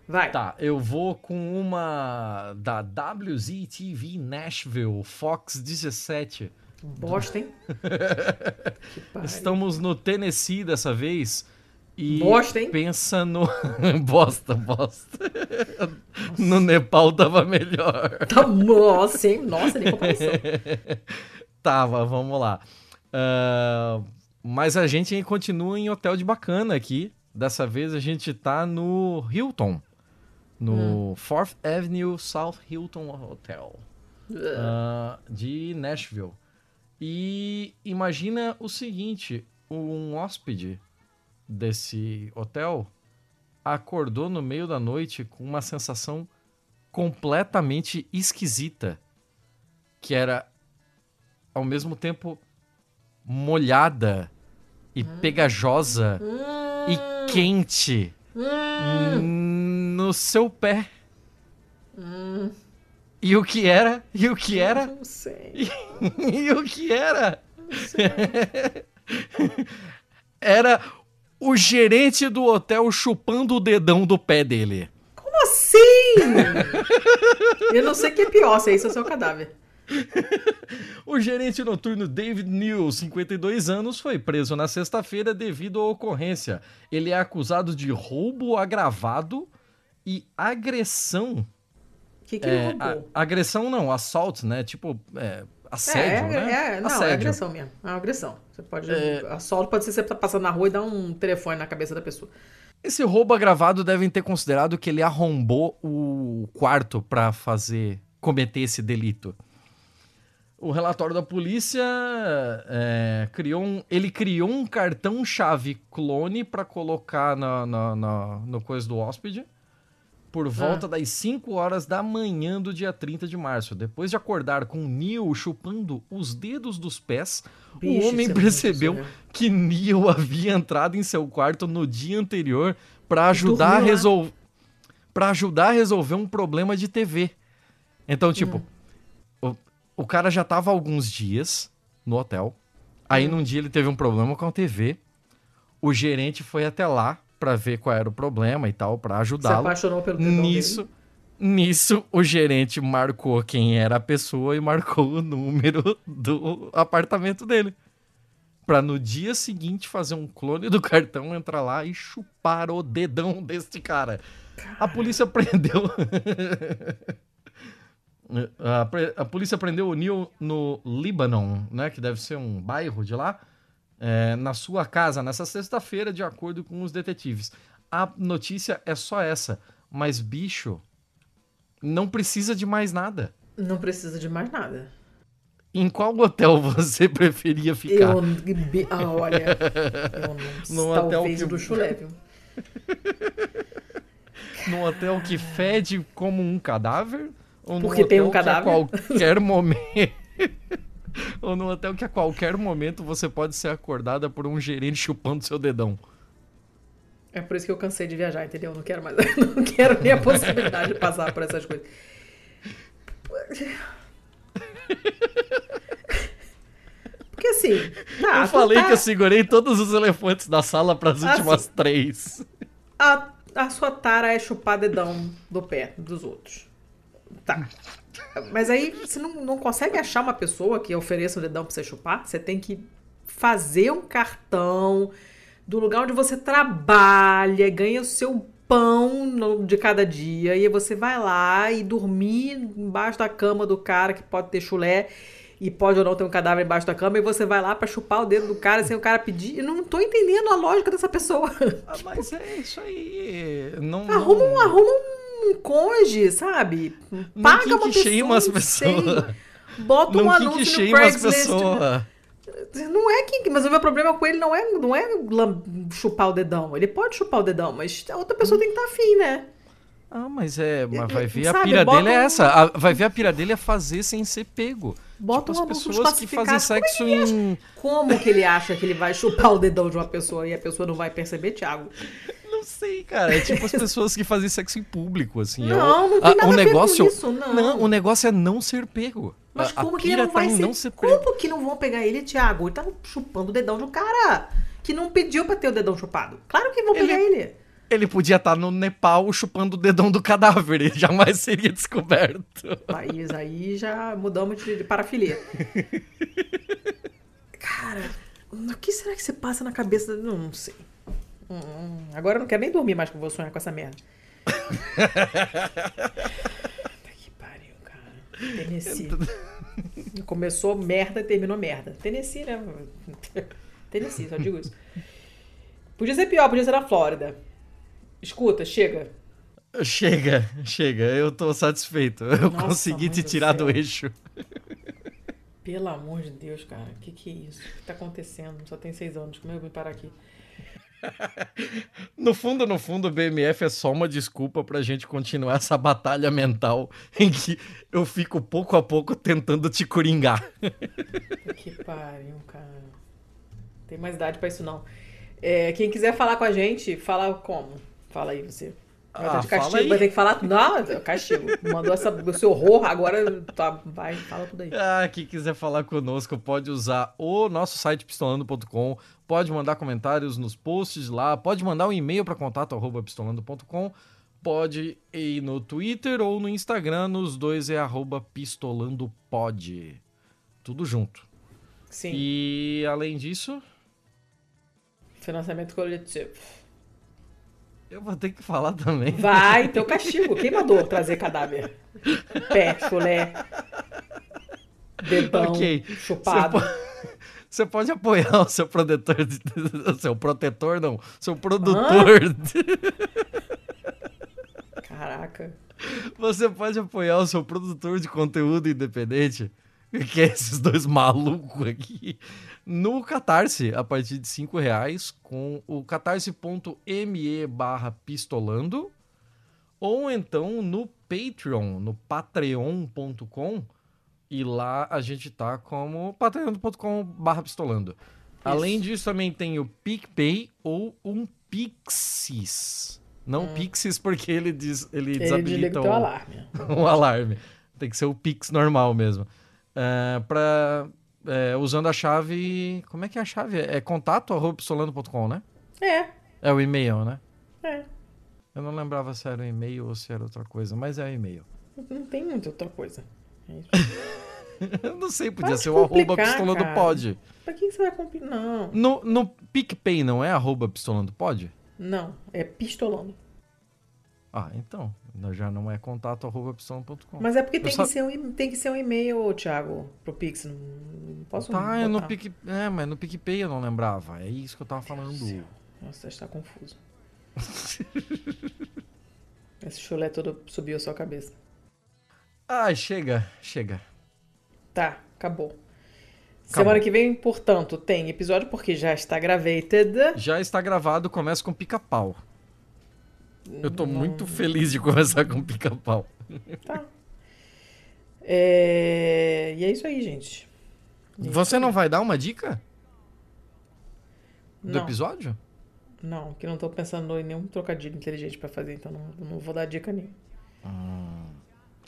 Vai. Tá, eu vou com uma da WZTV Nashville, Fox 17 Bosta, hein? *laughs* Estamos no Tennessee dessa vez. E bosta, hein? pensa no. *laughs* bosta, bosta. Nossa. No Nepal tava melhor. Tá, nossa, hein? Nossa, nem comparação. *laughs* tava, vamos lá. Uh, mas a gente continua em hotel de bacana aqui. Dessa vez a gente tá no Hilton. No hum. Fourth Avenue South Hilton Hotel. Uh, de Nashville. E imagina o seguinte: um hóspede desse hotel acordou no meio da noite com uma sensação completamente esquisita, que era ao mesmo tempo molhada e hum. pegajosa hum. e quente hum. No seu pé. Hum. E o que era? E o que era? Não sei. E, *laughs* e o que era? *laughs* Era o gerente do hotel chupando o dedão do pé dele. Como assim? Eu não sei o que é pior, se é isso ou seu cadáver. *laughs* o gerente noturno David New, 52 anos, foi preso na sexta-feira devido à ocorrência. Ele é acusado de roubo agravado e agressão que, que é, ele roubou? A, agressão não, assalto, né? Tipo, é, assédio, é, né? É, não, é assédio. é agressão mesmo. É uma agressão. Você pode. É... Assalto pode ser você tá passando na rua e dar um telefone na cabeça da pessoa. Esse roubo agravado devem ter considerado que ele arrombou o quarto para fazer cometer esse delito. O relatório da polícia é, criou um, ele criou um cartão chave clone para colocar na, na, na, no coisa do hóspede por volta ah. das 5 horas da manhã do dia 30 de março. Depois de acordar com Neil chupando os dedos dos pés, Bicho, o homem é percebeu que Neil havia entrado em seu quarto no dia anterior para ajudar a resolver para ajudar a resolver um problema de TV. Então, tipo, hum. o, o cara já tava alguns dias no hotel. Aí hum. num dia ele teve um problema com a TV. O gerente foi até lá para ver qual era o problema e tal, para ajudá-lo. Se apaixonou pelo Nisso, dele. nisso, o gerente marcou quem era a pessoa e marcou o número do apartamento dele. Pra no dia seguinte fazer um clone do cartão, entrar lá e chupar o dedão deste cara. A polícia prendeu. *laughs* a, a, polícia prendeu o Neil no Líbano, né? Que deve ser um bairro de lá é, na sua casa nessa sexta-feira, de acordo com os detetives. A notícia é só essa, mas bicho, não precisa de mais nada. Não precisa de mais nada. Em qual hotel *laughs* você preferia ficar? Eu, ah, olha, eu não, *laughs* no talvez hotel que... do chulé, viu? Num hotel que fede como um cadáver? Ou Porque tem um cadáver? a qualquer momento *laughs* ou num hotel que a qualquer momento você pode ser acordada por um gerente chupando seu dedão. É por isso que eu cansei de viajar, entendeu? Não quero mais. *laughs* Não quero nem a possibilidade de passar por essas coisas. Porque assim. Tá, eu falei tá... que eu segurei todos os elefantes da sala para as últimas assim, três. A, a sua tara é chupar dedão do pé dos outros. Tá. Mas aí você não, não consegue achar uma pessoa que ofereça o dedão pra você chupar. Você tem que fazer um cartão do lugar onde você trabalha, ganha o seu pão no, de cada dia, e aí você vai lá e dormir embaixo da cama do cara que pode ter chulé e pode ou não ter um cadáver embaixo da cama, e você vai lá para chupar o dedo do cara sem o cara pedir. Eu não tô entendendo a lógica dessa pessoa. Ah, mas é isso aí. Não, arruma, não... Um, arruma um um conge, sabe? Paga não uma pessoa. As pessoas. Bota um anúncio no Craigslist. Não é que, mas o meu problema com ele não é, não é chupar o dedão. Ele pode chupar o dedão, mas a outra pessoa hum. tem que estar tá afim, né? Ah, mas é, mas vai ver Sabe, a pira dele é essa. A, vai ver a pira dele é fazer sem ser pego. Bota tipo, um as pessoas que fazem sexo como em. Como que ele acha que ele vai chupar o dedão de uma pessoa e a pessoa não vai perceber, Thiago? Não sei, cara. É tipo as *laughs* pessoas que fazem sexo em público, assim. É não, não tem nada a, o negócio, a ver com isso, não. Não, o negócio é não ser pego. Mas como a que ele não vai tá ser... Não ser pego. Como que não vão pegar ele, Thiago? Ele tá chupando o dedão de um cara que não pediu pra ter o dedão chupado. Claro que vão ele... pegar ele. Ele podia estar tá no Nepal chupando o dedão do cadáver, ele jamais seria descoberto. País aí já mudamos de, de parafilia. *laughs* Cara, o que será que você passa na cabeça? Não, não sei. Hum, agora eu não quero nem dormir mais com vou sonhar com essa merda. *laughs* que pariu, cara. Tennessee. Começou merda e terminou merda. Tennessee, né? *laughs* Tennessee, só digo isso. Podia ser pior, podia ser na Flórida. Escuta, chega. Chega, chega. Eu tô satisfeito. Eu Nossa, consegui te tirar do, do eixo. Pelo amor de Deus, cara. O que, que é isso? O que tá acontecendo? Só tem seis anos. Como é eu vim parar aqui? *laughs* no fundo, no fundo, o BMF é só uma desculpa pra gente continuar essa batalha mental em que eu fico pouco a pouco tentando te coringar. que pariu, cara. Tem mais idade pra isso não. É, quem quiser falar com a gente, fala como? Fala aí você. Vai ah, castigo, vai ter que falar. Não, castigo. Mandou essa, esse horror, agora tá, vai, fala tudo aí. Ah, quem quiser falar conosco pode usar o nosso site pistolando.com, pode mandar comentários nos posts lá, pode mandar um e-mail para contato@pistolando.com, pode ir no Twitter ou no Instagram, nos dois é arroba pistolandopod. Tudo junto. Sim. E além disso, financiamento coletivo. Eu vou ter que falar também. Vai, teu *laughs* castigo. Quem mandou trazer cadáver? Pé, chulé, dedão, Ok. chupado. Você po- Você pode apoiar o seu protetor, de- o seu protetor não, seu produtor. de- Caraca. Você pode apoiar o seu produtor de conteúdo independente, que é esses dois malucos aqui, no Catarse, a partir de 5 reais, com o catarse.me barra pistolando, ou então no Patreon, no patreon.com, e lá a gente tá como patreon.com barra pistolando. Além disso, também tem o PicPay ou um Pixies. Não Pixies porque ele, diz, ele, Ele desabilita o o, teu alarme. *laughs* um alarme. Tem que ser o Pix normal mesmo. É, pra, é, usando a chave. Como é que é a chave? É contato arroba pistolando.com, né? É, É o e-mail, né? é. Eu não lembrava se era o e-mail ou se era outra coisa, mas é o e-mail. Não tem muita outra coisa. É. *laughs* Eu não sei, podia Para de ser o arroba pistolando cara. pod. Pra que você vai complicar? Não, No, no PicPay não é arroba pistolando pod? não. É pistolando. Ah, então. Já não é contato arroba pistolando.com. Mas é porque Eu tem, que ser um, tem que ser um e-mail, Thiago, pro Pix. Não, não posso Tá, é no botar. Pic... É, mas no PicPay eu não lembrava. É isso que eu tava falando. Nossa, está confuso. *laughs* Esse chulé todo subiu a sua cabeça. Ah, chega, chega. Tá, acabou. Semana que vem, portanto, tem episódio porque já está gravated. Já está gravado, começa com pica-pau. Eu tô muito feliz de começar com pica-pau. Tá. É... E é isso aí, gente. Você não vai dar uma dica do Não. episódio? Não, que não tô pensando em nenhum trocadilho inteligente pra fazer, então não, não vou dar dica nenhuma.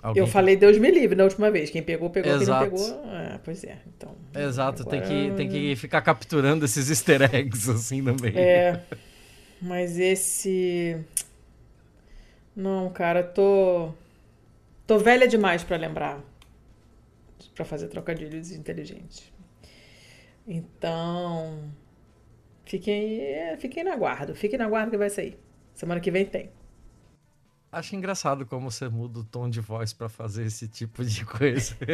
Alguém Eu falei Deus me livre na última vez. Quem pegou, pegou. Exato. Quem não pegou, é, pois é. Então, Exato, tem, agora- que, tem que ficar capturando esses easter eggs *laughs* assim meio. É, mas esse. Não, cara, tô. Tô velha demais pra lembrar. Pra fazer trocadilhos inteligentes. Então. Fiquem, fiquem na guarda. Fiquem na guarda que vai sair. Semana que vem tem. Acho engraçado como você muda o tom de voz pra fazer esse tipo de coisa. *laughs*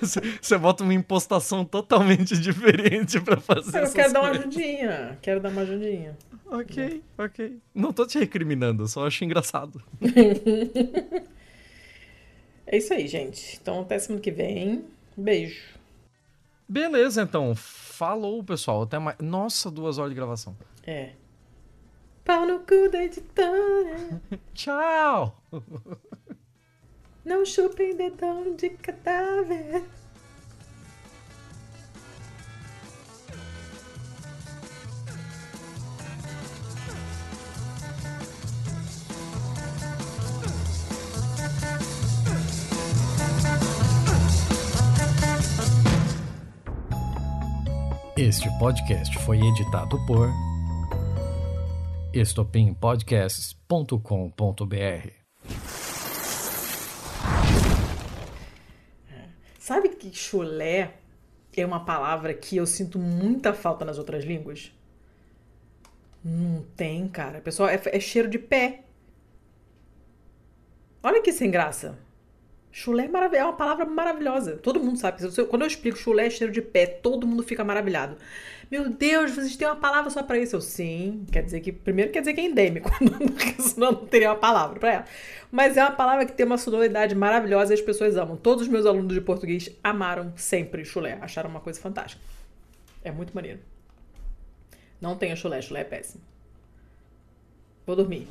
Você- Você bota uma impostação totalmente diferente pra fazer Eu quero dar uma coisas. ajudinha. Quero dar uma ajudinha. Ok, ok. Não tô te recriminando, eu só acho engraçado. *laughs* É isso aí, gente. Então até semana que vem. Beijo. Beleza, então. Falou, pessoal. Até mais. Nossa, duas horas de gravação. É. Pau no cu da editora. *laughs* Tchau! Não chupem dedão de cadáver. Este podcast foi editado por estopimpodcasts.com.br. Sabe que chulé é uma palavra que eu sinto muita falta nas outras línguas? Não tem, cara. Pessoal, é, é cheiro de pé. Olha que sem graça. Chulé é, é uma palavra maravilhosa. Todo mundo sabe. Quando eu explico chulé é cheiro de pé, todo mundo fica maravilhado. Meu Deus, vocês têm uma palavra só pra isso? Eu, sim. Quer dizer que. Primeiro quer dizer que é endêmico, *laughs* senão não teria uma palavra pra ela. Mas é uma palavra que tem uma sonoridade maravilhosa e as pessoas amam. Todos os meus alunos de português amaram sempre chulé. Acharam uma coisa fantástica. É muito maneiro. Não tenha chulé, chulé é péssimo. Vou dormir.